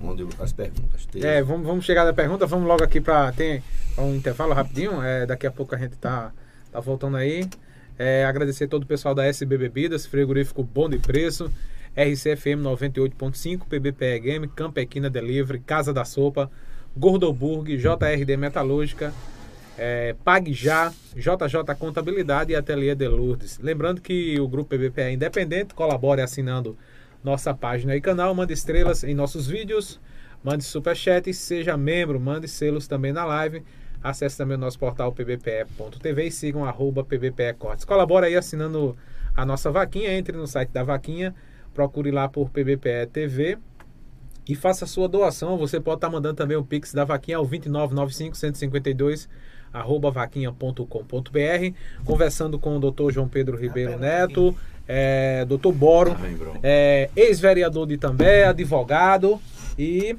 Onde as perguntas. Tereza, É, vamos, vamos chegar na pergunta, vamos logo aqui para tem um intervalo rapidinho, é, daqui a pouco a gente tá, tá voltando aí. É, agradecer todo o pessoal da SB Bebidas, frigorífico bom de preço, RCFM 98.5, PBPE Game, Campequina Delivery, Casa da Sopa, Gordoburg, JRD Metalúrgica, é, Pague Já, JJ Contabilidade e Ateliê de Lourdes. Lembrando que o grupo PBPE é independente, colabore assinando nossa página e canal, mande estrelas em nossos vídeos, mande superchat, seja membro, mande selos também na live. Acesse também o nosso portal pbpe.tv e sigam arroba pbpe cortes. Colabora aí assinando a nossa vaquinha, entre no site da vaquinha, procure lá por pbpe TV e faça a sua doação. Você pode estar mandando também o Pix da vaquinha ao 2995 152 arroba vaquinha.com.br conversando com o Dr. João Pedro Ribeiro Neto, é, Dr. Boro, bro. é, ex-vereador de Itambé, advogado e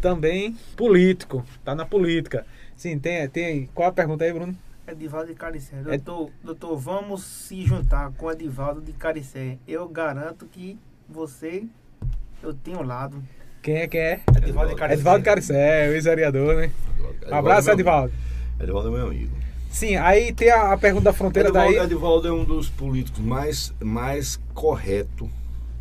também político, tá na política. Sim, tem, tem. Qual a pergunta aí, Bruno? Edivaldo de Caricé. É- Doutor, doutor, vamos se juntar com o Edivaldo de Caricé. Eu garanto que você, eu tenho lado. Quem é que é? Edivaldo de Caricé. Edivaldo Caricé, o ex-vereador, né? Um abraço, é Edivaldo. amigo. Edivaldo é meu amigo. Sim, aí tem a, a pergunta da fronteira Edivaldo, daí. Edivaldo é um dos políticos mais, mais correto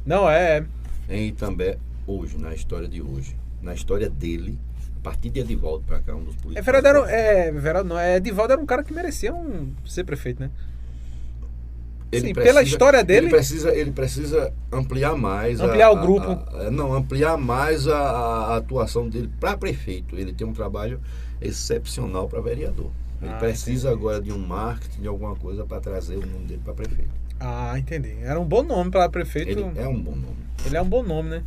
Não, é. em Itambé hoje, na história de hoje. Na história dele, a partir de Edivaldo pra cá, um dos políticos. É Verado mais era, é, Verado não, é Edivaldo era um cara que merecia um, ser prefeito, né? Ele Sim, pela história dele- Ele precisa, ele precisa ampliar mais. a- Ampliar o a- grupo. a- a- não, ampliar mais a, a atuação dele para prefeito. Ele tem um trabalho excepcional para vereador. Ele Ah, precisa agora de um marketing, de alguma coisa para trazer o nome dele para prefeito. Ah, entendi. Era um bom nome para prefeito. Ele Ele é um bom nome. é um bom nome, né?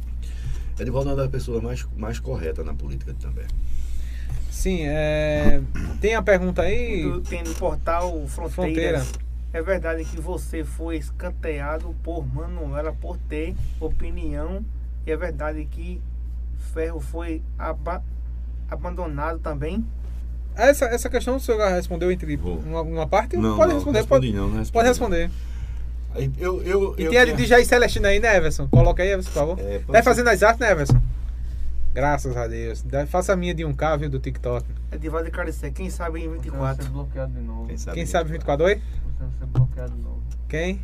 Edivaldo é uma das pessoas mais, mais corretas na política também. Sim, é... tem a pergunta aí. Tem no portal Fronteira. Fronteira. É verdade que você foi escanteado por Manuela por ter opinião. E é verdade que Ferro foi aba- abandonado também. Essa, essa questão o senhor já respondeu entre Vou. uma, uma parte? Não, pode não, responder, respondi pode, não, não respondi pode responder. Eu, eu, E eu tem a de Jair Celestino aí, né, Everson? Coloca aí, Everson, por favor. É, tá ser. fazendo as artes, né, Everson? Graças a Deus. Faça a minha de 1K, viu, do TikTok. Edivaldo de Caricé, quem sabe em Você vai 24. ser bloqueado de novo. Quem sabe, Quem sabe 24 oi? Você vai ser bloqueado de novo. Quem?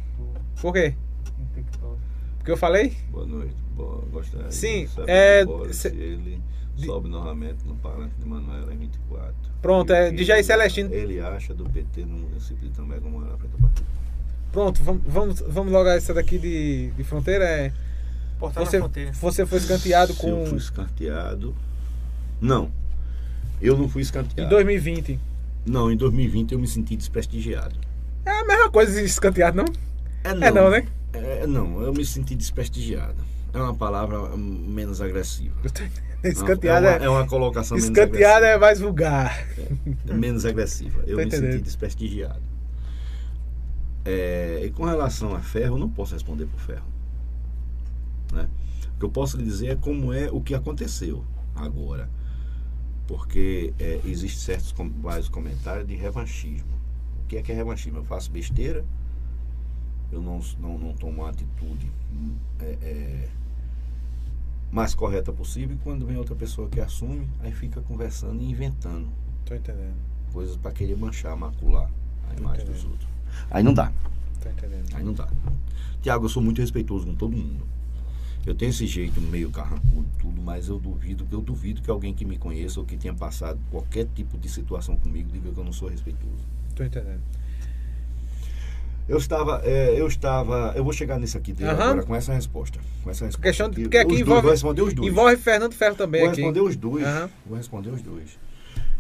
Por quê? No TikTok. Porque eu falei? Boa noite. Boa, gostaria Sim, de saber é, se ele sobe novamente no palanque de Manuela em 24. Pronto, E é, Jair ele- Celestino. Ele acha do PT no município de També como era frente ao partido. Pronto, vamos, vamos, vamos logo a essa daqui de, de fronteira. É, Portal você, da Fronteira. você foi escanteado Se eu com. fui escanteado. Não. Eu não fui Em escanteado. 2020. Não, em 2020 eu me senti desprestigiado. É a mesma coisa de escanteado, não? É É não, né? É, não, eu me senti desprestigiado. É uma palavra menos agressiva. Escanteado é, é. uma, é uma colocação menos Escanteado é mais vulgar. É menos agressiva. Eu Tô me entendendo. senti desprestigiado. É, e com relação a ferro, eu não posso responder por ferro. Né? O que eu posso lhe dizer é como é o que aconteceu agora. Porque é, existem certos com- vários comentários de revanchismo. O que é que é revanchismo? Eu faço besteira, eu não, não, não tomo uma atitude hum, é, é, mais correta possível, e quando vem outra pessoa que assume, aí fica conversando e inventando Tô entendendo, coisas para querer manchar, macular a imagem dos outros. Aí não dá, tô entendendo. aí não dá. Tiago, eu sou muito respeitoso com todo mundo. Eu tenho esse jeito meio carrancudo e tudo, mas eu duvido, eu duvido que alguém que me conheça ou que tenha passado qualquer tipo de situação comigo diga que eu não sou respeitoso. Tô entendendo. Eu estava, é, eu estava, eu vou chegar nisso aqui dele Aham. agora com essa resposta. Com essa resposta. Questão de- porque aqui Os dois, envolve- vou responder os dois. Envolve Fernando Ferro também Vou aqui. responder os dois. Aham. Vou responder os dois.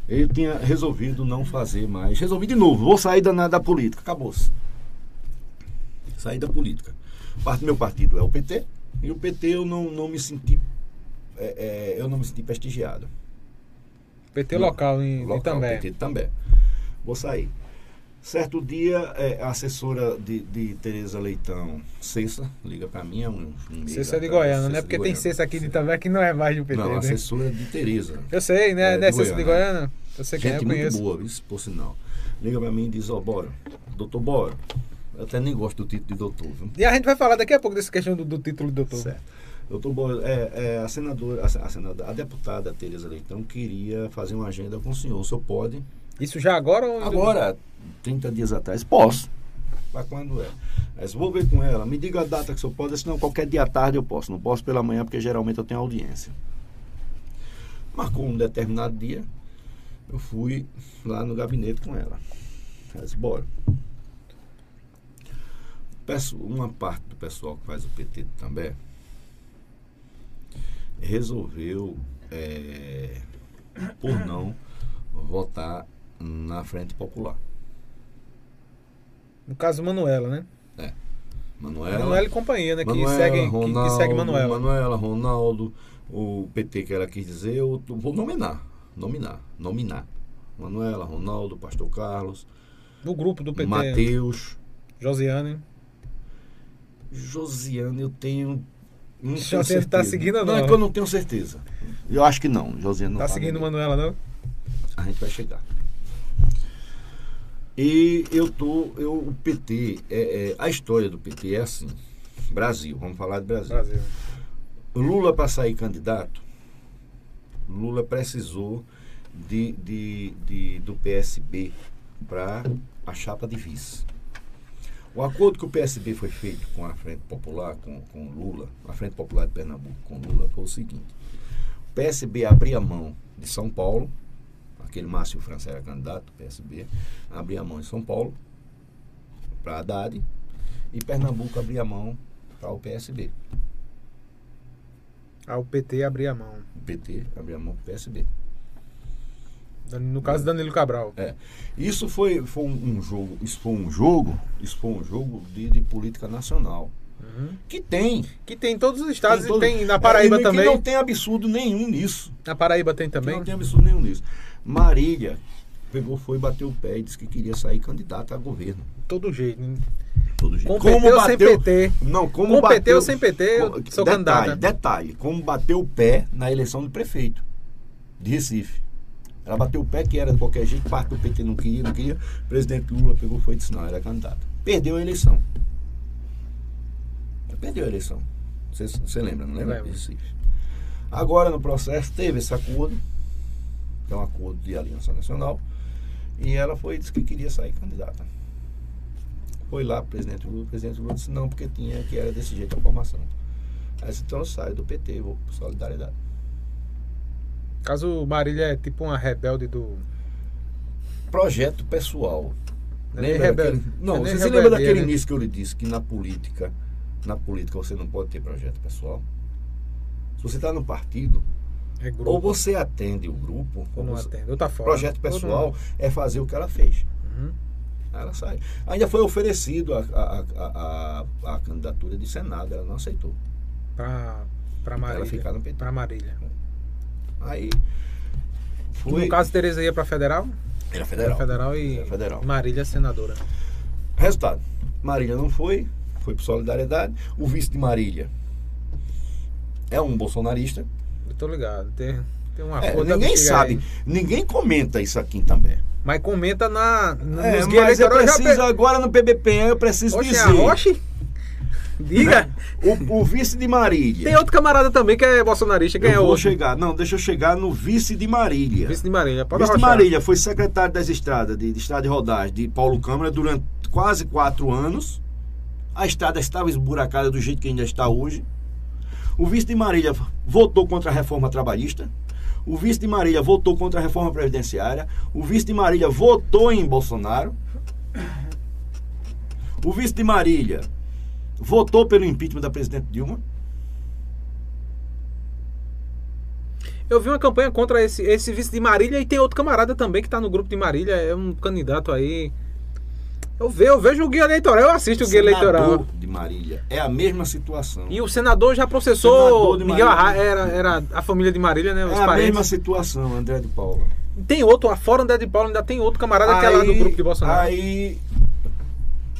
Eu tinha resolvido não fazer mais. Resolvi de novo, vou sair da, da política. Acabou-se. Saí da política. Parte, meu partido é o PT. E o PT eu não, não me senti. é, é, eu não me senti prestigiado. PT local em Local, também. PT também. Vou sair. Certo dia, é, a assessora de, de Tereza Leitão, Cessa, liga pra mim, é um, um Cessa é de Goiânia, né? Porque tem. Cessa aqui de Itambé que não é mais do PT, Não, né? assessora de Tereza. Eu sei, né? É, né? Cessa de Goiânia. Eu sei quem é, eu muito boa, isso por sinal. Liga pra mim e diz, ó, bora. Doutor, bora. Eu até nem gosto do título de doutor, viu? E a gente vai falar daqui a pouco dessa questão do, do título de doutor. Certo. Doutor Bora, é, é, a senadora, a, a senadora, a deputada Tereza Leitão queria fazer uma agenda com o senhor. O senhor pode? Isso já agora ou... Agora, 30 dias atrás, posso. Para quando é? Mas vou ver com ela. Me diga a data que o senhor pode, senão qualquer dia à tarde eu posso. Não posso pela manhã, porque geralmente eu tenho audiência. Marcou um determinado dia, eu fui lá no gabinete com ela. Ela disse, bora. Peço uma parte do pessoal que faz o PT também resolveu, é, por não, votar na Frente Popular. No caso, Manuela, né? Manuela, Manuela e companhia, né? Que Manuela, segue, que- que, Ronaldo, segue Manuela. Manuela, Ronaldo, o PT que ela quis dizer, eu vou nominar, nominar, nominar. Manuela, Ronaldo, Pastor Carlos, Do grupo do PT. Matheus, Josiane. Josiane, eu tenho. Não tenho Josiane tá certeza. seguindo Não, não? é que eu não tenho certeza. Eu acho que não. Josiane não Tá seguindo Manuela, não? A gente vai chegar. E eu tô. Eu, o PT, é, é, a história do PT é assim. Brasil, vamos falar de Brasil. Brasil. Lula para sair candidato, Lula precisou de, de, de- do PSB para a chapa de vice. O acordo que o PSB foi feito com a Frente Popular, com, com Lula, a Frente Popular de Pernambuco com Lula, foi o seguinte: o PSB abria mão de São Paulo, aquele Márcio França era candidato PSB, abria mão de São Paulo para Haddad e Pernambuco abria mão para o PSB. Ah, o PT abria a mão. O PT abria mão para o PSB. No caso, Danilo Cabral. É. Isso foi, foi um, jogo, isso foi um jogo, isso foi um jogo de, de política nacional. Uhum. Que tem. Que tem em todos os estados todo- e tem na Paraíba é, e também. Que não tem absurdo nenhum nisso. Na Paraíba tem Que também. Não tem absurdo nenhum nisso. Marília pegou, foi, bateu o pé e disse que queria sair candidata a governo. Todo jeito. né? Todo jeito. Com PT ou sem PT? Não, como Com bateu, PT ou sem PT, eu sou detalhe, candidata. Detalhe, como bateu o pé na eleição do prefeito de Recife. Ela bateu o pé que era de qualquer jeito, parte do PT não queria, não queria. O presidente Lula pegou foi e disse, não, era candidata. Perdeu a eleição. Perdeu a eleição. Você, lembra, não lembra? Recife. Agora no processo teve esse acordo, é um acordo de aliança nacional, e ela foi e disse que queria sair candidata. Foi lá, presidente Lula, o presidente Lula disse não, porque tinha que era desse jeito a formação. Aí disse, então eu saio do PT, vou para Solidariedade. Caso Marília é tipo uma rebelde do. Projeto pessoal. Não Lembra rebelde. daquele- Não, você se lembra daquele né? início que eu lhe disse que na política, na política você não pode ter projeto pessoal? Se você está no partido, É grupo. ou você atende o grupo, Ou não você- atende. Ou tá fora. projeto pessoal é fazer o que ela fez. Uhum. Ela sai. Ainda foi oferecido a, a, a, a, a candidatura de Senado, ela não aceitou. Pra Ela Marília. ficar no PT. Pra Marília. Aí foi. No caso, Tereza ia pra federal? era federal. Federal e Era federal. Marília senadora. Resultado: Marília não foi, foi por solidariedade. O vice de Marília é um bolsonarista. Eu tô ligado. Tem, tem uma É, da ninguém sabe, aí. ninguém comenta isso aqui também. Mas comenta na, no, É, mas eu já preciso, pe- agora no PBPE, eu preciso Oxe, dizer. Roche? Diga. O, o vice de Marília. Tem outro camarada também que é bolsonarista. Quem eu é vou outro? chegar. Não, deixa eu chegar no vice de Marília. Vice de Marília. Pode Vice de. Marília foi secretário das estradas, de, de estrada de rodagem de Paulo Câmara durante quase quatro anos. A estrada estava esburacada do jeito que ainda está hoje. O vice de Marília votou contra a reforma trabalhista. O vice de Marília votou contra a reforma previdenciária. O vice de Marília votou em Bolsonaro. O vice de Marília votou pelo impeachment da presidente Dilma. Eu vi uma campanha contra esse, esse vice de Marília e tem outro camarada também que tá no grupo de Marília, é um candidato aí. Eu vejo, eu vejo o guia eleitoral, eu assisto o guia Senador eleitoral. de Marília. É a mesma situação. E o senador já processou Senador Miguel. Arra, era, era a família de Marília, né? Os é a parentes. mesma situação, André de Paula. Tem outro, fora André de Paulo, ainda tem outro camarada que é lá do grupo de Bolsonaro. Aí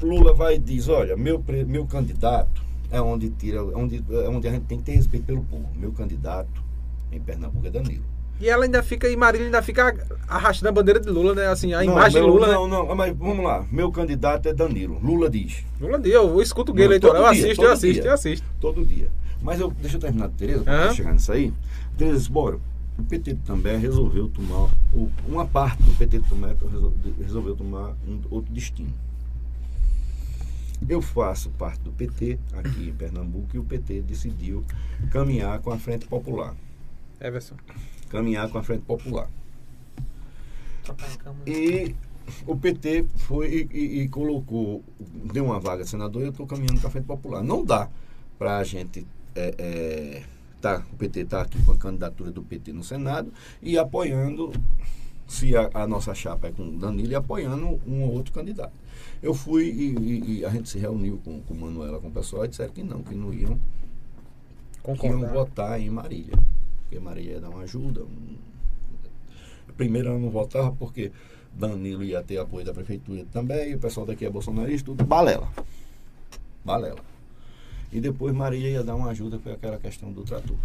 Lula vai e diz, olha, meu, meu candidato é onde tira, é onde, é onde a gente tem que ter respeito pelo povo. Meu candidato em Pernambuco é Danilo. E ela ainda fica, e Marília ainda fica arrastando a bandeira de Lula, né? Assim, a Não, imagem meu- de Lula, Não, né? não, mas vamos lá. Meu candidato é Danilo. Lula diz, Lula deu, eu escuto o Não, eleitoral, eu dia, assisto, eu assisto, dia. eu assisto. todo dia. Mas eu, deixa eu terminar Tereza, para Aham. chegar nisso aí. Tereza disse, bora, o PT também resolveu tomar, uma parte do PT também resol- resolveu tomar um outro destino. Eu faço parte do PT aqui em Pernambuco e o PT decidiu caminhar com a Frente Popular. Everson. Caminhar com a Frente Popular. E o PT foi e, e- e colocou, deu uma vaga de senador e eu estou caminhando com a Frente Popular. Não dá para a gente. é, é, tá, o PT está aqui com a candidatura do PT no Senado e apoiando, se a, a nossa chapa é com o Danilo, e apoiando um ou outro candidato. Eu fui e, e- a gente se reuniu com, com Manuela, com o pessoal, e disseram que não, que não iam, que iam votar em Marília. Porque Marília ia dar uma ajuda. um- Primeiro ela não votava porque Danilo ia ter apoio da prefeitura também, e o pessoal daqui é bolsonarista, tudo balela. Balela. E depois Marília ia dar uma ajuda com aquela questão do trator.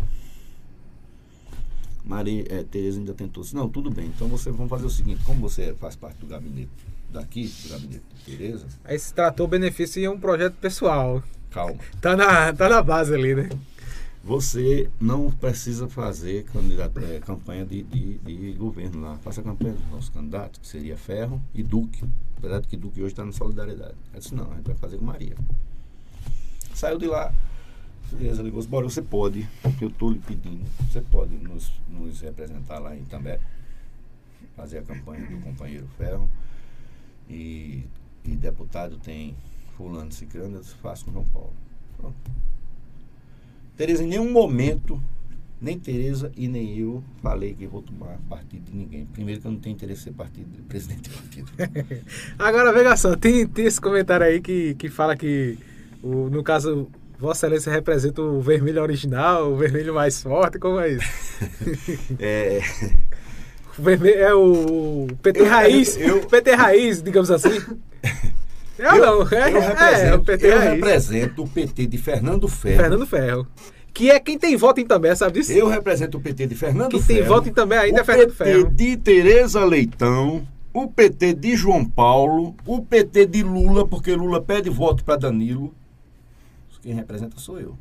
Maria, é, Tereza ainda tentou disse, não, tudo bem, então você vamos fazer o seguinte, como você faz parte do gabinete daqui, do gabinete de Tereza, Esse trator beneficia um projeto pessoal. calma. Tá na, tá na base ali, né? Você não precisa fazer é, campanha de, de, de governo lá. Faça campanha dos nossos candidatos, que seria Ferro e Duque. Apesar de que Duque hoje está na solidariedade. Eu disse, não, a gente vai fazer com Maria. Saiu de lá. Beleza, ligou, bora, você pode, eu estou lhe pedindo, você pode nos, nos representar lá em També, fazer a campanha do companheiro Ferro. E, e deputado tem fulano ciclano, eu faço com João Paulo. Pronto. Tereza, em nenhum momento, nem Tereza e nem eu falei que vou tomar partido de ninguém. Primeiro que eu não tenho interesse em ser partido, presidente de partido. Agora, veja só, tem, tem esse comentário aí que, que fala que, o, no caso, Vossa Excelência representa o vermelho original, o vermelho mais forte, como é isso? É, O vermelho é o PT Eu- raiz, eu- PT raiz, digamos assim. É ou não? É, eu, é, represento, é o PT eu raiz. represento o PT de Fernando Ferro. Fernando Ferro. Que é quem tem voto em também, sabe disso? Eu represento o PT de Fernando Quem Ferro. tem voto em também ainda o é Fernando PT Ferro. de Tereza Leitão, o PT de João Paulo, o PT de Lula, porque Lula pede voto para Danilo. Quem representa sou eu.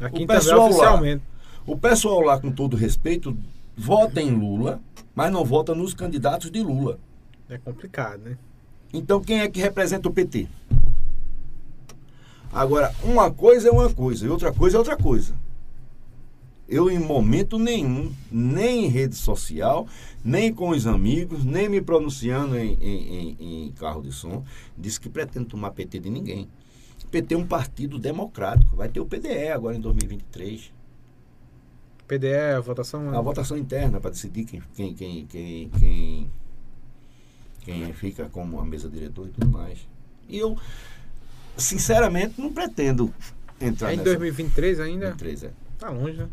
Aqui o pessoal lá. oficialmente. O pessoal lá, com todo respeito, vota em Lula, mas não vota nos candidatos de Lula. É complicado, né? Então quem é que representa o PT? Agora, uma coisa é uma coisa e outra coisa é outra coisa. Eu, em momento nenhum, nem em rede social, nem com os amigos, nem me pronunciando em, em- em- em carro de som, disse que pretendo tomar PT de ninguém. PT é um partido democrático. Vai ter o PDE agora em 2023. PDE, a votação. A votação interna para decidir quem, quem, quem, quem, quem, quem fica como a mesa diretora e tudo mais. E eu, sinceramente, não pretendo entrar É em nessa 2023 ainda? 2023, é. Tá longe, né?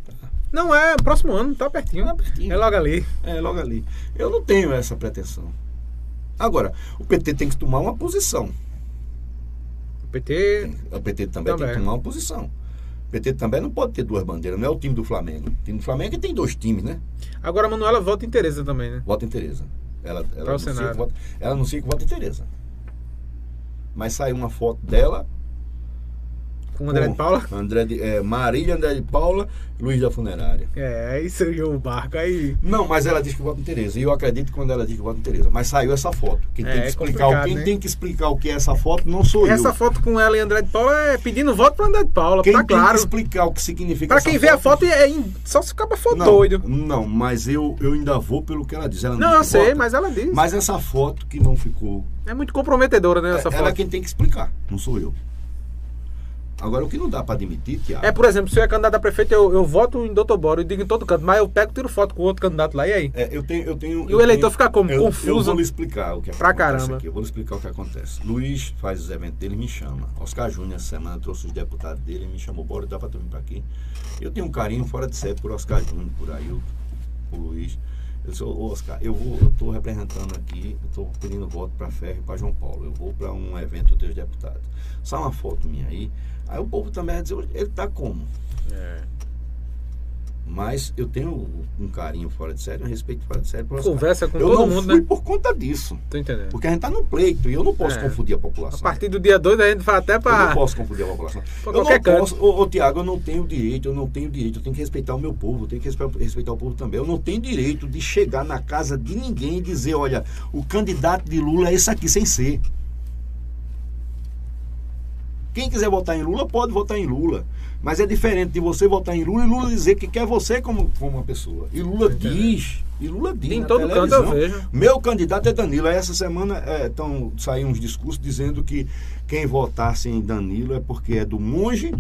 Não, é próximo ano, tá pertinho. Tá pertinho. É logo ali. É, logo ali. Eu não tenho essa pretensão. Agora, o PT tem que tomar uma posição. O PT. O PT também, tem Também. que tomar uma posição. O PT também não pode ter duas bandeiras, não é o time do Flamengo. O time do Flamengo é que tem dois times, né? Agora a Manuela vota em Tereza também, né? Vota em Tereza. Ela, ela, anuncia que vota, ela anuncia que vota em Tereza. Mas saiu uma foto dela Com o André de Paula. André de, é, Marília André de Paula, Luiz da Funerária. É, aí surgiu o barco aí. Não, mas ela diz que vota em Tereza. E eu acredito quando ela diz que vota em Tereza. Mas saiu essa foto. Quem, É, tem, que é explicar, quem né? tem que explicar o que é essa foto não sou Essa eu. foto com ela e André de Paula é pedindo voto pro André de Paula, Quem tá tem claro. que explicar o que significa Pra essa quem vê a foto, é em- só se o cara for não, doido. Não, mas eu, eu ainda vou pelo que ela diz. Ela Não, diz eu sei, vota. mas ela diz. Mas essa foto que não ficou É muito comprometedora, né, essa ela é foto. quem tem que explicar, não sou eu. Agora, o que não dá para admitir, Tiago. É, por exemplo, se eu é candidato a prefeito, eu, eu voto em Doutor Boro e digo em todo canto, mas eu pego tiro foto com outro candidato lá, e aí? É, eu tenho, eu tenho, E o eleitor fica como? Eu, Confuso? Eu vou lhe explicar o que Pra acontece caramba. aqui. Eu vou lhe explicar o que acontece. Luiz faz os eventos dele e me chama. Oscar Júnior, essa semana, trouxe os deputados dele e me chamou, bora, dá tu vir pra aqui. Eu tenho um carinho fora de série por Oscar Júnior, por Ailton, por Luiz. Eu ô Oscar, eu vou, eu tô representando aqui, eu tô pedindo voto pra Ferro e pra João Paulo. Eu vou pra um evento dos deputados. Só uma foto minha aí. Aí o povo também vai dizer, ele tá como? É. Mas eu tenho um carinho fora de série, um respeito fora de série. Conversa com eu todo não mundo, fui né? por conta disso. Tô entendendo. Porque a gente tá no pleito e eu não posso É. confundir a A população. partir do dia 2 a gente vai até Eu pra. não posso confundir a população. Eu não canto. posso, ô, ô Tiago, eu não tenho direito, eu não tenho direito, eu tenho que respeitar o meu povo, eu tenho que respe- respeitar o povo também. Eu não tenho direito de chegar na casa de ninguém e dizer, olha, o candidato de Lula é esse aqui, sem ser. Quem quiser votar em Lula, pode votar em Lula. Mas é diferente de você votar em Lula e Lula dizer que quer você como, como uma pessoa. E Lula diz, e Lula diz. Em todo canto eu televisão, vejo. meu candidato é Danilo. Aí essa semana estão saindo uns discursos dizendo que quem votasse em Danilo é porque é do monge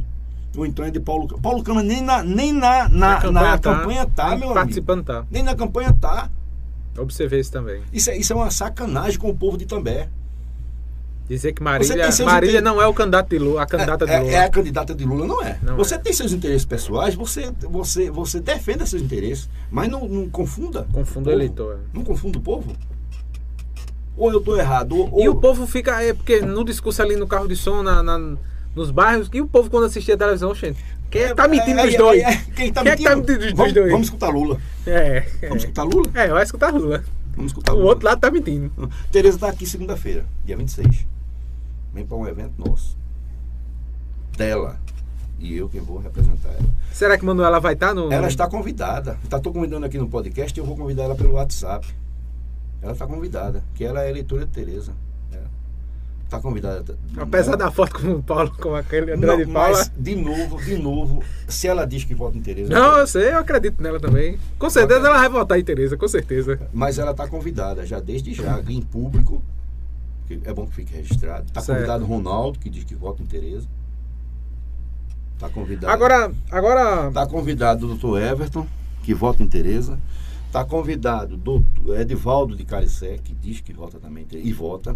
ou então é de Paulo Câmara. Paulo Câmara nem na, nem na, na, na campanha, tá, Nem meu amigo. Participando tá. Nem na campanha tá. Observei isso também. Isso é, isso é uma sacanagem com o povo de També. Dizer que Marília, Marília inter- não é o candidato de Lula, a candidata de é, Lula. é a candidata de Lula, não é. Não você é. tem seus interesses pessoais, você, você, você defenda seus interesses, mas não, não confunda. Confunda o povo. eleitor. Não confunda o povo. Ou eu tô errado, ou, E o povo fica. É porque no discurso ali no carro de som, na, na- nos bairros, e o povo quando assistia a televisão, gente. Quem é que tá mentindo É, dos é, dois? é, é, quem tá Quem é mentindo? tá mentindo dos vamos, dois? vamos escutar Lula. É. Vamos É, escutar Lula? é vai escutar Lula. Vamos escutar O Lula. outro lado tá mentindo. Tereza tá aqui segunda-feira, dia 26. Vem para um evento nosso. Dela. E eu quem vou representar ela. Será que Manuela vai estar no. Ela está convidada. Está tô convidando aqui no podcast e eu vou convidar ela pelo WhatsApp. Ela está convidada, que ela é eleitora de Tereza. Está convidada. Apesar da foto com o Paulo, com aquele André Não, de Paula. mas, de novo, de novo, se ela diz que vota em Tereza. Não, eu sei, eu acredito nela também. Com certeza ela vai votar em Tereza, com certeza. Mas ela está convidada já desde já, em público. Que é bom que fique registrado. Está convidado o Ronaldo, que diz que vota em Tereza. Está convidado. Agora, agora. Está convidado o doutor Everton, que vota em Tereza. Está convidado o doutor Edivaldo de Caricé, que diz que vota também em Tereza, e vota.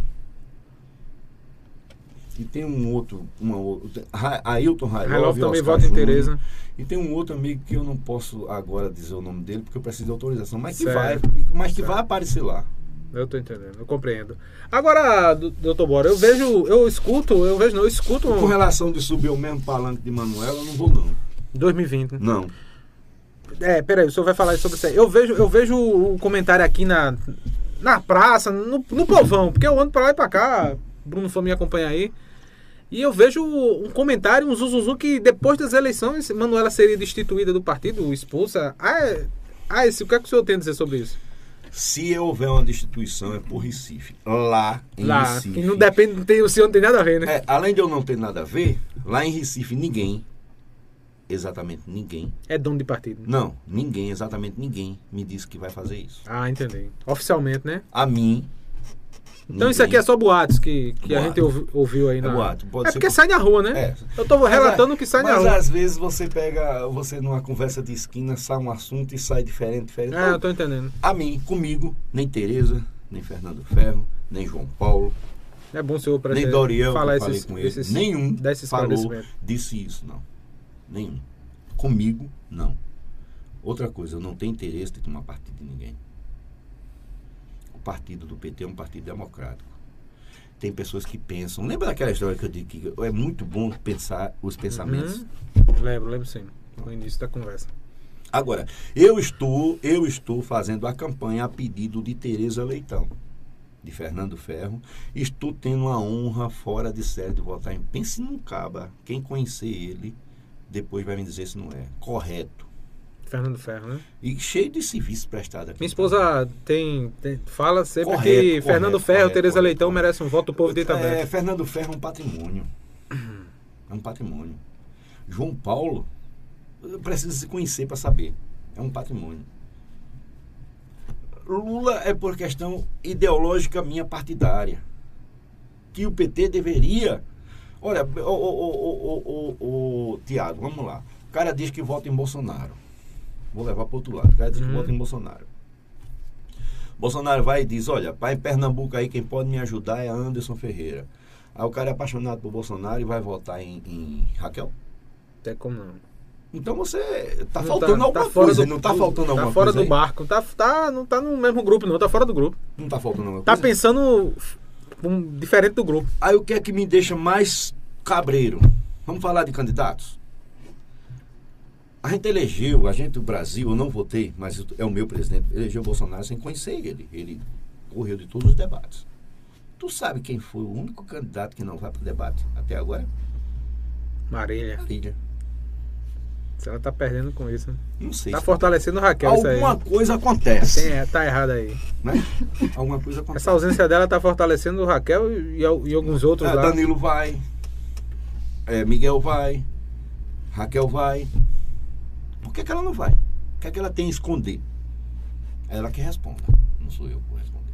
E tem um outro, uma outra, Ra- Ailton Railov, também vota em. Tereza. E tem um outro amigo que eu não posso agora dizer o nome dele, porque eu preciso de autorização, mas que Certo. vai, mas que Certo. vai aparecer lá. Eu tô entendendo, eu compreendo. Agora, do- doutor Bora, eu vejo, eu escuto, eu vejo, não, eu escuto Com relação de subir o mesmo palanque de Manuela, eu não vou não. 2020. Não. É, peraí, o senhor vai falar sobre isso aí. Eu vejo, eu vejo o comentário aqui na, na praça, no, no povão, porque eu ando pra lá e pra cá, Bruno foi me acompanhar aí. E eu vejo um comentário, um zuzuzu, que depois das eleições, Manuela seria destituída do partido, expulsa. Ah, é- ah esse, o que, é que o senhor tem a dizer sobre isso? Se houver uma destituição, é por Recife. Lá em Lá, Recife. não depende, não tem, o senhor não tem nada a ver, né? É, além de eu não ter nada a ver, lá em Recife ninguém, exatamente ninguém, É dono de partido. não, ninguém, exatamente ninguém me disse que vai fazer isso. Ah, entendi. Oficialmente, né? A mim. Então isso aqui é só boatos que, que a Boato. gente ouvi- ouviu aí É na. boato, pode é porque que- sai na rua, né? É. Eu tô relatando o que sai na Mas rua. às vezes você pega, você numa conversa de esquina, sai um assunto e sai diferente, diferente. É, eu tô entendendo. A mim, comigo, nem Tereza, nem Fernando Ferro, nem João Paulo, É bom o senhor pra nem que falar esses, com ele, esses, nenhum dar esse falou, disse isso, não. Nenhum. Comigo, não. Outra coisa, eu não tenho interesse de tomar partido de ninguém. Partido do PT é um partido democrático. Tem pessoas que pensam. Lembra daquela história que eu digo que é muito bom pensar os pensamentos? Uhum. Lembro, lembro sim. No início da conversa. Agora, eu estou, eu estou fazendo a campanha a pedido de Tereza Leitão, de Fernando Ferro. Estou tendo a honra fora de série de votar em. Pense num caba. Quem conhecer ele, depois vai me dizer se não é. Correto. Fernando Ferro, né? E cheio de serviço prestado aqui. Minha esposa tem, tem- fala sempre Correto, que correto, Fernando Ferro, correto, Tereza Leitão merece um voto do povo de Itabé. É, Fernando Ferro é um patrimônio. É um patrimônio. João Paulo precisa se conhecer para saber. É um patrimônio. Lula é por questão ideológica minha partidária. Que o PT deveria Olha, o, o, o, o, o, o Tiago, vamos lá. O cara diz que vota em Bolsonaro. Vou levar para outro lado. O cara diz que Uhum. vota em Bolsonaro. Bolsonaro vai e diz, olha, pai, em Pernambuco aí quem pode me ajudar é Anderson Ferreira. Aí o cara é apaixonado por Bolsonaro e vai votar em, em Raquel. Até como não. Então você tá Não faltando alguma fora coisa, do- não tá faltando alguma Tá fora coisa do aí? barco. Tá, tá, não tá no mesmo grupo, não. Tá fora do grupo. Não tá faltando alguma Tá coisa? pensando um, diferente do grupo. Aí o que é que me deixa mais cabreiro? Vamos falar de candidatos? A gente elegeu, a gente, o Brasil, eu não votei, mas é o meu presidente, elegeu o Bolsonaro sem conhecer ele. Ele correu de todos os debates. Tu sabe quem foi o único candidato que não vai para o debate até agora? Marília. Marília. Se ela tá perdendo com isso. né? Não sei. Tá se- fortalecendo o Raquel isso aí. Alguma coisa acontece. Tem, é, tá errado aí. Né? Alguma coisa acontece. Essa ausência dela tá fortalecendo o Raquel e, e- alguns outros Ah, lá. Danilo vai. é, Miguel vai. Raquel vai. Por que, que ela não vai? O que, é que ela tem a esconder? Ela que responda. Não sou eu que vou responder.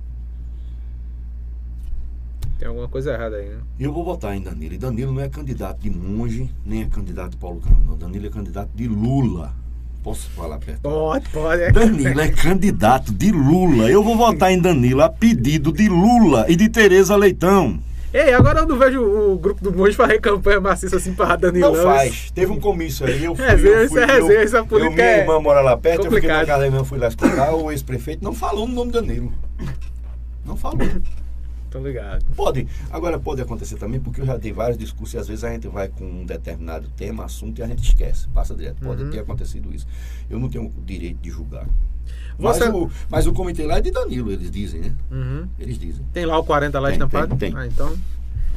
Tem alguma coisa errada aí, né? E eu vou votar em Danilo. E Danilo não é candidato de monge, nem é candidato de Paulo Câmara, não. Danilo é candidato de Lula. Posso falar perto? Pode, pode. é. Danilo é candidato de Lula. Eu vou votar em Danilo a pedido de Lula e de Tereza Leitão. Ei, agora eu não vejo o grupo do Monge fazer campanha maciça assim pra Danilo. Não faz. Teve um comício aí, eu fui. Resenha, eu fui é eu, é política, eu, minha é irmã mora lá perto, eu fiquei complicado. na casa da minha irmã, fui lá escutar, o ex-prefeito não falou no nome do Danilo. Não falou. Tô ligado. Pode. Agora pode acontecer também, porque eu já dei vários discursos e às vezes a gente vai com um determinado tema, assunto e a gente esquece, passa direto. Pode Uhum. ter acontecido isso. Eu não tenho o direito de julgar. Mas, Você- o, mas o comitê lá é de Danilo, eles dizem, né? Uhum. Eles dizem. Tem lá o 40 lá Tem, estampado? tem, tem. Ah, então.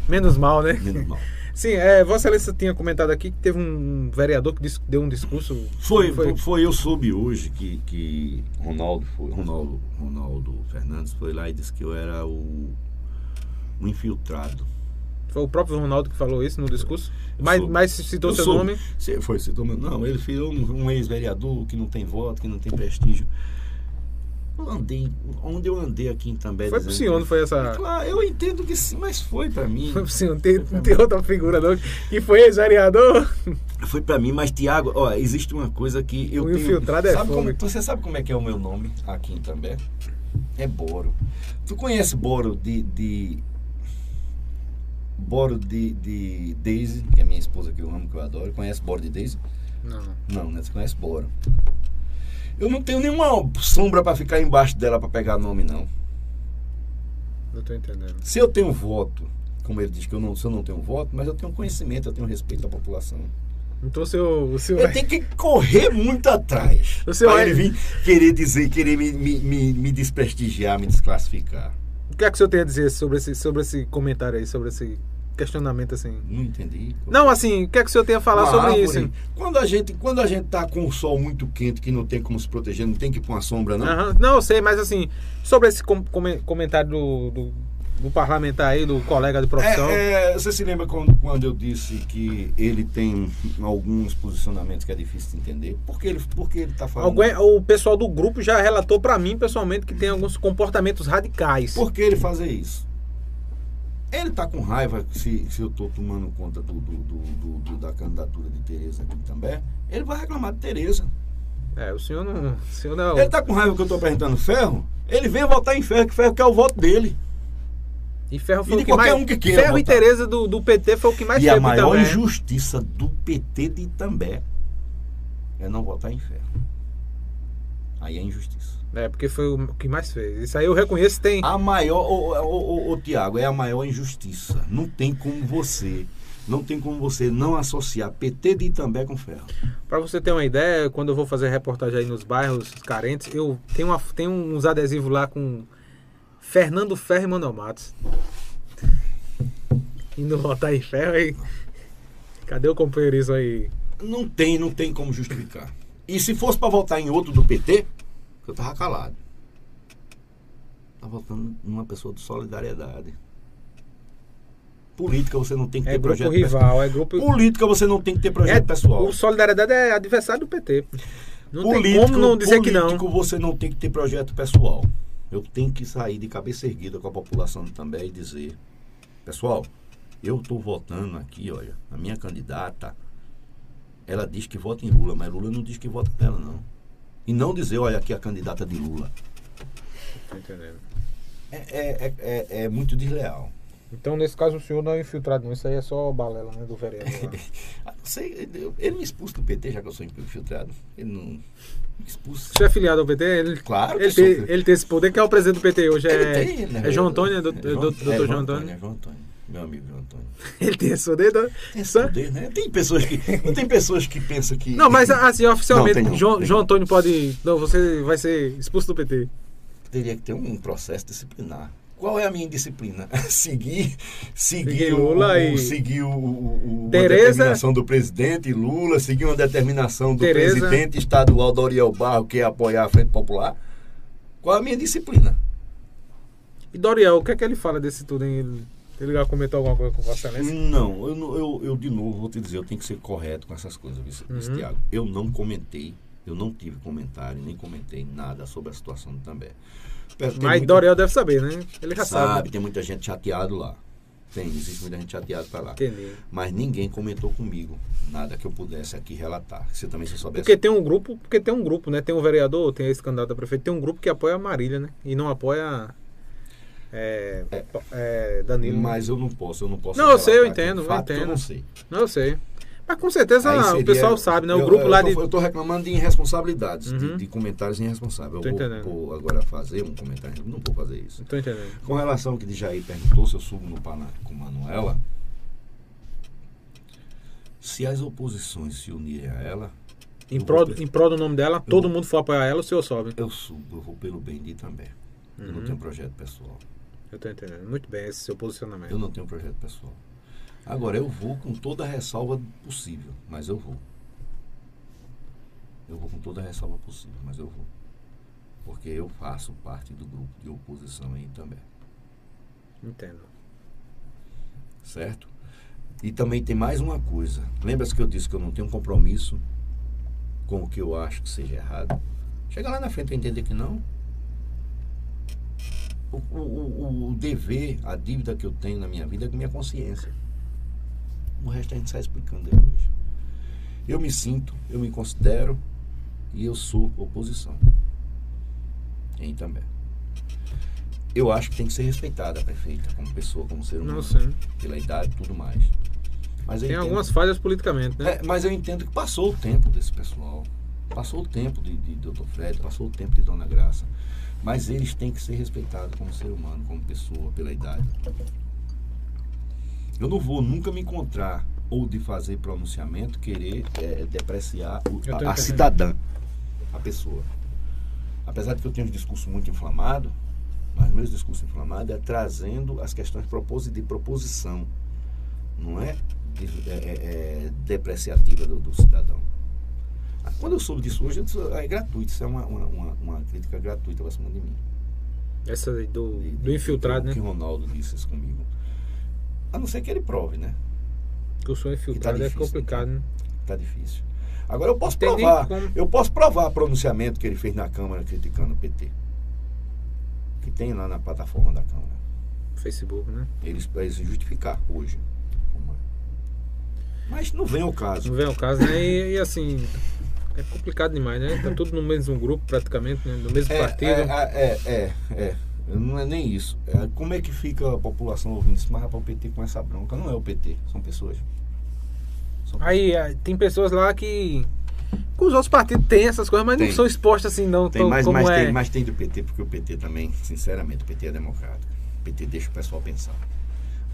Menos mal, né? Menos mal. Sim, é, Vossa Excelência tinha comentado aqui que teve um vereador que dis- deu um discurso. Foi, foi. foi, eu soube hoje que, que Ronaldo, foi, Ronaldo, Ronaldo Fernandes foi lá e disse que eu era o, um infiltrado. Foi o próprio Ronaldo que falou isso no discurso. Eu Mas, soube. mas citou Eu seu soube. nome. Foi, citou meu Não, ele foi um, um ex-vereador que não tem voto, que não tem prestígio. Eu andei, onde eu andei aqui em També. Foi pro senhor, não foi essa. Claro, eu entendo que sim, mas foi pra mim. Foi pro senhor, não tem, não tem outra figura não. Que foi ex-vereador. Foi pra mim, mas Tiago, ó, existe uma coisa que eu O tenho. infiltrado é sabe como, Você sabe como é que é o meu nome aqui em També? É Boro. Tu conhece Boro de. de Boro de, de Daisy, que é minha esposa que eu amo, que eu adoro. Conhece Boro de Daisy? Não. Não, né? Você conhece Boro. Eu não tenho nenhuma sombra pra ficar embaixo dela pra pegar nome, não. Não tô entendendo. Se eu tenho voto, como ele diz que eu não, se eu não tenho voto, mas eu tenho conhecimento, eu tenho respeito da população. Então seu. O seu Eu tenho que correr muito atrás. O é- ele vir querer dizer, querer me, me, me, me desprestigiar, me desclassificar. O que é que o senhor tem a dizer sobre esse, sobre esse comentário aí, sobre esse questionamento assim? Não entendi. Não, assim, o que é que o senhor tem a falar Uma sobre árvore, isso? Quando a gente, quando a gente tá com o sol muito quente, que não tem como se proteger, não tem que ir pra uma sombra, não. Aham. Não, eu sei, mas assim, sobre esse com- come- comentário do, do, do parlamentar aí, do colega de profissão. É, é, você se lembra quando, quando eu disse que ele tem alguns posicionamentos que é difícil de entender? Por que ele, por que ele tá falando? Alguém, o pessoal do grupo já relatou pra mim pessoalmente que tem alguns comportamentos radicais. Por que ele fazer isso? Ele tá com raiva se, se eu tô tomando conta do, do- do- do- da candidatura de Tereza aqui também. Ele vai reclamar de Tereza. É, o senhor não. O senhor não. Ele tá com raiva que eu tô apresentando ferro. Ele vem votar em ferro, que ferro quer o voto dele. E Ferro foi E de o que qualquer mais. um que queira Ferro e botar. Tereza do, do PT foi o que mais e a maior injustiça do PT de Itambé é não votar em ferro. Aí é injustiça. É, porque foi o que mais fez. Isso aí eu reconheço tem. A maior, ô, ô, ô, ô, Tiago, é a maior injustiça. Não tem como você, não tem como você não associar PT de Itambé com ferro. Pra você ter uma ideia, quando eu vou fazer reportagem aí nos bairros carentes, eu tenho, uma, tenho uns adesivos lá com Fernando Ferro e Manuel Matos. Indo votar em ferro aí. Cadê o companheirismo aí? Não tem, não tem como justificar. E se fosse para votar em outro do PT, eu tava calado. Tá votando numa pessoa de solidariedade. Política você não tem que ter É grupo projeto rival, é grupo. pessoal. Política você não tem que ter projeto É, pessoal. O Solidariedade é adversário do PT. Não tem político, como não dizer que não. político você não tem que ter projeto pessoal. Eu tenho que sair de cabeça erguida com a população também e dizer, pessoal, Eu estou votando aqui, olha, a minha candidata, ela diz que vota em Lula, mas Lula não diz que vota nela, não. E não dizer, olha, aqui a candidata de Lula. Entendendo. É, é, é, é- é muito desleal. Então, nesse caso, o senhor não é infiltrado, não. Isso aí é só balela, né? Do vereador. Ah, não sei, ele, ele me expulsa do PT, já que eu sou infiltrado. Ele não me expulsa. Você é filiado ao PT? Ele, Claro que ele, sou. tem, ele tem esse poder. Quem é o presidente do PT hoje? Ele É, tem, né? é João Antônio? É do, É doutor é João Antônio? É João Antônio, meu amigo João Antônio. Ele tem esse poder? então- Tem esse poder, né? Tem pessoas que. Não tem pessoas que pensam que. Não, mas assim, oficialmente, Não, João, tem João. Antônio pode. Não, você vai ser expulso do PT. Teria que ter um processo disciplinar. Qual é a minha indisciplina? seguir, seguir, Seguir o- Lula o, e- seguir o, o- o- uma Tereza- determinação do presidente Lula, seguir uma determinação do Tereza- presidente estadual Doriel Barro, que é apoiar a Frente Popular. Qual é a minha disciplina? E Doriel, o que é que ele fala desse tudo? Hein? Ele, ele já comentou alguma coisa com Vossa Excelência? Não, eu, eu, eu de novo vou te dizer, eu tenho que ser correto com essas coisas, viu, Uhum. Tiago. Eu não comentei, eu não tive comentário, nem comentei nada sobre a situação do També. Tem Mas muita- Doriel deve saber, né? Ele já sabe. sabe, tem muita gente chateado lá. Tem, existe muita gente chateada para lá. Entendi. Mas ninguém comentou comigo nada que eu pudesse aqui relatar. Se também se soubesse. Porque tem um grupo, porque tem um grupo, né? Tem um vereador, tem esse candidato a prefeito, tem um grupo que apoia a Marília, né? E não apoia é, É. é, Danilo. Mas eu não posso, eu não posso. Não, eu sei, eu entendo, eu que Eu entendo. não sei. Não, eu sei. Mas com certeza Aí o seria- pessoal sabe, né? O eu- grupo eu, lá tô, de. Eu tô reclamando de irresponsabilidades, de- Uhum. de, comentários irresponsáveis. Eu vou, vou agora fazer um comentário. Não vou fazer isso. Tô entendendo. Com relação ao que de Jair perguntou se eu subo no Paraná com Manuela, se as oposições se unirem a ela, Em Eu prol, em prol do nome dela, todo vou- mundo for apoiar ela, o senhor sobe. eu subo, eu vou pelo bem de também. Eu não Uhum. tenho projeto pessoal. Eu tô entendendo. Muito bem esse seu Eu posicionamento. não tenho projeto pessoal. Agora, eu vou com toda a ressalva possível, mas eu vou. Eu vou com toda a ressalva possível, mas eu vou. Porque eu faço parte do grupo de oposição aí também. Entendo. Certo? E também tem mais uma coisa. Lembra-se que eu disse que eu não tenho compromisso com o que eu acho que seja errado? Chega lá na frente e entender que não. O, o, o, dever, a dívida que eu tenho na minha vida é com minha consciência. O resto a gente sai explicando depois. Eu me sinto, eu me considero e eu sou oposição. Em também. Eu acho que tem que ser respeitada a prefeita como pessoa, como ser humano Não sei. pela idade e tudo mais. Mas Tem entendo- algumas falhas politicamente, né? É, mas eu entendo que passou o tempo desse pessoal. Passou o tempo de, de Dr. Fred, passou o tempo de Dona Graça. Mas eles têm que ser respeitados como ser humano, como pessoa, pela idade. Eu não vou nunca me encontrar ou de fazer pronunciamento querer é, depreciar o- a, a cidadã, a pessoa. Apesar de que eu tenho um discurso muito inflamado, mas meus discursos inflamados é trazendo as questões de proposição, não é, é- é- é depreciativa do, do cidadão. Quando eu soube disso hoje, eu disse, "Ah, é gratuito, isso é uma, uma, uma- crítica gratuita para cima de mim. Essa do, De- do de- infiltrado, que, né? Que Ronaldo disse isso comigo. A não ser que ele prove, né? Que eu sou infiltrado é difícil, complicado, né? Tá difícil. Agora eu posso provar. como. Eu posso provar o pronunciamento que ele fez na Câmara criticando o PT. Que tem lá na plataforma da Câmara. Facebook, né? Eles eles justificar hoje. é. Mas não vem ao caso. Não vem ao caso, né? E, e, assim, é complicado demais, né? Tá tudo no mesmo grupo praticamente, né? No mesmo É, partido. é, é, é, é. Não é nem isso. É, como é que fica a população ouvindo isso? Mas rapaz, o PT com essa bronca. Não é o PT, são pessoas. São Aí ah, tem pessoas lá que. que os outros partidos têm essas coisas, mas Tem. não são expostas assim, não. Tem tão- mais, como mais, é. tem, mais tem do PT, porque o PT também, sinceramente, o PT é democrático. O PT deixa o pessoal pensar.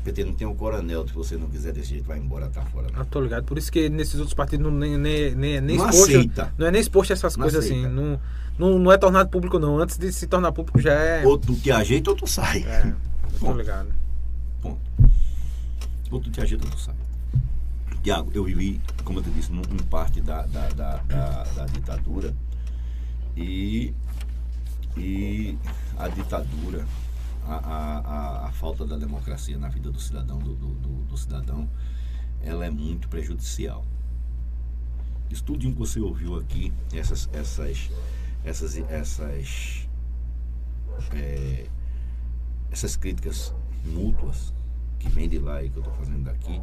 O PT não tem um coronel, se você não quiser desse jeito, vai embora, tá fora. Não. Ah, tô ligado. Por isso que nesses outros partidos não, nem, nem, nem, nem Não exposto. aceita. Não é nem exposto a essas Não coisas aceita. assim. Não, não, não é tornado público, não. Antes de se tornar público já é. Ou tu te ajeita ou tu sai. É, tô ligado. Ponto. Ou tu te ajeita ou tu sai. Tiago, eu vivi, como eu te disse, num, parte da, da, da, da- da ditadura. E, e a ditadura, a, a, a, falta da democracia na vida do cidadão, do, do, do- cidadão, ela é muito prejudicial. Isso tudo que você ouviu aqui, essas, essas, essas, essas, é, essas críticas mútuas que vem de lá e que eu estou fazendo daqui,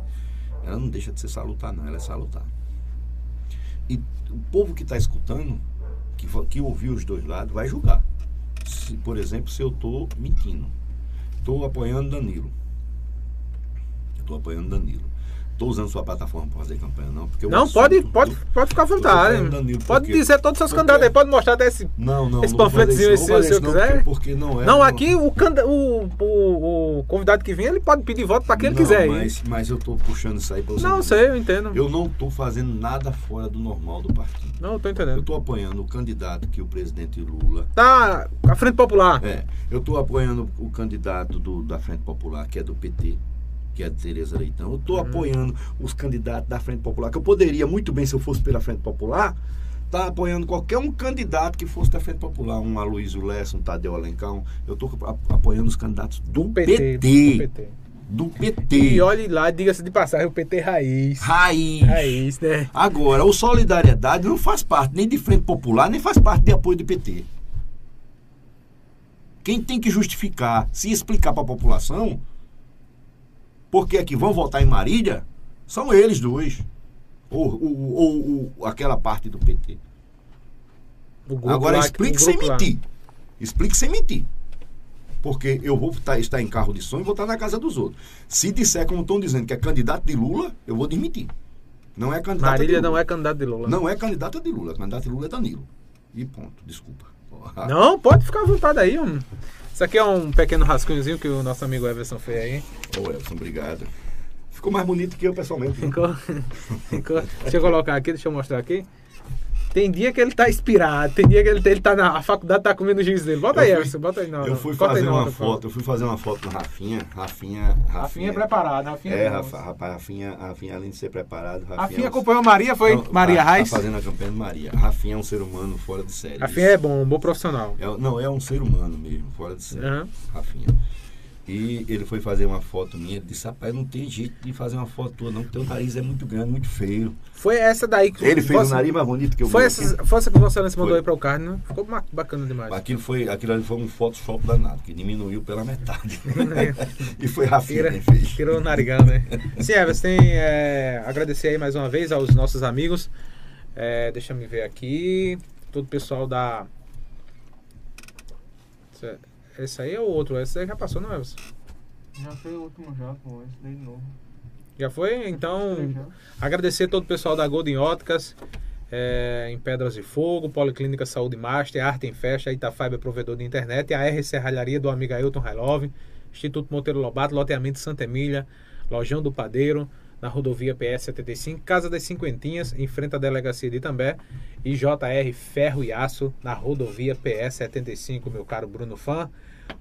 ela não deixa de ser salutar, não, ela é salutar. E o povo que está escutando, que, que ouviu os dois lados, vai julgar. Se, por exemplo, se eu estou mentindo. Estou apoiando Danilo. Estou apoiando Danilo. Estou usando sua plataforma para fazer campanha, não. Porque Não, assunto pode, do- pode, pode ficar à vontade. Danilo, Pode porque- dizer todos os seus porque- candidatos aí, pode mostrar até esse. Não, não. Esse panfletozinho se o senhor quiser. Porque não é. Não, aqui o, canda- o, o, o convidado que vem, ele pode pedir voto para quem ele quiser. Mas, mas eu estou puxando isso aí para você. Não, sei, eu entendo. Eu não estou fazendo nada fora do normal do partido. Não, eu tô Eu entendendo. estou apoiando o candidato que o presidente Lula. Tá, a Frente Popular. É, eu estou apoiando o candidato do, da Frente Popular, que é do PT, que é a Tereza Leitão. Eu estou Uhum. apoiando os candidatos da Frente Popular, que eu poderia muito bem, se eu fosse pela Frente Popular, estar apoiando qualquer um candidato que fosse da Frente Popular, um Aloysio Lessa, um Tadeu Alencar. Eu estou apoiando os candidatos do, Do PT. PT. do PT. Do PT. E olhe lá, diga-se de passagem, o PT raiz. Raiz. Raiz, né? Agora, o Solidariedade não faz parte nem de Frente Popular, nem faz parte de apoio do PT. Quem tem que justificar, se explicar para a população, porque é que vão votar em Marília, são eles dois. Ou, ou, ou- ou aquela parte do PT. Agora, lá- explique sem lá. mentir. Explique sem mentir. Porque eu vou tá- estar em carro de som e vou estar na casa dos outros. Se disser, como estão dizendo, que é candidato de Lula, eu vou desmentir. Não é candidato de Marília não é candidato de Lula. Não é candidata de Lula. Candidato de Lula é Danilo. E ponto. Desculpa. Não, pode ficar à vontade aí. Hum. Isso aqui é um pequeno rascunhozinho que o nosso amigo Everson fez aí. Ô, Elson, obrigado. Ficou mais bonito que eu pessoalmente. Ficou, ficou. Deixa eu colocar aqui, deixa eu mostrar aqui. Tem dia que ele tá inspirado, tem dia que ele, ele tá na a faculdade, tá comendo giz dele. Bota Eu aí, fui- Everson, bota aí não. eu fui fazer uma outra, foto, eu fui fazer uma foto com Rafinha. Rafinha. Rafinha, Rafinha é preparado, Rafinha É, bom. Rafa, rapaz, Rafinha, Rafinha, além de ser preparado, Rafinha. Rafinha é um- acompanhou Maria, foi? Não, Maria tá- Reis? Tá fazendo a campanha de Maria. Rafinha é um ser humano fora de série. Rafinha é bom, um bom profissional. É- não, é um ser humano mesmo, fora de série. Aham. Rafinha. E ele foi fazer uma foto minha, ele disse, rapaz, não tem jeito de fazer uma foto tua, não, porque teu nariz é muito grande, muito feio. Foi essa daí que Ele fez Vossa- o nariz mais bonito que eu Foi vi essa, foi essa que Excelência mandou Foi. aí para o carne, né? Ficou bacana demais. Aquilo, foi, aquilo ali foi um Photoshop danado, que diminuiu pela metade. e foi Rafinha Tira, quem fez. tirou o narigão, né? Sim, Everson, tem é, agradecer aí mais uma vez aos nossos amigos. É, deixa eu me ver aqui. Todo o pessoal da. Esse- aí é o outro, esse aí já passou, não, Everson? Já foi o último já, pô. Esse daí de novo. Já foi? Então, já. agradecer todo o pessoal da Golden Óticas, é, em Pedras de Fogo, Policlínica Saúde Master, Arte em Festa, Itafaiba é provedor de internet, a R Serralharia do amigo Ailton Railove, Instituto Monteiro Lobato, Loteamento Santa Emília, Lojão do Padeiro, na rodovia PS 75, Casa das Cinquentinhas, em frente à delegacia de Itambé, e JR Ferro e Aço, na rodovia PS 75, meu caro Bruno Fã.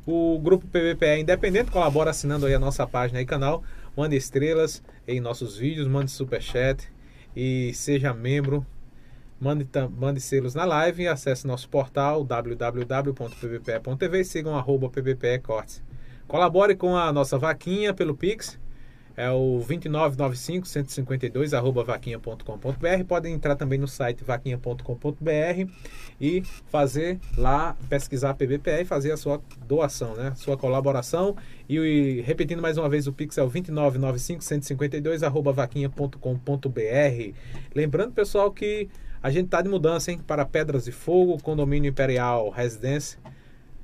O grupo PVPE Independente colabora assinando aí a nossa página e canal. Mande estrelas em nossos vídeos, mande superchat e seja membro. Mande, mande selos na live acesse nosso portal www.pvpe.tv e sigam arroba PVPE Cortes. Colabore com a nossa vaquinha pelo Pix. É o 2995-152 arroba vaquinha.com.br. Podem entrar também no site vaquinha.com.br e fazer lá, pesquisar PBPE e fazer a sua doação, né? Sua colaboração. E, e repetindo mais uma vez, o Pix é o 2995-152 arroba vaquinha.com.br. Lembrando, pessoal, que a gente tá de mudança, hein? Para Pedras de Fogo, Condomínio Imperial Residência.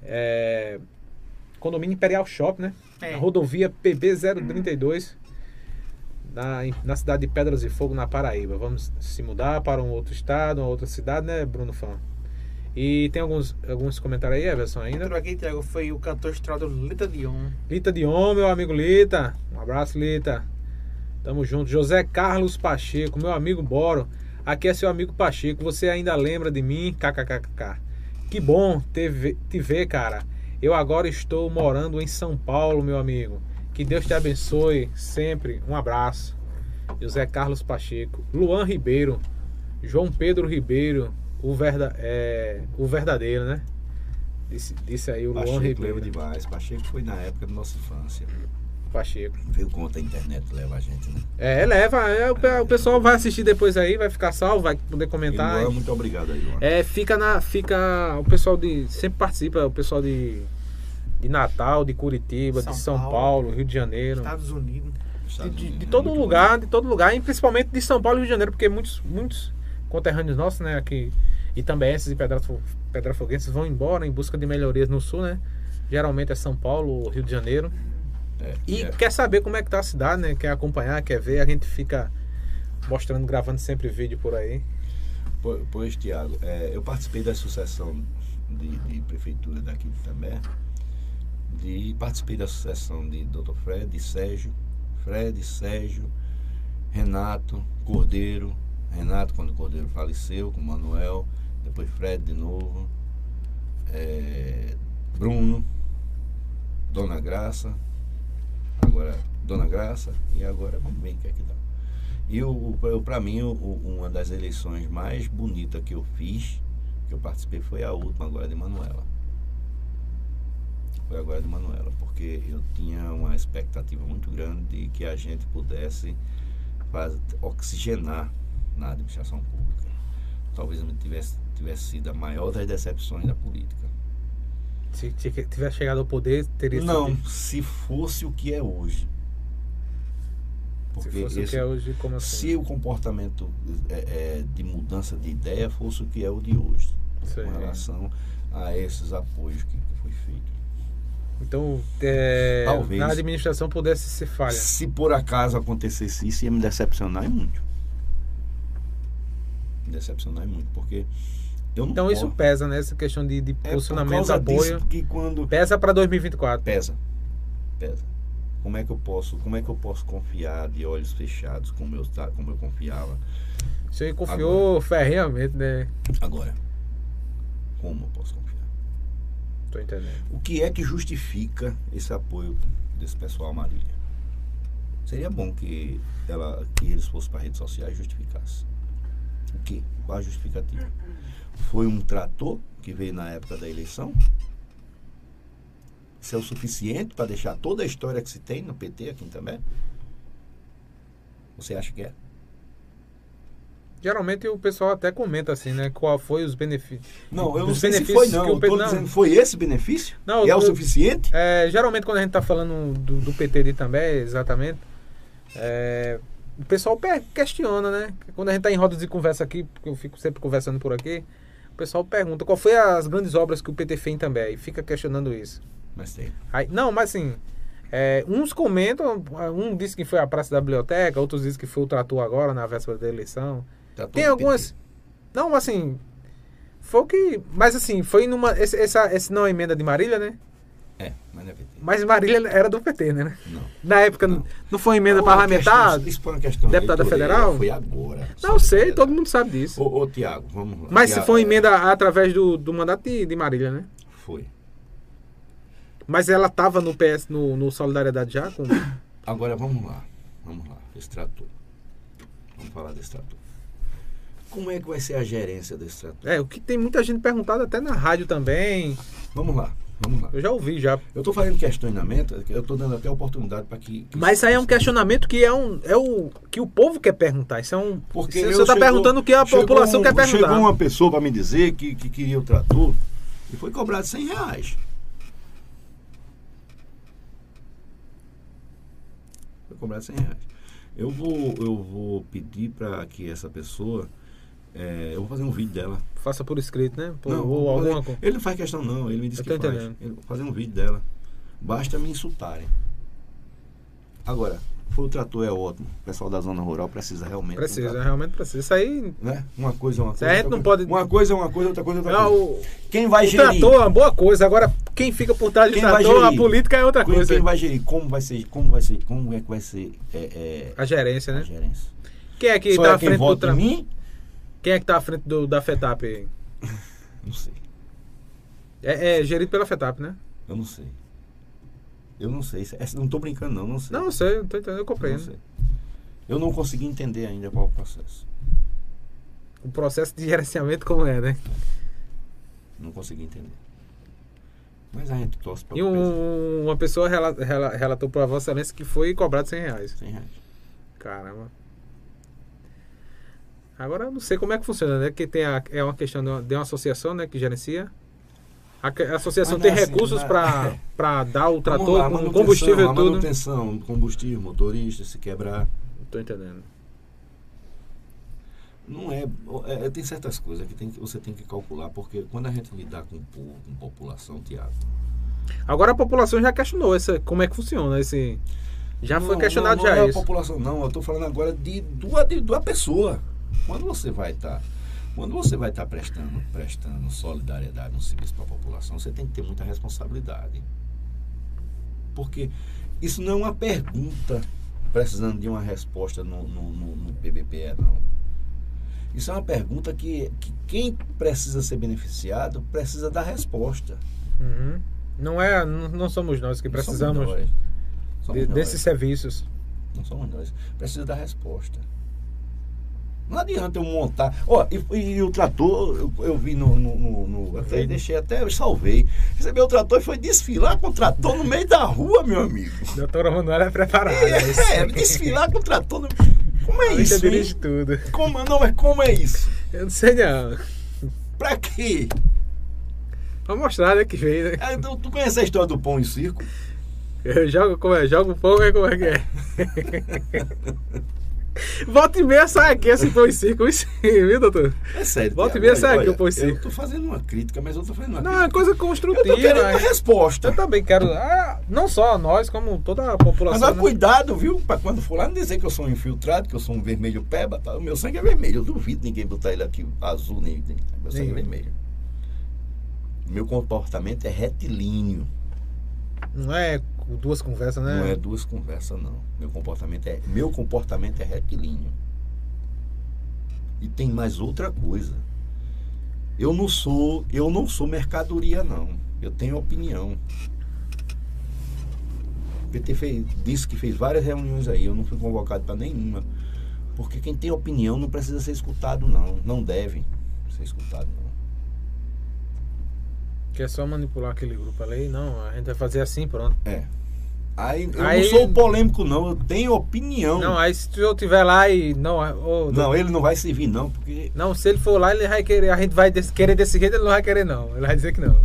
É, Condomínio Imperial Shop, né? É. Na rodovia PB032, na, na cidade de Pedras de Fogo, na Paraíba. Vamos se mudar para um outro estado, uma outra cidade, né, Bruno Fã? E tem alguns, alguns comentários aí, Everson, ainda? Outro aqui, Thiago, foi o cantor estrado Lita Dion. Lita Dion, meu amigo Lita. Um abraço, Lita. Tamo junto. José Carlos Pacheco, meu amigo Boro. Aqui é seu amigo Pacheco. Você ainda lembra de mim? KKKK. Que bom te ver, te ver, cara. Eu agora estou morando em São Paulo, meu amigo. Que Deus te abençoe sempre. Um abraço. José Carlos Pacheco. Luan Ribeiro. João Pedro Ribeiro. O, verda, é, o verdadeiro, né? Disse, disse aí o Luan Pacheco Ribeiro. lembra demais. Pacheco foi na época da nossa infância. Pacheco. Viu quanto a internet leva a gente, né? É, leva. é, o, pe- o pessoal vai assistir depois aí, vai ficar salvo, vai poder comentar. Luan, muito obrigado aí, Luan. É, fica na. Fica. O pessoal de. Sempre participa, o pessoal de. De Natal, de Curitiba, São de São Paulo, Paulo, Rio de Janeiro. Estados Unidos. de, Estados de- de todo lugar, de todo lugar, e principalmente de São Paulo e Rio de Janeiro, porque muitos, muitos conterrâneos nossos, né, aqui, e pedrafo- pedrafoguenses vão embora em busca de melhorias no sul, né? Geralmente é São Paulo, Rio de Janeiro. É, E é. quer saber como é que tá a cidade, né? Quer acompanhar, quer ver, a gente fica mostrando, gravando sempre vídeo por aí. Po- Pois, Tiago, é, eu participei da sucessão de, de prefeitura daqui de També, de, participei da sucessão de Dr. Fred, de Sérgio, Fred, Sérgio, Renato, Cordeiro, Renato quando o Cordeiro faleceu, com Manuel, depois Fred de novo, é, Bruno, Dona Graça, agora Dona Graça, e agora vamos ver o que é que dá. E para mim, o- uma das eleições mais bonitas que eu fiz, que eu participei, foi a última agora de Manuela. Foi agora de Manuela, porque eu tinha uma expectativa muito grande de que a gente pudesse faz- oxigenar na administração pública. Talvez eu tivesse, tivesse sido a maior das decepções da política. Se tivesse chegado ao poder, teria sido- Não, se fosse o que é hoje. Se fosse o esse- que é hoje, como assim? se o comportamento é, é, de mudança de ideia fosse o que é o de hoje, Sei. com relação a esses apoios que, que foi feito. Então, é, Talvez. na administração pudesse ser falha. Se por acaso acontecesse isso, ia me decepcionar muito. Me decepcionar muito, porque Então isso posso- pesa, né? Essa questão de, de é posicionamento, causa apoio. que quando Pesa para 2024. pesa, pesa. Como é que eu posso, como é que eu posso confiar de olhos fechados como eu como eu confiava O senhor confiou ferreamente, né? agora? Como eu posso confiar? Entendendo. O que é que justifica esse apoio desse pessoal à Marília? Seria bom que, ela, que eles fossem para redes sociais e justificassem. O quê? Qual a justificativa? Foi um trator que veio na época da eleição? Isso é o suficiente para deixar toda a história que se tem no PT aqui também? Você acha que é? Geralmente o pessoal até comenta assim, né? Qual foi os benefícios. Não, eu não sei se foi não. que o Eu PT tô não. dizendo, foi esse benefício? Não, e é o suficiente? É, geralmente quando a gente tá falando do, do PT de também, exatamente, é, o pessoal questiona, né? Quando a gente tá em rodas de conversa aqui, porque eu fico sempre conversando por aqui, o pessoal pergunta qual foi as grandes obras que o PT fez também, e fica questionando isso. Mas tem. Aí, não, mas assim, é, uns comentam, um disse que foi a Praça da Biblioteca, outros dizem que foi o trator agora, na véspera da eleição. Tá Tem algumas. Não, assim. Foi o que. Mas assim, foi numa. Esse, essa, esse não é emenda de Marília, né? É, mas não é PT. Mas Marília era do PT, né? Não. Na época não, não foi emenda parlamentar? questão- Isso foi uma questão Deputada federal? Foi agora. Não sei, todo mundo sabe disso. Ô, ô Tiago, vamos lá. Mas se foi é, emenda através do, do mandato de, de Marília, né? Foi. Mas ela tava no PS, no, no Solidariedade já? Com... Agora vamos lá. Vamos lá. Esse trator. Vamos falar desse trator. Como é que vai ser a gerência desse trator? É, o que tem muita gente perguntado até na rádio também. Vamos lá. Vamos lá. Eu já ouvi já. Eu estou fazendo questionamento, eu estou dando até oportunidade para que, que. Mas isso aí é um questionamento que é, um, é o que o povo quer perguntar. Isso é um. Porque você eu está perguntando o que a população um- quer perguntar. Chegou uma pessoa para me dizer que, que queria o trator e foi cobrado 100 reais. Foi cobrado 100 reais. Eu vou, eu vou pedir para que essa pessoa. É, eu vou fazer um vídeo dela. Faça por escrito, né? Por, Não, ou alguma coisa. ele não faz questão não, ele me disse Eu que faz. entendendo. Ele, vou fazer um vídeo dela. Basta me insultarem. Agora, foi o trator é ótimo. O pessoal da zona rural precisa realmente. Precisa, trator, realmente precisa. Isso aí. né? Uma coisa é uma coisa. a gente não coisa- pode- Uma coisa é uma coisa, outra coisa é outra coisa. o, Quem vai o gerir? trator é uma boa coisa. Agora, quem fica por trás do trator, a política é outra Quem, coisa. quem vai gerir? Como vai ser? Como vai ser? Como é que vai ser é, é, A gerência, a né? gerência? Quem é que Só tá é à frente do vota tra... em mim? Quem é que tá à frente do, da FETAP aí? Não sei. É, é gerido pela FETAP, né? Eu não sei. Eu não sei. Essa- Não tô brincando não, não sei. Não, eu sei, eu tô entendendo, eu Eu não sei. Eu não consegui entender ainda qual é o processo. O processo de gerenciamento como é, né? Não consegui entender. Mas a gente torce para E um- uma pessoa rela- rela- relatou para Vossa Excelência que foi cobrado 100 reais. 100 reais. Caramba. Agora eu não sei como é que funciona, né? Que tem a, é uma questão de uma, associação, né? Que gerencia. A, a associação Mas tem não é assim, recursos né? para para dar o trator com combustível e tudo? manutenção, combustível, motorista, se quebrar. Tô entendendo. Não é, é, Tem certas coisas que, tem, que você tem que calcular, porque quando a gente lidar com o povo, com população, Tiago. Agora a população já questionou essa, como é que funciona esse. Já foi Não, questionado não, não já é isso. população, não. Eu estou falando agora de, de, uma, de, de uma pessoa. Quando você vai estar. quando você vai estar prestando, prestando solidariedade no serviço para a população, você tem que ter muita responsabilidade. Porque isso não é uma pergunta precisando de uma resposta no, no, no, no PBPE, não. Isso é uma pergunta que, que quem precisa ser beneficiado precisa dar resposta. Uhum. Não é, não, não somos nós que Não precisamos somos nós. Somos de- nós. desses serviços. Não somos nós. Precisa dar resposta. Não adianta eu montar. Ó, e, e o trator, eu, eu vi no. no, no- no- até deixei, até eu salvei. Recebeu o trator e foi desfilar com o trator no meio da rua, meu amigo. Doutora Manuela é preparada. isso. É, desfilar com o trator no. Como é A isso? dirige tudo. Como, não, mas como é isso? Eu não sei não. Pra quê? Vou mostrar né, que veio, né? Ah, tu, tu conhece a história do pão e circo? Eu jogo como é? Jogo fogo, é como é que é? Volta e meia sai aqui esse pão e circo, viu, doutor? É sério. Volta e meia sai aqui o pão e Eu circo. tô fazendo uma crítica, mas eu tô fazendo uma Não, é crítica. coisa Eu tô construtiva. querendo uma é. resposta. Eu também quero. Ah, não só nós, como toda a população. Agora, né? cuidado, viu? Pra quando for lá não dizer que eu sou um infiltrado, que eu sou um vermelho peba. Tá? O meu sangue é vermelho. Eu duvido ninguém botar ele aqui azul, nem. nem- Meu sangue é vermelho. Meu comportamento é retilíneo. Não é duas conversas, né? Não é duas conversas, não. Meu comportamento é, meu comportamento é retilíneo. E tem mais outra coisa. Eu não sou, eu não sou mercadoria, não. Eu tenho opinião. O PT fez, disse que fez várias reuniões aí, eu não fui convocado para nenhuma. Porque quem tem opinião não precisa ser escutado, não. Não deve ser escutado, não. Que é só manipular aquele grupo ali. Não, a gente vai fazer assim, pronto. É. Aí, eu Aí- não sou polêmico, não. Eu tenho opinião. Não, aí se eu tiver lá e. Não, ô, Não, ele não vai servir, não, porque Não, se ele for lá, ele vai querer. A gente vai des- querer desse jeito, ele não vai querer, não. Ele vai dizer que não.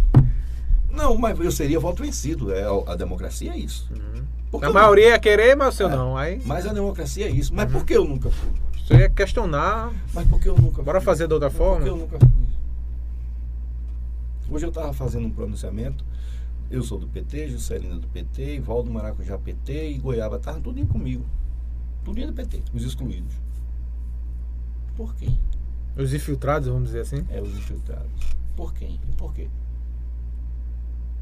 Não, mas eu seria voto vencido. É, a democracia é isso. Por que A maioria ia querer, mas o seu É. não. Aí não- Mas a democracia é isso. Mas por que eu nunca fui? você ia questionar. Mas por que eu nunca Bora fui? fazer de outra Por forma? que eu nunca fui? Hoje eu estava fazendo um pronunciamento. Eu sou do PT, Juscelina do PT, Valdo Maracujá PT e Goiaba estavam tudinho comigo. Tudinho do PT, os excluídos. Por quê? Os infiltrados, vamos dizer assim. É, os infiltrados. Por quem? Por quê?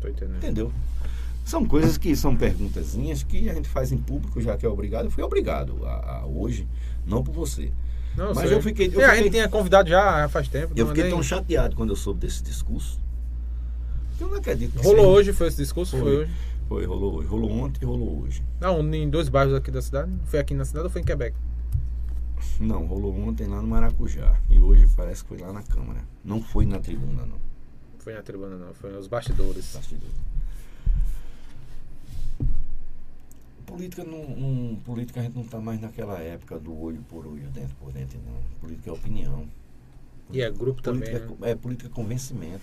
Tô entendendo. Entendeu? São coisas que são perguntazinhas que a gente faz em público, já que é obrigado. Eu fui obrigado a, a hoje, não por você. Não, Mas sei. eu fiquei- eu É, a fiquei- gente tinha convidado já faz tempo. Eu fiquei nem- tão chateado quando eu soube desse discurso. Que Eu não acredito. que Rolou seja- hoje, foi esse discurso? Foi, Foi. hoje. Foi, rolou hoje. Rolou ontem e rolou hoje. Não, em dois bairros aqui da cidade. Foi aqui na cidade ou foi em Quebec? Não, rolou ontem lá no Maracujá. E hoje parece que foi lá na Câmara. Não foi na tribuna, não. Foi na tribuna, não. Foi nos bastidores. Bastidor. Política não, não- política a gente não está mais naquela época do olho por olho, dentro por dentro, não. Política é opinião. E é grupo também. Política, né? é política é convencimento.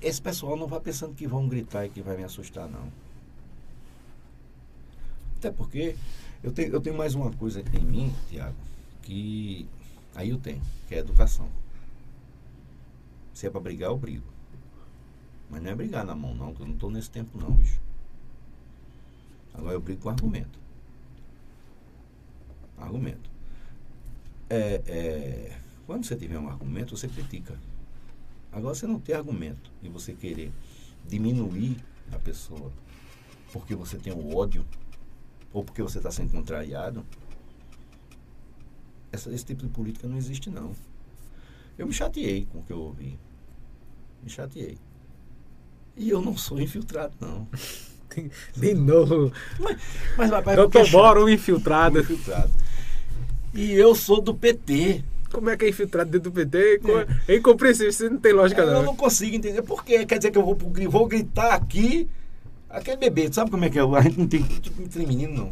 Esse pessoal não vai pensando que vão gritar e que vai me assustar, não. Até porque eu tenho, eu tenho mais uma coisa em mim, Tiago, que aí eu tenho, que é educação. Se é para brigar, eu brigo. Mas não é brigar na mão, não, que eu não estou nesse tempo, não, bicho. Agora eu brigo com argumento. Argumento. É, é, quando você tiver um argumento, você critica. Agora, você não ter argumento e você querer diminuir a pessoa porque você tem o ódio ou porque você está sendo contrariado, essa- esse tipo de política não existe, não. Eu me chateei com o que eu ouvi. Me chateei. E eu não sou infiltrado, não. De novo. Mas, rapaz, Doutor porque é chato. Bora, um infiltrado. infiltrado. E eu sou do PT. Como é que é infiltrado dentro do PT? Co- É incompreensível, isso não tem lógica, É, eu não. não consigo entender. Por quê? Quer dizer que eu vou, vou gritar aqui. Aquele bebê, tu sabe como é que é? A gente não tem, não tem menino, não.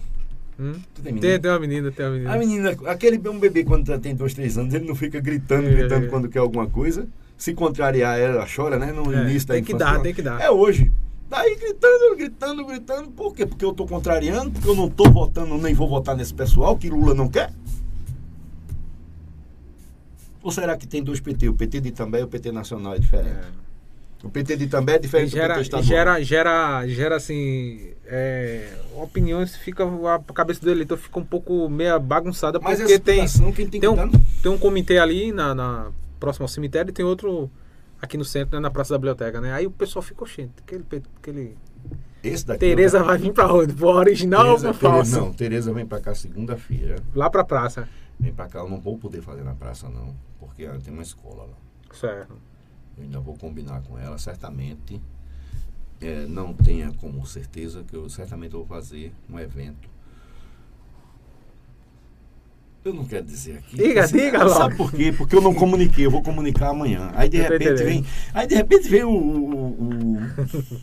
Hum? Tem? Tem, tem uma menina, tem uma menina. A menina, aquele um bebê quando tem dois, três anos, ele não fica gritando, É, gritando é. quando quer alguma coisa. Se contrariar, ela chora, né? No É, início da tem que dar, tem que dar. É hoje. Daí gritando, gritando, gritando. Por quê? Porque eu tô contrariando, porque eu não tô votando, nem vou votar nesse pessoal que Lula não quer? Ou será que tem dois PT? O PT de Itambé e o PT Nacional é diferente? É. O PT de Itambé é diferente do gera, PT e estadual. gera, gera, gera assim, é, opiniões, fica, a cabeça do eleitor fica um pouco meio bagunçada, Mas porque tem, tem tem, um, dar... tem um comitê ali na, na próximo ao cemitério e tem outro aqui no centro, né, na Praça da Biblioteca, né? Aí o pessoal fica, oxente, aquele, aquele Esse daqui... Tereza vai vir pra onde? Pro original Tereza, ou pro Tereza, falso? não, Tereza vem pra cá segunda-feira. Lá pra praça. Vem pra cá, eu não vou poder fazer na praça não, porque ela tem uma escola lá. Certo. Eu ainda vou combinar com ela, certamente. É, não tenha como certeza que eu certamente vou fazer um evento. Eu não quero dizer aqui. Diga, Você- diga Sabe logo. por quê? Porque eu não comuniquei, eu vou comunicar amanhã. Aí de Eu repente vem. Aí de repente vem o, o-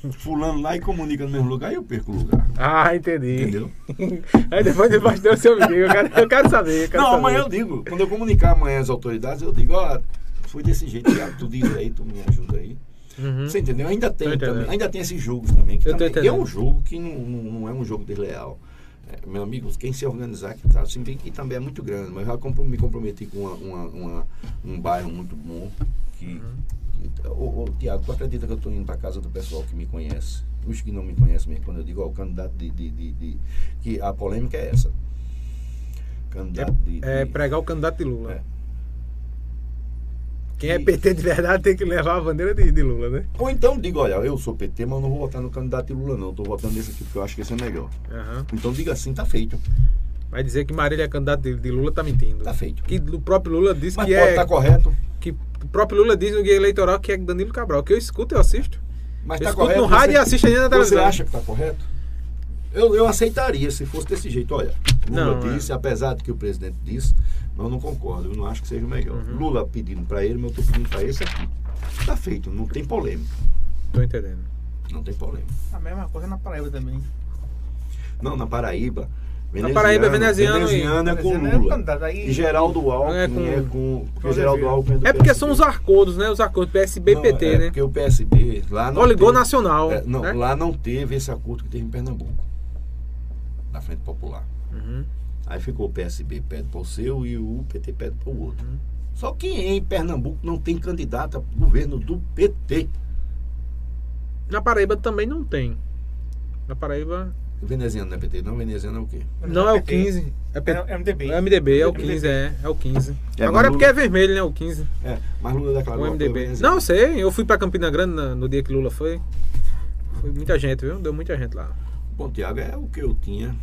o fulano lá e comunica no mesmo lugar e eu perco o lugar. Ah, entendi. Entendeu? Aí depois de baixo o seu vídeo. Eu quero, eu quero saber. Eu quero Não, saber. amanhã eu digo. Quando eu comunicar amanhã às autoridades, eu digo, ó, foi desse jeito, Thiago, tu diz aí, tu me ajuda aí. Uhum. Você entendeu? Ainda tem, também, ainda tem esses jogos também. Que, também, é um jogo que não, não, não é um jogo desleal. É, meu amigo, quem se organizar que tá. Bem que também é muito grande, mas eu já me comprometi com uma, uma- uma- um bairro muito bom. Que, Uhum. que- ô, ô, Tiago, tu acredita que eu estou indo para casa do pessoal que me conhece? Os que não me conhecem mesmo, quando eu digo ao candidato de, de, de- de- Que a polêmica é essa. Candidato de. É de- pregar o candidato de Lula. É. Quem é PT de verdade tem que levar a bandeira de, de Lula, né? Ou então digo, olha, eu sou PT, mas eu não vou votar no candidato de Lula, não. Estou votando nesse aqui porque eu acho que esse é melhor. Aham. Então diga assim, tá feito. Vai dizer que Marília é candidato de, de Lula, tá mentindo. Tá feito. Que o próprio Lula disse Mas que pode é. estar correto. Que o próprio Lula diz no guia eleitoral que é Danilo Cabral. Que eu escuto, eu assisto. Mas Eu tá escuto correto. no rádio você- e assisto ainda na Você televisão. acha que tá correto? Eu, eu aceitaria se fosse desse jeito. Olha, Lula Não, é. disse, apesar do que o presidente disse, eu não concordo. Eu não acho que seja o melhor. Uhum. Lula pedindo para ele, mas eu tô pedindo para esse aqui. Tá feito, não tem polêmica. Tô entendendo. Não tem polêmica. A mesma coisa na Paraíba também. Não, na Paraíba. Na Paraíba é veneziano e- veneziano é com Veneziano é Lula. E Geraldo Alckmin É é com- com. porque com Geraldo. Alckmin é do É porque PSB. são os arcodos, né? Os arcodos PSB e Não, PT, é né? Porque o PSB lá não. Oligou teve- nacional. É, não, né? lá não teve esse acordo que teve em Pernambuco. Na Frente Popular. Uhum. Aí ficou o PSB pede para o seu e o PT pede para o outro. Uhum. Só que em Pernambuco não tem candidato a governo do PT. Na Paraíba também não tem. Na Paraíba. O veneziano não é PT, não. O veneziano é o quê? Não, é o PT. 15. É, P- É MDB. é MDB, é o MDB. 15, é. É o 15. É, Agora é mas porque é vermelho, né? O 15. É, mas Lula declarou O MDB. Não, eu sei. Eu fui pra Campina Grande no dia que Lula foi. Foi muita gente, viu? Deu muita gente lá. Bom, Tiago, é o que eu tinha.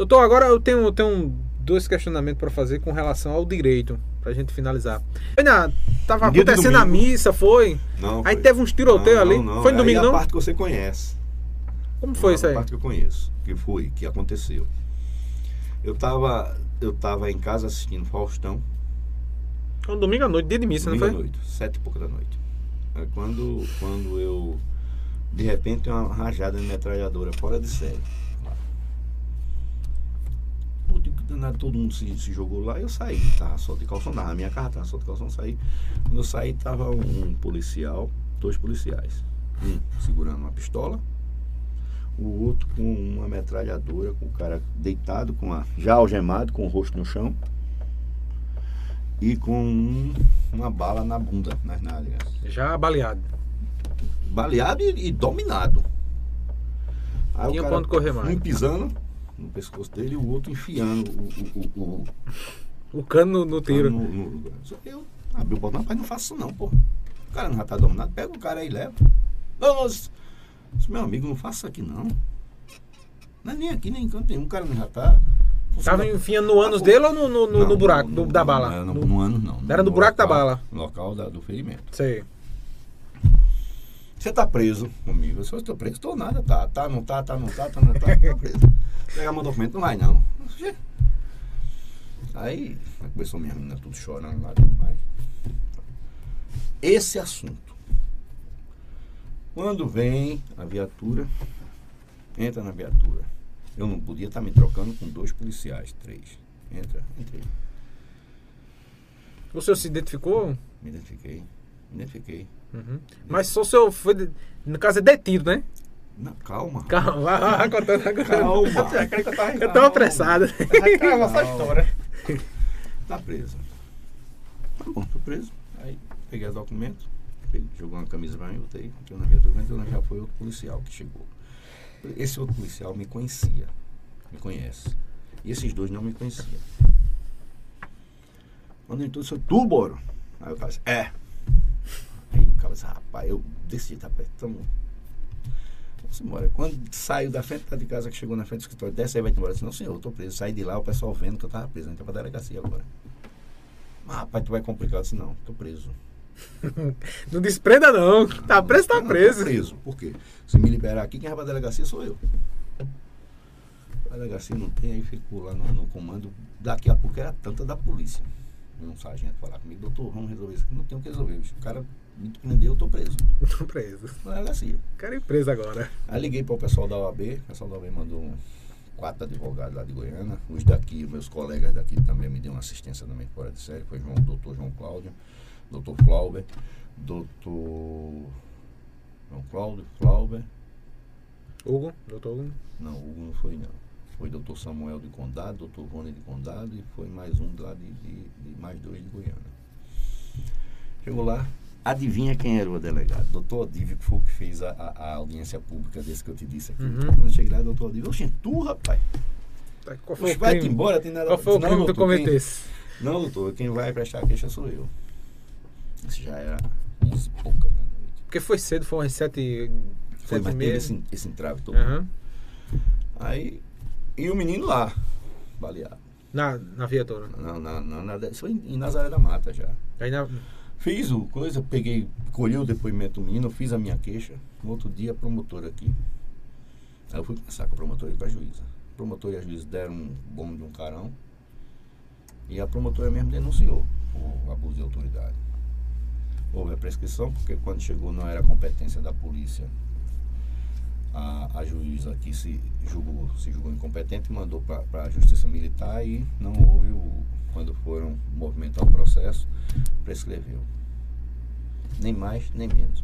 Doutor, agora eu tenho, tenho dois questionamentos para fazer com relação ao direito, pra gente finalizar. Ainda tava No acontecendo a domingo. missa, foi? Não, Aí foi. teve uns tiroteios ali. não, não. Foi no Aí domingo, é não? a parte que você conhece. Como foi Não, isso a aí? parte que eu conheço. Que foi, que aconteceu. Eu tava, eu tava em casa assistindo Faustão. Foi um domingo à noite, dia de missa, domingo não à foi? noite, sete e pouca da noite. Aí quando, quando eu, de repente, uma rajada de metralhadora fora de série. lá. Eu digo que danado, todo mundo se, se jogou lá, eu saí, tava só de calção, na minha casa tava só de calção, saí. Quando eu saí, tava um, um policial, dois policiais. Um segurando uma pistola, o outro com uma metralhadora, com o cara deitado, com a, já algemado, com o rosto no chão e com um- uma bala na bunda, nas nádegas. Já baleado. Baleado e, e dominado. Aí Tinha quanto correr mais. Um pisando no pescoço dele e o outro enfiando o, o, o, o, cano no, no tiro. no, no- que eu abri o botão, rapaz, não faço isso não, pô. O cara não já tá dominado, pega o cara aí e leva. Isso, meu amigo, não faça aqui não. Não é nem aqui, nem em canto nenhum, o cara não já tá. Tava enfiando no ânus dele ou no, no, no- no Não, buraco no- da bala? Não, no, No- no ano não. Era no buraco da local- bala. No local da- do ferimento. Sei. Você tá preso comigo. Se eu estou preso, estou nada. Tá, tá, não tá, tá, não tá, tá, não tá, tá preso. Pegar meu documento, não vai não. Aí começou minha menina tudo chorando lá tudo mais. Esse assunto. Quando vem a viatura, entra na viatura. Eu não podia estar me trocando com dois policiais, três. Entra, entrei. O senhor se identificou? Me identifiquei. Identifiquei. Uhum. Mas só o senhor foi, no caso, é detido, né? Não, calma. Calma, vai, vai, vai contando agora. Calma. Eu tô apressado. Vai cravar essa história. Tá preso. Tá bom, tô preso. Aí peguei os documentos, jogou uma camisa pra mim, botei, entrou na viatura, entrou, já foi outro policial que chegou. Esse outro policial me conhecia, me conhece. E esses dois não me conheciam. Quando entrou, disse, tu, Boro? Aí cara disse, é. Aí o cara disse, rapaz, eu desci, tá apertando. Vamos embora. Quando saiu da frente de casa, que chegou na frente do escritório, desce aí, vai embora. Eu disse, não, senhor, eu tô preso. Saí de lá, o pessoal vendo que eu tava preso. Entra pra delegacia agora. Mas, rapaz, tu vai complicar. Eu disse, não, tô preso. Não desprenda, não. Tá preso, tá Não, preso. Tô preso. Por quê? Se me liberar aqui, quem vai pra delegacia sou eu. A delegacia não tem, aí ficou lá no, no comando. Daqui a pouco era tanta da polícia. Um sargento falar comigo, doutor, vamos resolver isso aqui. Não tem o que resolver. bicho. O cara me prendeu, eu tô preso. Tô preso. Na delegacia. Quero ir preso agora. Aí liguei para o pessoal da OAB, o pessoal da OAB mandou um- quatro advogados lá de Goiânia, os daqui, meus colegas daqui também me deu uma assistência também fora de série, foi João, doutor João Cláudio, doutor Flauber, doutor João Cláudio, Flauber, Hugo, doutor Hugo. não, Hugo não foi não. Foi doutor Samuel de Condado, doutor Rony de Condado e foi mais um lá de, de- de mais dois de Goiânia. Chegou lá, adivinha quem era o delegado? Doutor Odívio, que foi o que fez a, a- a audiência pública desse que eu te disse aqui. Uhum. Quando eu cheguei lá, doutor Odívio, oxe, tu, rapaz, Tá, Qual foi vai-te embora, tem nada Qual foi o Não, crime que tu quem- cometesse? Não, doutor, quem vai prestar a queixa sou eu. Isso já era 11 e pouca da noite. Porque foi cedo, foi umas sete, Foi, sete mas e teve meia. esse, esse entrave todo. Aham. Aí, e o menino lá, baleado. Na, na viatura. Na, na, na, na, isso foi em, em Nazaré da Mata já. Aí na, Fiz o coisa, peguei, colhi o depoimento do menino, fiz a minha queixa. No outro dia, a promotora aqui. Aí eu fui conversar com a promotora e com a juíza. A promotora e a juíza deram um bom de um carão. E a promotora mesmo denunciou o abuso de autoridade. Houve a prescrição, porque quando chegou não era competência da polícia. A, a juíza aqui se julgou, se julgou incompetente mandou para a justiça militar e não houve o. Quando foram movimentar o processo, prescreveu. Nem mais, nem menos.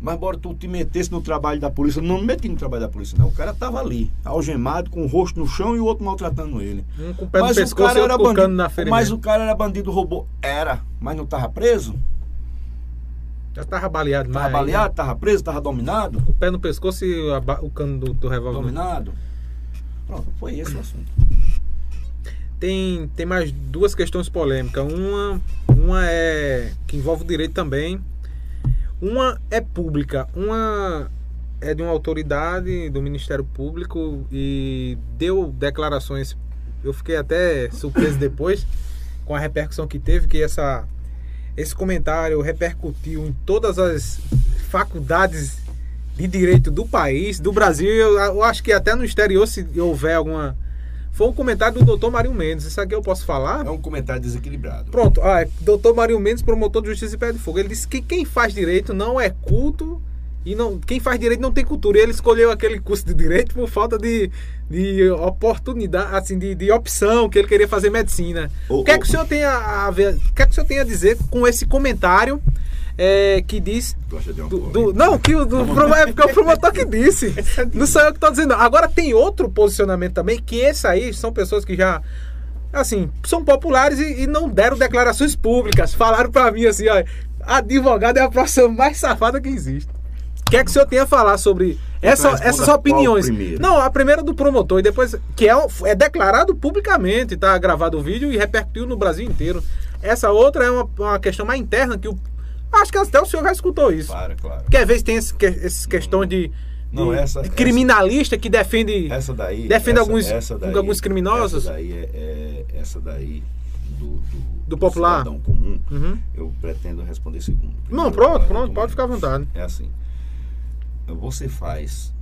Mas bora tu te metesse no trabalho da polícia. Não me meti no trabalho da polícia, não. O cara tava ali, algemado, com o rosto no chão e o outro maltratando ele. um com o pé no mas o pescoço cara era com bandido. na. Mas o cara era bandido, roubou. Era, mas não tava preso? Já tava baleado Tava mais. baleado, tava preso, tava dominado? O pé no pescoço e o cano do, do revólver. Dominado? Pronto, foi esse o assunto. Tem, tem mais duas questões polêmicas. Uma, uma é que envolve o direito também. Uma é pública. Uma é de uma autoridade do Ministério Público e deu declarações. Eu fiquei até surpreso depois com a repercussão que teve, que essa, esse comentário repercutiu em todas as faculdades de direito do país, do Brasil. Eu, eu acho que até no exterior, se houver alguma. Foi um comentário do doutor Mário Mendes. Isso aqui eu posso falar? É um comentário desequilibrado. Pronto, ah, doutor Mário Mendes, promotor de justiça e pé de fogo. Ele disse que quem faz direito não é culto e não, quem faz direito não tem cultura. E ele escolheu aquele curso de direito por falta de, de oportunidade, assim, de, de opção, que ele queria fazer medicina. O que é que o senhor tem a, a ver, o que é que o senhor tem a dizer com esse comentário é, que diz uma do- do- não, que o, do, é porque é o promotor que disse. Não sou eu que estou dizendo. Agora tem outro posicionamento também, que esse aí são pessoas que já, assim, são populares e, e não deram declarações públicas. Falaram pra mim assim, ó, advogado é a profissão mais safada que existe. O que é que o senhor tem a falar sobre essa, responda essas opiniões? Não, a primeira do promotor e depois que é, é declarado publicamente, tá gravado o vídeo e repercutiu no Brasil inteiro. Essa outra é uma, uma questão mais interna que o acho que até o senhor já escutou isso. Claro, claro. Porque às vezes tem esse, que- essas questões de, Não, de- essa- de essa- criminalista que defende. Essa daí. Defende essa- alguns- essa alguns criminosos? Essa daí é, é- essa daí do, do, popular? cidadão comum. Uhum. Eu pretendo responder segundo. Não, Primeiro, pronto, falar pronto, do pode ficar à comum. vontade. É assim. Você faz,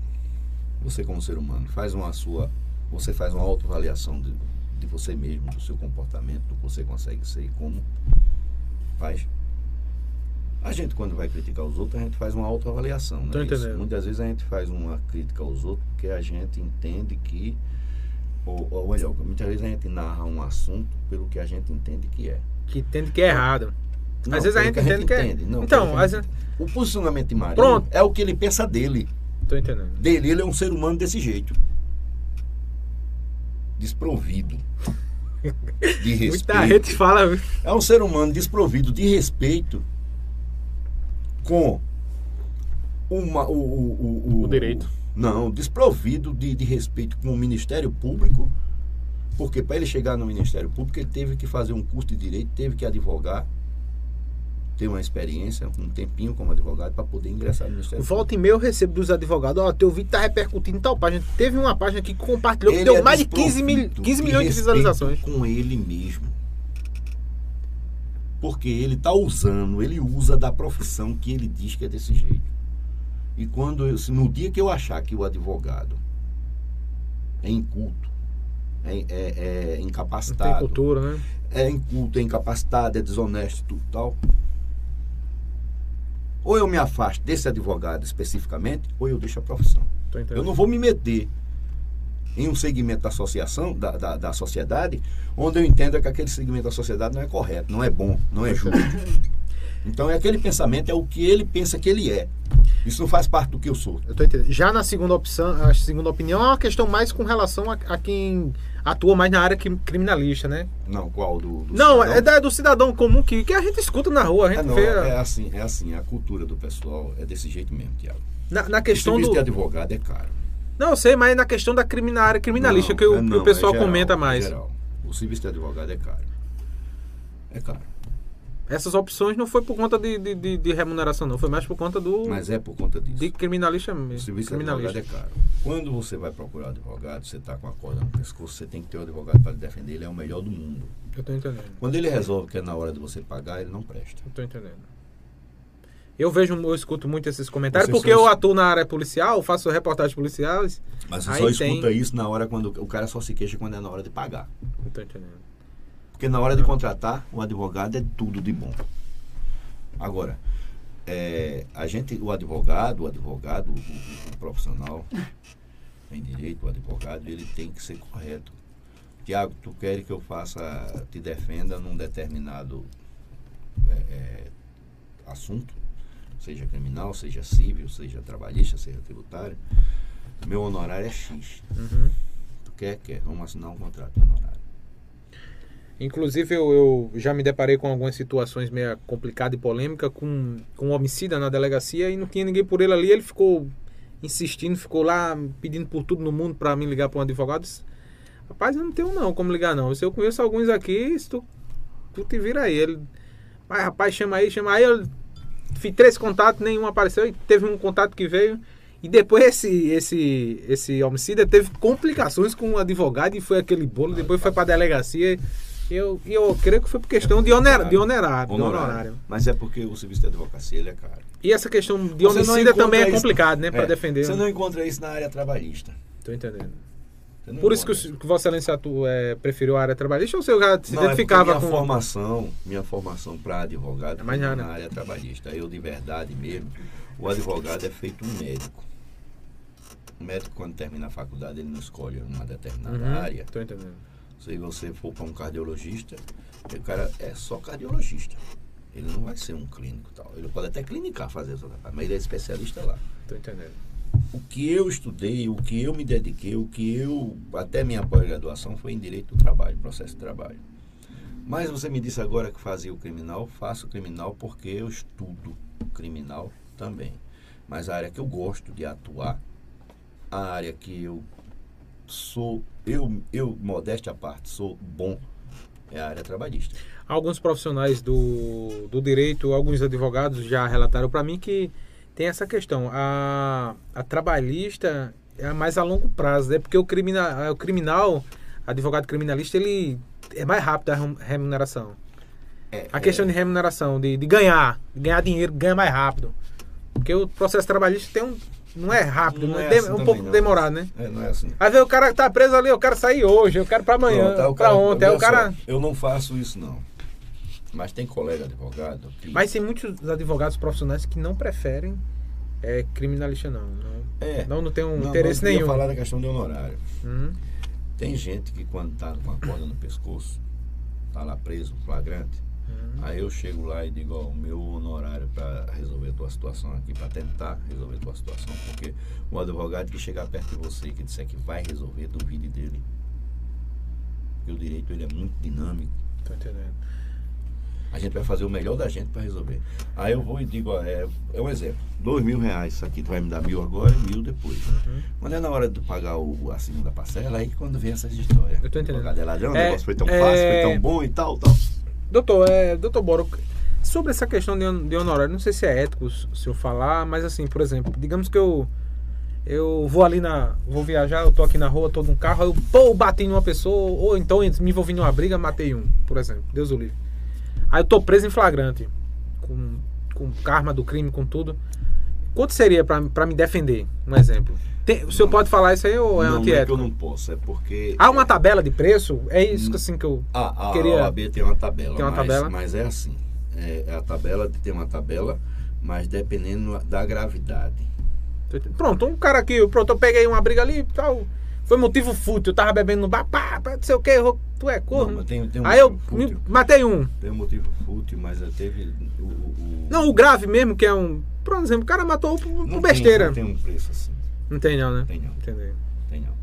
você como ser humano, faz uma sua, você faz uma autoavaliação de, de você mesmo, do seu comportamento, do que você consegue ser e como faz. A gente, quando vai criticar os outros, a gente faz uma autoavaliação. Né? Isso. Muitas vezes a gente faz uma crítica aos outros porque a gente entende que, ou, ou melhor, muitas vezes a gente narra um assunto pelo que a gente entende que é. Que entende que é errado. Não, Às vezes a gente que entende que é- entende, não, Então, a gente. O posicionamento de Marinho Pronto. é o que ele pensa dele. Tô entendendo. Dele, ele é um ser humano desse jeito. Desprovido. De respeito. Muita gente fala. É um ser humano desprovido de respeito com uma, o, o, o, O direito. Não, desprovido de, de respeito com o Ministério Público, porque para ele chegar no Ministério Público ele teve que fazer um curso de direito, teve que advogar, ter uma experiência, um tempinho como advogado para poder ingressar no Ministério Volta e meia eu recebo dos advogados, ó, teu vídeo tá repercutindo em tal página. Teve uma página que compartilhou, que Ele deu é mais de 15, mil, desprovido 15 milhões de visualizações. Com ele mesmo. Porque ele está usando, ele usa da profissão que ele diz que é desse jeito. E quando eu, no dia que eu achar que o advogado é inculto, é, é, é Não tem incapacitado, cultura, né? é inculto, é incapacitado, é desonesto e tudo tal. Ou eu me afasto desse advogado especificamente, ou eu deixo a profissão. Eu não vou me meter em um segmento da associação, da, da, da sociedade, onde eu entendo que aquele segmento da sociedade não é correto, não é bom, não é justo. Então é aquele pensamento, é o que ele pensa que ele é. Isso não faz parte do que eu sou. Eu tô entendendo. Já na segunda opção, a segunda opinião é uma questão mais com relação a, a quem atua mais na área cri- criminalista, né? Não, qual do. do Não, cidadão? é da, do cidadão comum que, que a gente escuta na rua, a gente É, não, vê. é assim, é assim, a cultura do pessoal é desse jeito mesmo, Tiago. Na, na O questão serviço do. de advogado é caro. Não, eu sei, mas na questão da crimina, área criminalista Não, que, o, é não, o pessoal é geral, comenta é mais. geral. O serviço de advogado é caro. É caro. Essas opções não foi por conta de, de, de- remuneração, não. Foi mais por conta do. Mas é por conta disso. de criminalista O mesmo. serviço de advogado Criminalista. é caro. Quando você vai procurar advogado, você está com a corda no pescoço, você tem que ter um advogado para lhe defender. Ele é o melhor do mundo. Eu tô entendendo. Quando ele resolve que é na hora de você pagar, ele não presta. Eu tô entendendo. Eu vejo, eu escuto muito esses comentários, Você porque só- eu atuo na área policial, faço reportagens policiais. Mas você Aí só tem- escuta isso na hora quando o cara só se queixa quando é na hora de pagar. Eu tô entendendo. Porque na hora de contratar, o advogado é tudo de bom. Agora, é, a gente, o advogado, o advogado, o, o- o profissional em direito, o advogado, ele tem que ser correto. Tiago, tu quer que eu faça, te defenda num determinado é, é, assunto, seja criminal, seja civil, seja trabalhista, seja tributário, meu honorário é X. Uhum. Tu quer? Quer. Vamos assinar um contrato de honorário. Inclusive, eu, eu já me deparei com algumas situações meio complicadas e polêmicas com, com um homicida na delegacia e não tinha ninguém por ele ali. Ele ficou insistindo, ficou lá pedindo por tudo no mundo para mim ligar para um advogado. Disse, Rapaz, eu não tenho não como ligar não. Se eu conheço alguns aqui, se tu, tu te vira aí. Ele, mas rapaz, chama aí, chama aí. Eu fiz três contatos, nenhum apareceu. E teve um contato que veio. E depois esse, esse, esse homicida teve complicações com o advogado e foi aquele bolo. Depois foi para delegacia. E eu, eu creio que foi por questão de, oner, de honorário. de honorário. Mas é porque o serviço de advocacia ele é caro. E essa questão de homicida também é isso- complicado, né? Para É, defender. Você não encontra isso na área trabalhista. Tô entendendo. Você Por isso que, o, que Vossa Excelência atua, é, preferiu a área trabalhista ou o senhor já se Não, é identificava minha com. formação, minha formação para advogado É mais na área trabalhista. Eu de verdade mesmo, o advogado é feito um médico. O médico quando termina a faculdade ele não escolhe uma determinada Uhum, área. Tô entendendo. Se você for para um cardiologista, o cara é só cardiologista. Ele não vai ser um clínico tal. Ele pode até clinicar, fazer mas ele é especialista lá. Tô entendendo. O que eu estudei, o que eu me dediquei, o que eu, até minha pós-graduação, foi em direito do trabalho, processo de trabalho. Mas você me disse agora que fazia o criminal, faço o criminal porque eu estudo criminal também. Mas a área que eu gosto de atuar, a área que eu sou, eu, eu modéstia à parte, sou bom, é a área trabalhista. Alguns profissionais do, do direito, alguns advogados já relataram para mim que tem essa questão. A, a trabalhista é mais a longo prazo, né? Porque o, crimina, o criminal, advogado criminalista, ele é mais rápido a rem- remuneração. É, A questão de remuneração, de, de ganhar, de ganhar dinheiro, ganha mais rápido. Porque o processo trabalhista tem um, não é rápido, Não né? é assim um também, pouco não. demorado, né? É, não é assim. Às vezes o cara tá preso ali, eu quero sair hoje, eu quero pra amanhã, cara- ontem. Aí o cara. eu não faço isso não. Mas tem colega advogado que. Mas tem muitos advogados profissionais que não preferem é, criminalista, não. Não, é, não, não tem um não, interesse não, nenhum. falar da questão de honorário. Uhum. Tem gente que quando tá com a corda no pescoço, tá lá preso, flagrante, Aí eu chego lá e digo, ó, o meu honorário para resolver a tua situação aqui, para tentar resolver a tua situação, porque o advogado que chegar perto de você e que disser que vai resolver, duvide dele. Porque o direito ele é muito dinâmico. Tô entendendo. A gente vai fazer o melhor da gente para resolver. Aí eu vou e digo, ó, é, é um exemplo, dois mil reais, isso aqui tu vai me dar mil agora e mil depois. Uhum. Quando é na hora de pagar o, a segunda parcela, aí quando vem essas histórias. Eu tô entendendo. O advogado é o É, negócio foi tão é- fácil, foi tão bom e tal, tal. Doutor, é, doutor Boro, sobre essa questão de, de honorário, não sei se é ético se eu falar, mas assim, por exemplo, digamos que eu eu vou ali na. vou viajar, eu tô aqui na rua, tô num carro, aí eu pô, bati numa pessoa, ou então me envolvi numa briga, matei um, por exemplo. Deus o livre. Aí eu tô preso em flagrante, com, com karma do crime, com tudo. Quanto seria pra, pra me defender? Um exemplo. Tem- o senhor Não. pode falar isso aí ou é não, não é que antiético? eu não posso, é porque. Há uma tabela de preço? É isso que, assim que eu. A, a Queria- OAB tem uma tabela. Tem uma mas, tabela? Mas é assim. É, a tabela tem uma tabela, mas dependendo da gravidade. Pronto, um cara aqui, pronto, eu peguei uma briga ali e tal. Foi motivo fútil, eu tava bebendo no bar, pá, pá, não sei o que, tu é Não, corno. mas tem, tem um Aí eu me- matei um. Tem um motivo fútil, mas teve o. o- Não, o grave mesmo, que é um. Por exemplo, o cara matou por, por não besteira. Tem, não tem um preço assim. Não tem não, né? Tem não. Entendeu? Tem não.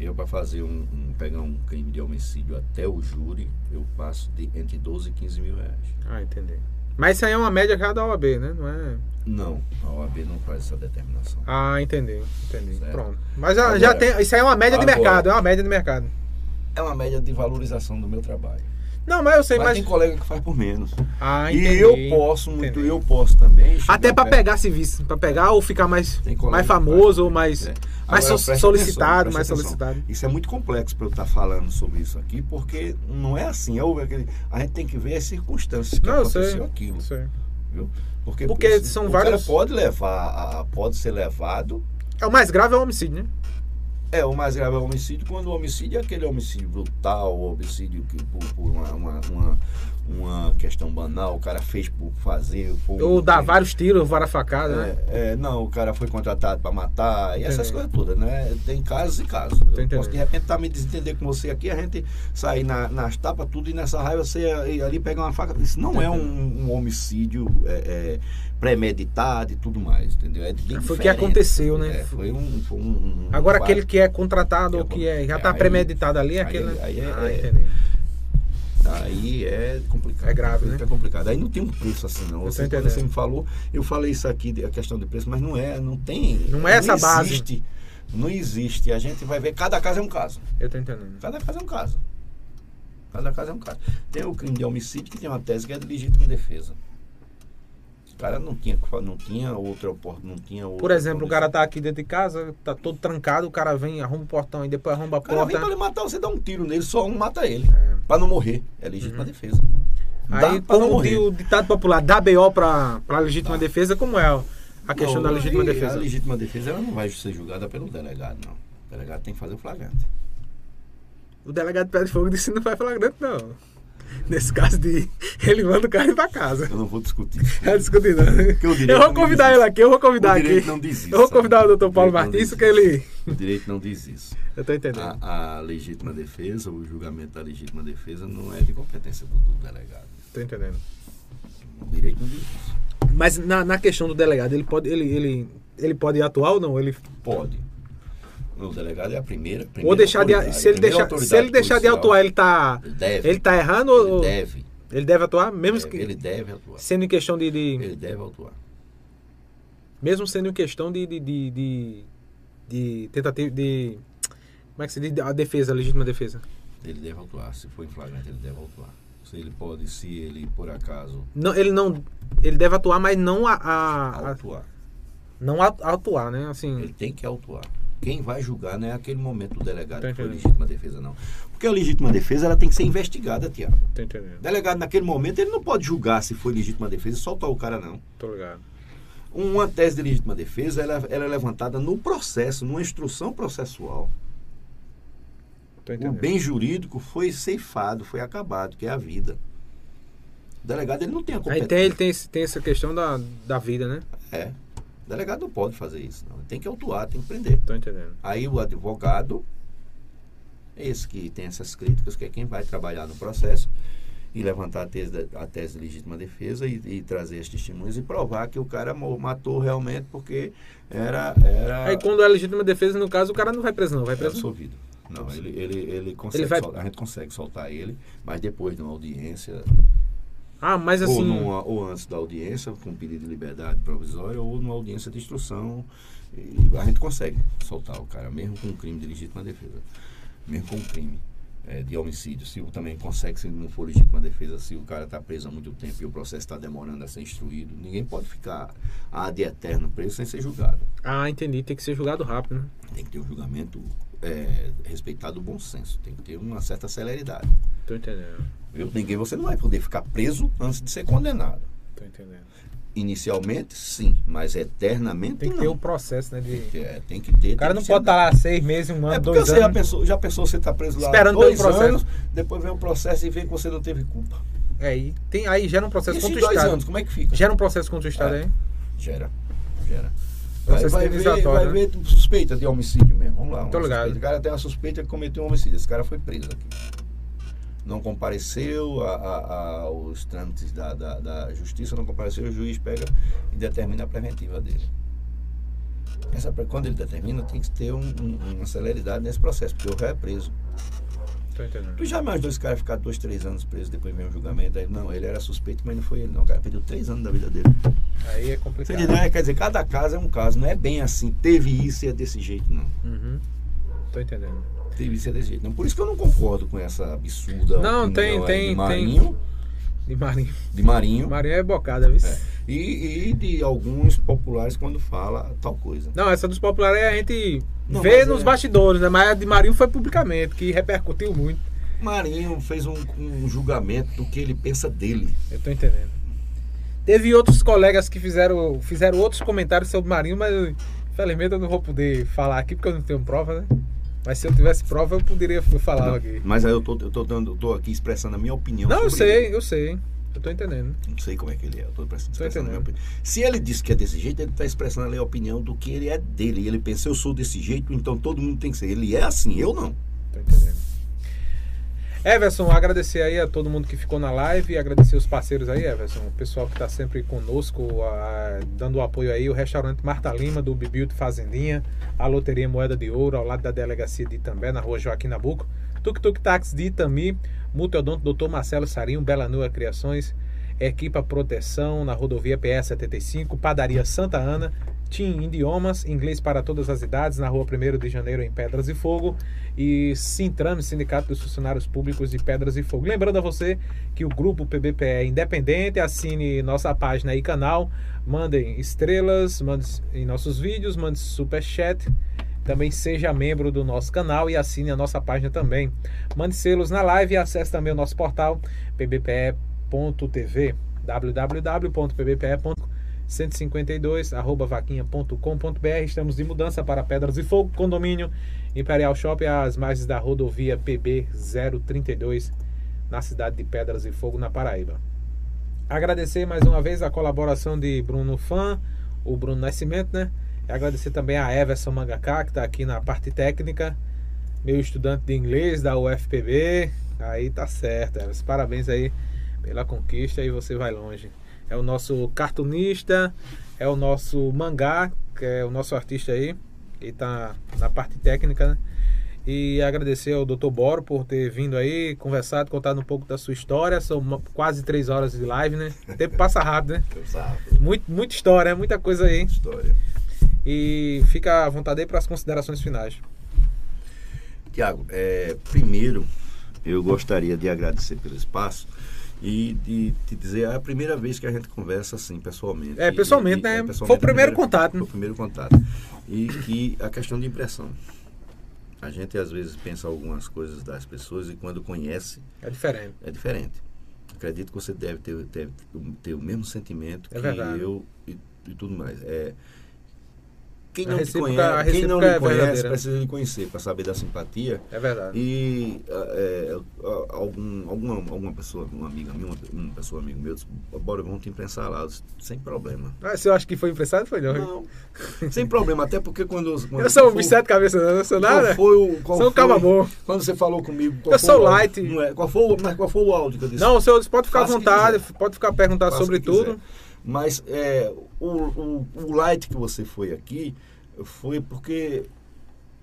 Eu, para fazer um, um- pegar um crime de homicídio até o júri, eu passo de entre 12 e 15 mil reais. Ah, entendi. Mas isso aí é uma média já da OAB, né? Não é. Não, a OAB não faz essa determinação. Ah, entendi, entendi. Certo. Pronto. Mas já, Agora- já tem. Isso aí é uma média de agora- mercado, é uma média de mercado. É uma média de valorização do meu trabalho. Não, mas eu sei, mas, mas. tem colega que faz por menos. Ah, e entendi. eu posso, muito, entendi. eu posso também. Até pra perto- pegar serviço, pra pegar ou ficar mais, mais famoso ou mais, É. mais Agora, so- solicitado, atenção, mais atenção. solicitado. Isso é muito complexo para eu estar falando sobre isso aqui, porque não é assim. É o- aquele- a gente tem que ver as circunstâncias que Não, eu sei. aconteceu aquilo. sei. Viu? Porque, Porque são o vários- pode levar, a- pode ser levado. É o mais grave é o homicídio, né? É, o mais grave é o homicídio, quando o homicídio é aquele homicídio brutal, o homicídio que por, por uma, uma, uma, uma questão banal, o cara fez por fazer. Por Ou dá tem- vários tiros, várias facadas, né? É, é, não, o cara foi contratado para matar, e essas coisas todas, né? Tem casos e casos. Eu posso de repente estar me desentender com você aqui, a gente sair na, nas tapas, tudo, e nessa raiva você ir ali pegar uma faca. Isso não é um, um homicídio é, é, premeditado e tudo mais, entendeu? É Foi o que aconteceu, né? É, foi um. Foi um, um Agora fato. aquele que é contratado ou que é, já tá Aí- premeditado ali, aí- aquele. né? aí é- ah. Aí é complicado. É grave, né? É complicado. Aí não tem um preço assim, não. Você, quando você me falou, eu falei isso aqui, a questão de preço, mas não é, não tem. Não é essa base. Existe, não existe. A gente vai ver, cada caso é um caso. Eu tô entendendo. Cada caso é um caso. Cada caso é um caso. Tem o crime de homicídio que tem uma tese que é de legítima defesa. O cara não tinha, não tinha outra oportunidade, não tinha outra Por exemplo, o cara tá aqui dentro de casa, tá todo trancado, o cara vem, arruma o portão e depois arromba a O cara vem porta. pra lhe matar, você dá um tiro nele, só um mata ele. É. Pra não morrer. É legítima defesa. Dá Aí, como morrer. o ditado popular dá BO pra, pra legítima Dá. defesa, como é a questão Não, da legítima defesa? A legítima defesa ela não vai ser julgada pelo delegado, não. O delegado tem que fazer o flagrante. O delegado Pé de Fogo disse que não vai flagrante, não. Nesse caso de ele manda o cara ir pra casa. Eu não vou discutir. isso. Tá discutindo. Porque o direito Eu vou não convidar ele aqui, eu vou convidar O direito aqui. não diz isso, Eu vou sabe? convidar o doutor Paulo não Martins, que ele. O direito não diz isso. Eu tô entendendo. A, a legítima defesa, o julgamento da legítima defesa não é de competência do, do delegado. Tô entendendo. O direito não diz isso. Mas na, na questão do delegado, ele pode, ele, ele, ele pode atuar ou não? Ele, Pode. O delegado é a primeira. primeira ou deixar de. Se ele, a deixar, se ele deixar de policial. atuar, ele tá. Ele deve. Ele tá errando ele ou. deve. Ele deve atuar, mesmo deve, que. Ele deve atuar. Sendo em questão de. de- Ele deve atuar. mesmo sendo em questão de. de, de, de, de tentativa. De. Como é que se diz? A defesa, a legítima defesa. Ele deve atuar. Se for em flagrante, ele deve atuar. Se ele pode, se ele por acaso Não, ele não. Ele deve atuar, mas não a. a- a- autuar, não a- atuar, né? Assim. ele tem que autuar. Quem vai julgar não é aquele momento do delegado que foi legítima defesa, não. Porque a legítima defesa ela tem que ser investigada, Tiago. Delegado, naquele momento, ele não pode julgar se foi legítima defesa e soltar o cara, não. Tô ligado. Uma tese de legítima defesa ela, ela é levantada no processo, numa instrução processual. O bem jurídico foi ceifado, foi acabado, que é a vida. O delegado ele não tem a Aí competência. tem, ele tem, tem essa questão da, da vida, né? É. O delegado não pode fazer isso, não. Ele tem que autuar, tem que prender. Tô entendendo. Aí o advogado, esse que tem essas críticas, que é quem vai trabalhar no processo, e levantar a tese, a tese de legítima defesa e, e trazer as testemunhas e provar que o cara matou realmente porque era, era, Aí quando é legítima defesa, no caso, o cara não vai preso não, vai era preso. absolvido. Não, ele, ele, ele consegue Ele vai- a gente consegue soltar ele, mas depois de uma audiência, Ah, mas ou, assim, numa- ou antes da audiência, com pedido de liberdade provisória, ou numa audiência de instrução, a gente consegue soltar o cara, mesmo com um crime de legítima defesa, mesmo com um crime eh, de homicídio. Se também consegue, se não for legítima defesa, se o cara está preso há muito tempo e o processo está demorando a ser instruído, ninguém pode ficar ad eterno preso sem ser julgado. ah, entendi, tem que ser julgado rápido, né? Tem que ter um julgamento eh, respeitado o bom senso, tem que ter uma certa celeridade. Tô entendendo, Eu ninguém, você não vai poder ficar preso antes de ser condenado. tô entendendo. Inicialmente, sim, mas eternamente Tem que não. ter o processo, né, de... É, tem que ter. O cara tem não que pode estar lá seis meses, um ano, É porque dois você já anos. pensou, já pensou você tá preso lá Esperando dois anos, depois vem o processo e vê que você não teve culpa. É, aí, tem, aí gera um processo em contra o Estado. anos, como é que fica? Gera um processo contra o Estado É. aí? Gera, gera. Vai, vai ver, vai né? ver suspeita de homicídio mesmo. Vamos lá. Tô ligado. O cara tem uma suspeita que cometeu um homicídio. Esse cara foi preso aqui. Não compareceu a, a- a- aos trâmites da, da, da justiça, não compareceu, o juiz pega e determina a preventiva dele. Essa, quando ele determina, tem que ter um- um- uma celeridade nesse processo, porque o réu é preso. Tô entendendo. Tu já imaginou esse cara ficar dois, três anos preso, depois vem um julgamento, aí não, ele era suspeito, mas não foi ele não. O cara perdeu três anos da vida dele. Aí é complicado. entendeu? É, Quer dizer, cada caso é um caso, não é bem assim, teve isso e é desse jeito, não. Uhum. Tô entendendo. Teve isso e é desse jeito. Não, por isso que eu não concordo com essa absurda Não, tem- tem- tem- De Marinho. de Marinho Marinho é bocada, viu? É. e, e de alguns populares quando fala tal coisa. Não, essa dos populares a gente Não, vê nos é- bastidores, né? Mas a de Marinho foi publicamente, que repercutiu muito. Marinho fez um, um julgamento do que ele pensa dele. Eu tô entendendo. Teve outros colegas que fizeram, fizeram outros comentários sobre Marinho, mas infelizmente eu não vou poder falar aqui porque eu não tenho prova, né? Mas se eu tivesse prova, eu poderia falar Não, aqui. Mas aí eu tô, eu tô, dando, eu tô aqui expressando a minha opinião. Não, eu sei, ele. eu sei. Eu tô entendendo. Não sei como é que ele é. Eu tô expressando, Tô expressando a minha opinião. Se ele disse que é desse jeito, ele está expressando ali a opinião do que ele é dele. E ele pensa, eu sou desse jeito, então todo mundo tem que ser. Ele é assim, eu não. Tô entendendo. Everson, agradecer aí a todo mundo que ficou na live agradecer os parceiros aí, Everson. O pessoal que está sempre conosco, a- dando o apoio aí, o restaurante Marta Lima, do Bibiute Fazendinha, a Loteria Moeda de Ouro, ao lado da Delegacia de Itambé, na rua Joaquim Nabuco, Tuk Tuk Táxi de Itami, Multodonto Dr. Marcelo Sarinho, Bela Nua Criações, Equipa Proteção, na rodovia PS 75, Padaria Santa Ana, Team Idiomas, Inglês para todas as idades, na rua 1 de janeiro, em Pedras e Fogo, e Sintrame, Sindicato dos Funcionários Públicos de Pedras e Fogo. Lembrando a você que o grupo PBPE é independente, assine nossa página e canal, mandem estrelas, mandem em nossos vídeos, mande superchat, também seja membro do nosso canal e assine a nossa página também. Mande selos na live e acesse também o nosso portal pbpe.tv www.pbpe.152 arroba vaquinha.com.br Estamos de mudança para Pedras e Fogo, condomínio Imperial Shopping, às margens da rodovia PB 032, na cidade de Pedras e Fogo, na Paraíba. Agradecer mais uma vez a colaboração de Bruno Fã, o Bruno Nascimento, né? E agradecer também a Everson Mangaká, que está aqui na parte técnica, meu estudante de inglês da UFPB. Aí tá certo, Everson. Parabéns aí pela conquista e você vai longe. É o nosso cartunista, é o nosso mangá, que é o nosso artista aí, que tá na parte técnica, né? E agradecer ao Dr. Boro por ter vindo aí, conversado, contado um pouco da sua história. São uma- quase três horas de live, né? O tempo passa rápido, né? Muito, muita história, muita coisa aí. História. E fica à vontade aí para as considerações finais. Tiago, é, primeiro eu gostaria de agradecer pelo espaço e de te dizer é a primeira vez que a gente conversa assim pessoalmente. É, pessoalmente, E- né? é, pessoalmente, Foi o primeiro contato, né? Foi o primeiro contato. E que a questão de impressão. A gente às vezes pensa algumas coisas das pessoas e quando conhece É diferente. é diferente. Acredito que você deve ter, ter, ter o mesmo sentimento É que verdade. eu e, e tudo mais. É, quem não te conhece, quem não é conhece verdadeira. precisa lhe conhecer para saber da simpatia. É verdade. E é, a- algum, alguma, alguma pessoa, uma amiga minha, uma, pessoa amigo meu, disse, bora, vamos te imprensar lá. Disse, sem problema. Ah, você acha que foi emprestado? Foi não. Não, sem problema, até porque quando. quando Eu sou um bicho sete cabeças, não, sou nada. Foi o, qual Sou um foi- caba bom. Quando você falou comigo. Eu sou o light. Não é, qual, foi, mas qual foi o áudio que eu disse? Não, o senhor pode ficar à Faça vontade, pode ficar perguntando sobre tudo. quiser. Mas é, o, o, o light que você foi aqui foi porque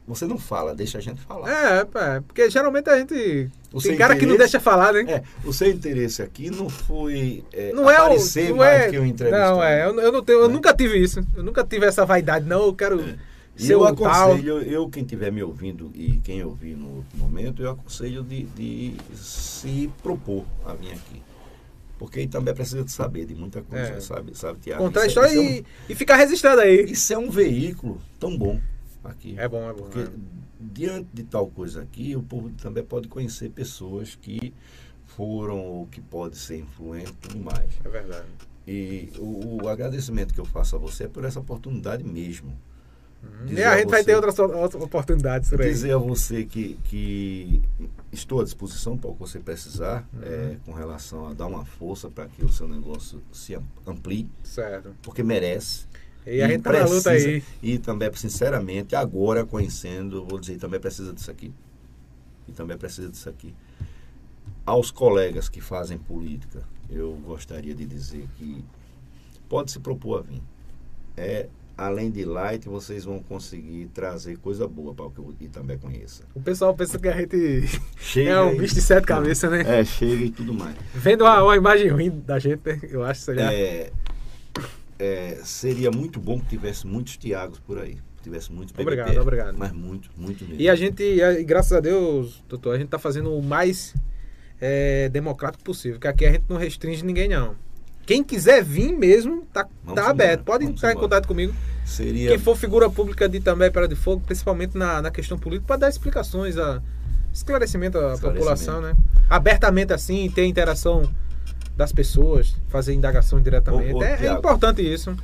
você não fala, deixa a gente falar. É, é, porque geralmente a gente. O tem cara que não deixa falar, né? É, o seu interesse aqui não foi é, Não é o. aparecer Não mais é, que o entrevistado. não, é. Eu, eu não tenho, eu Né? nunca tive isso. Eu nunca tive essa vaidade, não. Eu quero É. Ser eu o tal. aconselho, eu quem estiver me ouvindo e quem ouvir no outro momento, eu aconselho de, de se propor a vir aqui. Porque também precisa de saber de muita coisa, É. sabe, sabe, Tiago? Contar a é- história isso é um- e, e ficar registrado aí. Isso é um veículo tão bom aqui. É bom, é bom. Porque é. diante de tal coisa aqui, o povo também pode conhecer pessoas que foram ou que pode ser influente e tudo mais. É verdade. E o, o agradecimento que eu faço a você é por essa oportunidade mesmo. Dizer E a gente vai você- ter outras, outras oportunidades por aí. Dizer a você que, que estou à disposição para o que você precisar Uhum. é, com relação a dar uma força para que o seu negócio se am- amplie, Certo. porque merece. E a gente tá na luta precisa- aí. E também, sinceramente, agora conhecendo, vou dizer, também precisa disso aqui. E também precisa disso aqui. Aos colegas que fazem política, eu gostaria de dizer que pode se propor a vir. É, além de light, vocês vão conseguir trazer coisa boa para o que o Itambé conheça. O pessoal pensa que a gente Chega é um bicho de sete cabeças, né? É, chega e tudo mais. Vendo uma, uma imagem ruim da gente, né? eu acho que seria. É, é, seria muito bom que tivesse muitos Tiagos por aí. que Tivesse muitos Obrigado, obrigado. Mas muito, muito mesmo. E a gente, graças a Deus, doutor, a gente tá fazendo o mais é, democrático possível. Porque aqui a gente não restringe ninguém, não. Quem quiser vir mesmo, tá, Vamos tá aberto. embora, Pode entrar em embora. contato comigo. Seria Quem for figura pública de também Pera de Fogo, principalmente na, na questão política, para dar explicações, a, esclarecimento à Esclarecimento. população, né? Abertamente assim, ter interação das pessoas, fazer indagação diretamente. Ô, ô, é, é importante isso.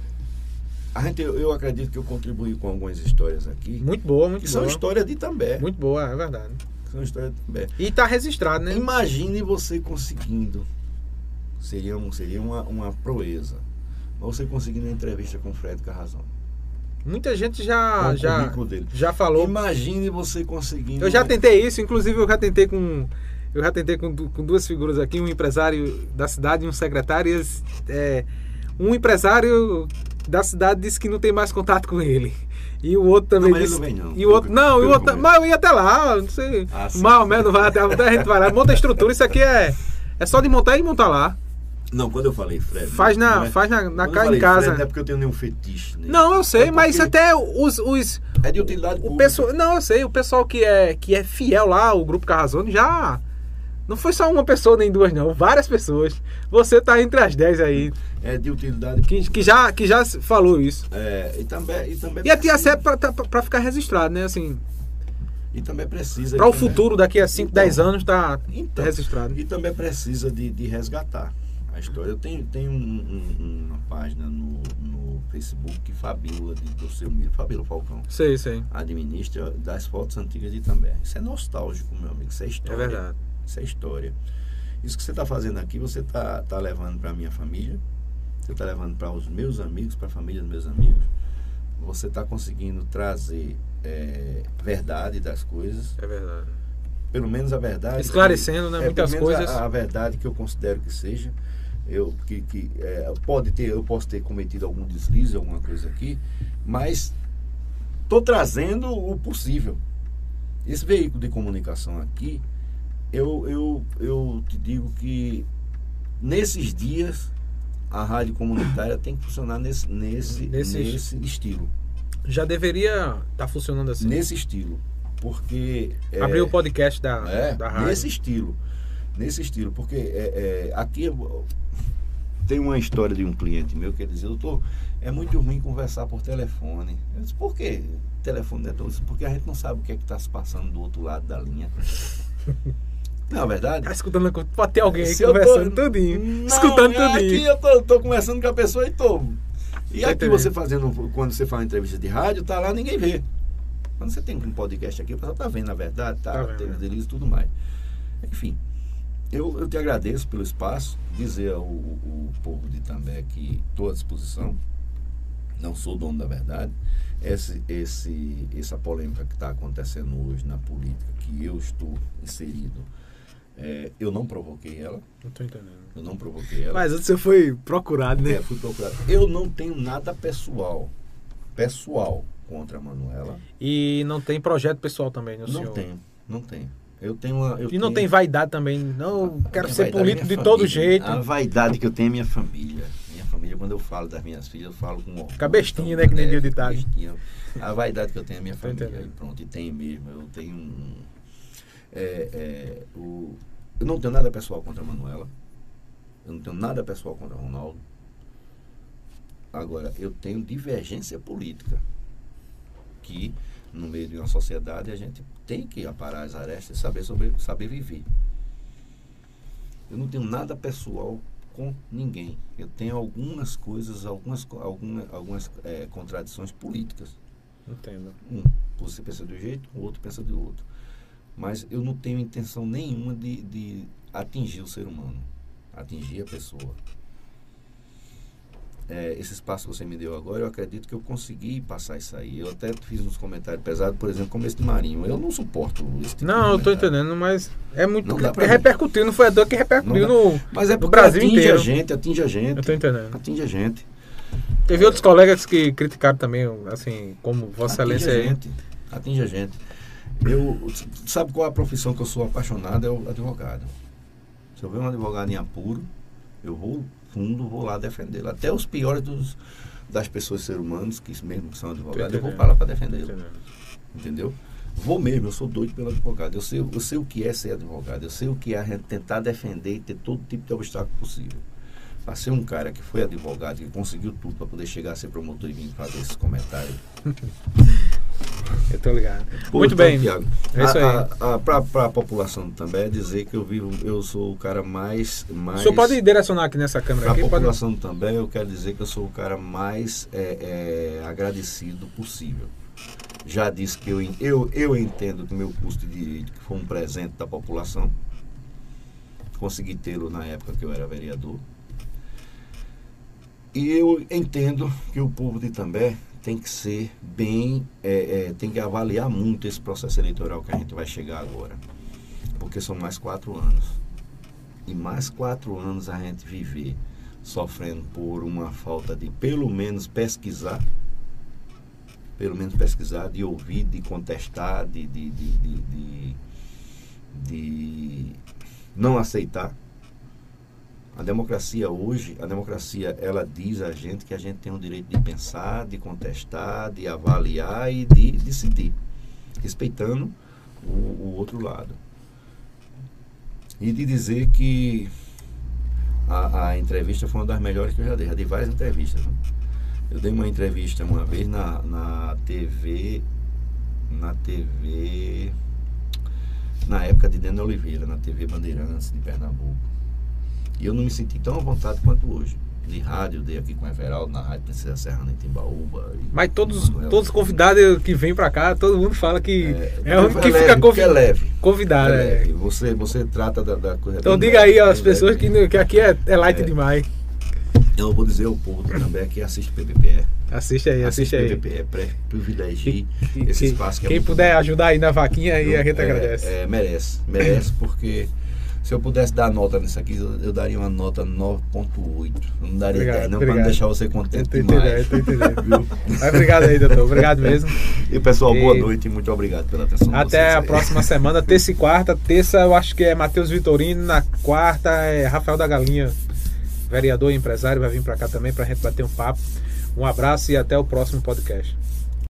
A gente, eu, eu acredito que eu contribuí com algumas histórias aqui. Muito boa, muito que são boa. histórias de També. Muito boa, é verdade. São histórias de També. E tá registrado, né? Imagine você conseguindo. Seria, um, seria uma, uma proeza. Você conseguindo uma entrevista com o Fred Carrazão. Muita gente já, já, já falou. Imagine você conseguindo. Eu já tentei isso, inclusive eu já tentei com. Eu já tentei com, com duas figuras aqui, um empresário da cidade e um secretário. e eles, é, um empresário da cidade disse que não tem mais contato com ele. E o outro também Não, disse. não vem, não. E o outro. Não, e o outro. Mas eu ia até lá, não sei. Ah, sim. mal, não vai até até a gente vai lá. Monta a estrutura, isso aqui é. É só de montar e montar lá. Não, quando eu falei Fred. Faz não na, é- faz na, na quando eu ca- em casa. Fred, não é porque eu tenho nenhum fetiche. Né? Não, eu sei, É mas até os, os, É de utilidade O pública. pessoal, não, eu sei, o pessoal que é, que é fiel lá, o grupo Carrazone, já. Não foi só uma pessoa nem duas, não, várias pessoas. Você tá entre as dez aí, É de utilidade que, que, já, que já falou isso. É, e também. E, também E a tia Sé pra, tá- pra ficar registrado, né? Assim, E também precisa. pra o também- futuro, daqui a 5, Então, 10 anos, tá Então, registrado. E também precisa de, de resgatar a história. Eu tenho, tenho um- um- uma página no, no Facebook que Fabíola, de, do seu Miro, Fabíola Falcão, Sei, sei. administra das fotos antigas de Itambé. Isso é nostálgico, meu amigo. Isso é É história. verdade. Isso é história. Isso que você está fazendo aqui, você está tá levando para a minha família, você está levando para os meus amigos, para a família dos meus amigos. Você está conseguindo trazer é, verdade das coisas, É verdade. pelo menos a verdade. Esclarecendo, né, é, muitas coisas. A, a verdade que eu considero que seja. Eu, que, que é, pode ter, eu posso ter cometido algum deslize, alguma coisa aqui, mas estou trazendo o possível. Esse veículo de comunicação aqui, eu, eu, eu te digo que nesses dias a rádio comunitária tem que funcionar nesse, nesse, Nesse- nesse estilo. Já deveria estar funcionando assim. Nesse estilo. Porque. é, Abrir o podcast da, é, da rádio. nesse estilo. Nesse estilo. Porque é, é, aqui tem uma história de um cliente meu que ele dizia, doutor, é muito ruim conversar por telefone. Eu disse, por quê? Telefone é isso? Porque a gente não sabe o que é que está se passando do outro lado da linha. Não é verdade? Tá escutando, pode ter alguém aí eu tô- conversando tudinho. Não, escutando é tudinho. Aqui eu tô, tô conversando com a pessoa e tô. E Tá aqui você fazendo, quando você faz uma entrevista de rádio, tá lá, ninguém vê. Quando você tem um podcast aqui, o pessoal tá vendo, na verdade, tá, Tá vendo, tem os delírios e tudo mais. Enfim, eu, eu te agradeço pelo espaço, dizer ao, ao povo de Itambé que estou à disposição, não sou dono da verdade. Esse, esse, essa polêmica que está acontecendo hoje na política, que eu estou inserido, é, eu não provoquei ela, Não tô entendendo. eu não provoquei ela. Mas antes você foi procurado, né? É, fui procurado. Eu não tenho nada pessoal, pessoal contra a Manuela. E não tem projeto pessoal também, né, Não senhor? tenho, não tenho. Eu tenho uma. eu E não tenho- tem vaidade também. Não, quero Minha ser é político de todo família. jeito. A vaidade que eu tenho é minha família. Minha família, quando eu falo das minhas filhas, eu falo com orgulho. Fica bestinha, então, né, que nem fica ditado. bestinha. A vaidade que eu tenho é minha família. E pronto, e tem mesmo. Eu tenho um. é, é, o, eu não tenho nada pessoal contra a Manuela. Eu não tenho nada pessoal contra o Ronaldo. Agora, eu tenho divergência política. Que no meio de uma sociedade a gente tem que aparar as arestas e saber, sobre, saber viver. Eu não tenho nada pessoal com ninguém. Eu tenho algumas coisas, algumas, co- alguma, algumas eh, contradições políticas. Entendo. Um, você pensa de um jeito, o outro pensa de outro. Mas eu não tenho intenção nenhuma de, de atingir o ser humano, atingir a pessoa. É, esse espaço que você me deu agora, eu acredito que eu consegui passar isso aí. Eu até fiz uns comentários pesados, por exemplo, como esse de Marinho. Eu não suporto esse tipo Não, eu tô entendendo, mas é muito. Não é repercutiu, não foi a dor que repercutiu no. Mas é No porque Brasil atinge inteiro. a gente, atinge a gente. Eu tô entendendo. Atinge a gente. Teve outros colegas que criticaram também, assim, como Vossa atinge Excelência a aí. gente. Atinge a gente. Eu, sabe qual é a profissão que eu sou apaixonado? É o advogado. Se eu ver um advogado em apuro, eu vou fundo, vou lá defendê-lo. Até os piores dos, das pessoas ser humanos, que mesmo são advogados, eu vou para lá para defendê-lo. Entendeu? Vou mesmo, eu sou doido pelo advogado. Eu sei, eu sei o que é ser advogado. Eu sei o que é tentar defender e ter todo tipo de obstáculo possível. Para ser um cara que foi advogado, que conseguiu tudo para poder chegar a ser promotor e vir fazer esses comentários. Eu tô ligado. Pô, Muito então, bem. Tiago, É isso aí. Para a população também é dizer que eu vivo, eu sou o cara mais. mais O senhor pode direcionar aqui nessa câmera Para a aqui? Pode... população também, eu quero dizer que eu sou o cara mais é, é, agradecido possível. Já disse que eu, eu, eu entendo que o meu curso de direito foi um presente da população. Consegui tê-lo na época que eu era vereador. E eu entendo que o povo de Itambé tem que ser bem, é, é, tem que avaliar muito esse processo eleitoral que a gente vai chegar agora. Porque são mais quatro anos. E mais quatro anos a gente viver sofrendo por uma falta de pelo menos pesquisar, pelo menos pesquisar, de ouvir, de contestar, de, de, de, de, não aceitar. A democracia hoje, a democracia, ela diz a gente que a gente tem o direito de pensar, de contestar, de avaliar e de decidir, respeitando o, o outro lado. E de dizer que a, a entrevista foi uma das melhores que eu já dei. Já dei várias entrevistas. né? Eu dei uma entrevista uma vez na, na TV. Na TV. Na época de Daniel Oliveira, na TV Bandeirantes de Pernambuco. E eu não me senti tão à vontade quanto hoje. De rádio, dei aqui com o Everaldo, na Rádio Princesa Serrana em Timbaúba. e Mas todos, Manuel. todos os convidados que vêm pra cá, todo mundo fala que é, o único que leve, fica porque é convi leve. convidado. É é. leve. Você, você trata da, da coisa. Então diga aí leve, às bem pessoas leve. que, que aqui é, é light É. demais. Eu vou dizer ao povo também que assiste PPPE. Assiste aí, assiste aí. PPPE, pré- privilegie esse que- espaço que é Quem muito puder bom. ajudar aí na vaquinha aí, a gente É, agradece. é, merece, merece porque se eu pudesse dar nota nisso aqui, eu, eu daria uma nota 9.8. Eu não daria Obrigado, 10, não, para não deixar você contente entendendo, demais. eu tô entendendo. Viu? Mas obrigado aí, doutor. Obrigado mesmo. E pessoal, boa E- noite e muito obrigado pela atenção. Até a aí. próxima semana, terça e quarta. Terça eu acho que é Matheus Vitorino, na quarta é Rafael da Galinha, vereador e empresário, vai vir pra cá também pra gente bater um papo. Um abraço e até o próximo podcast.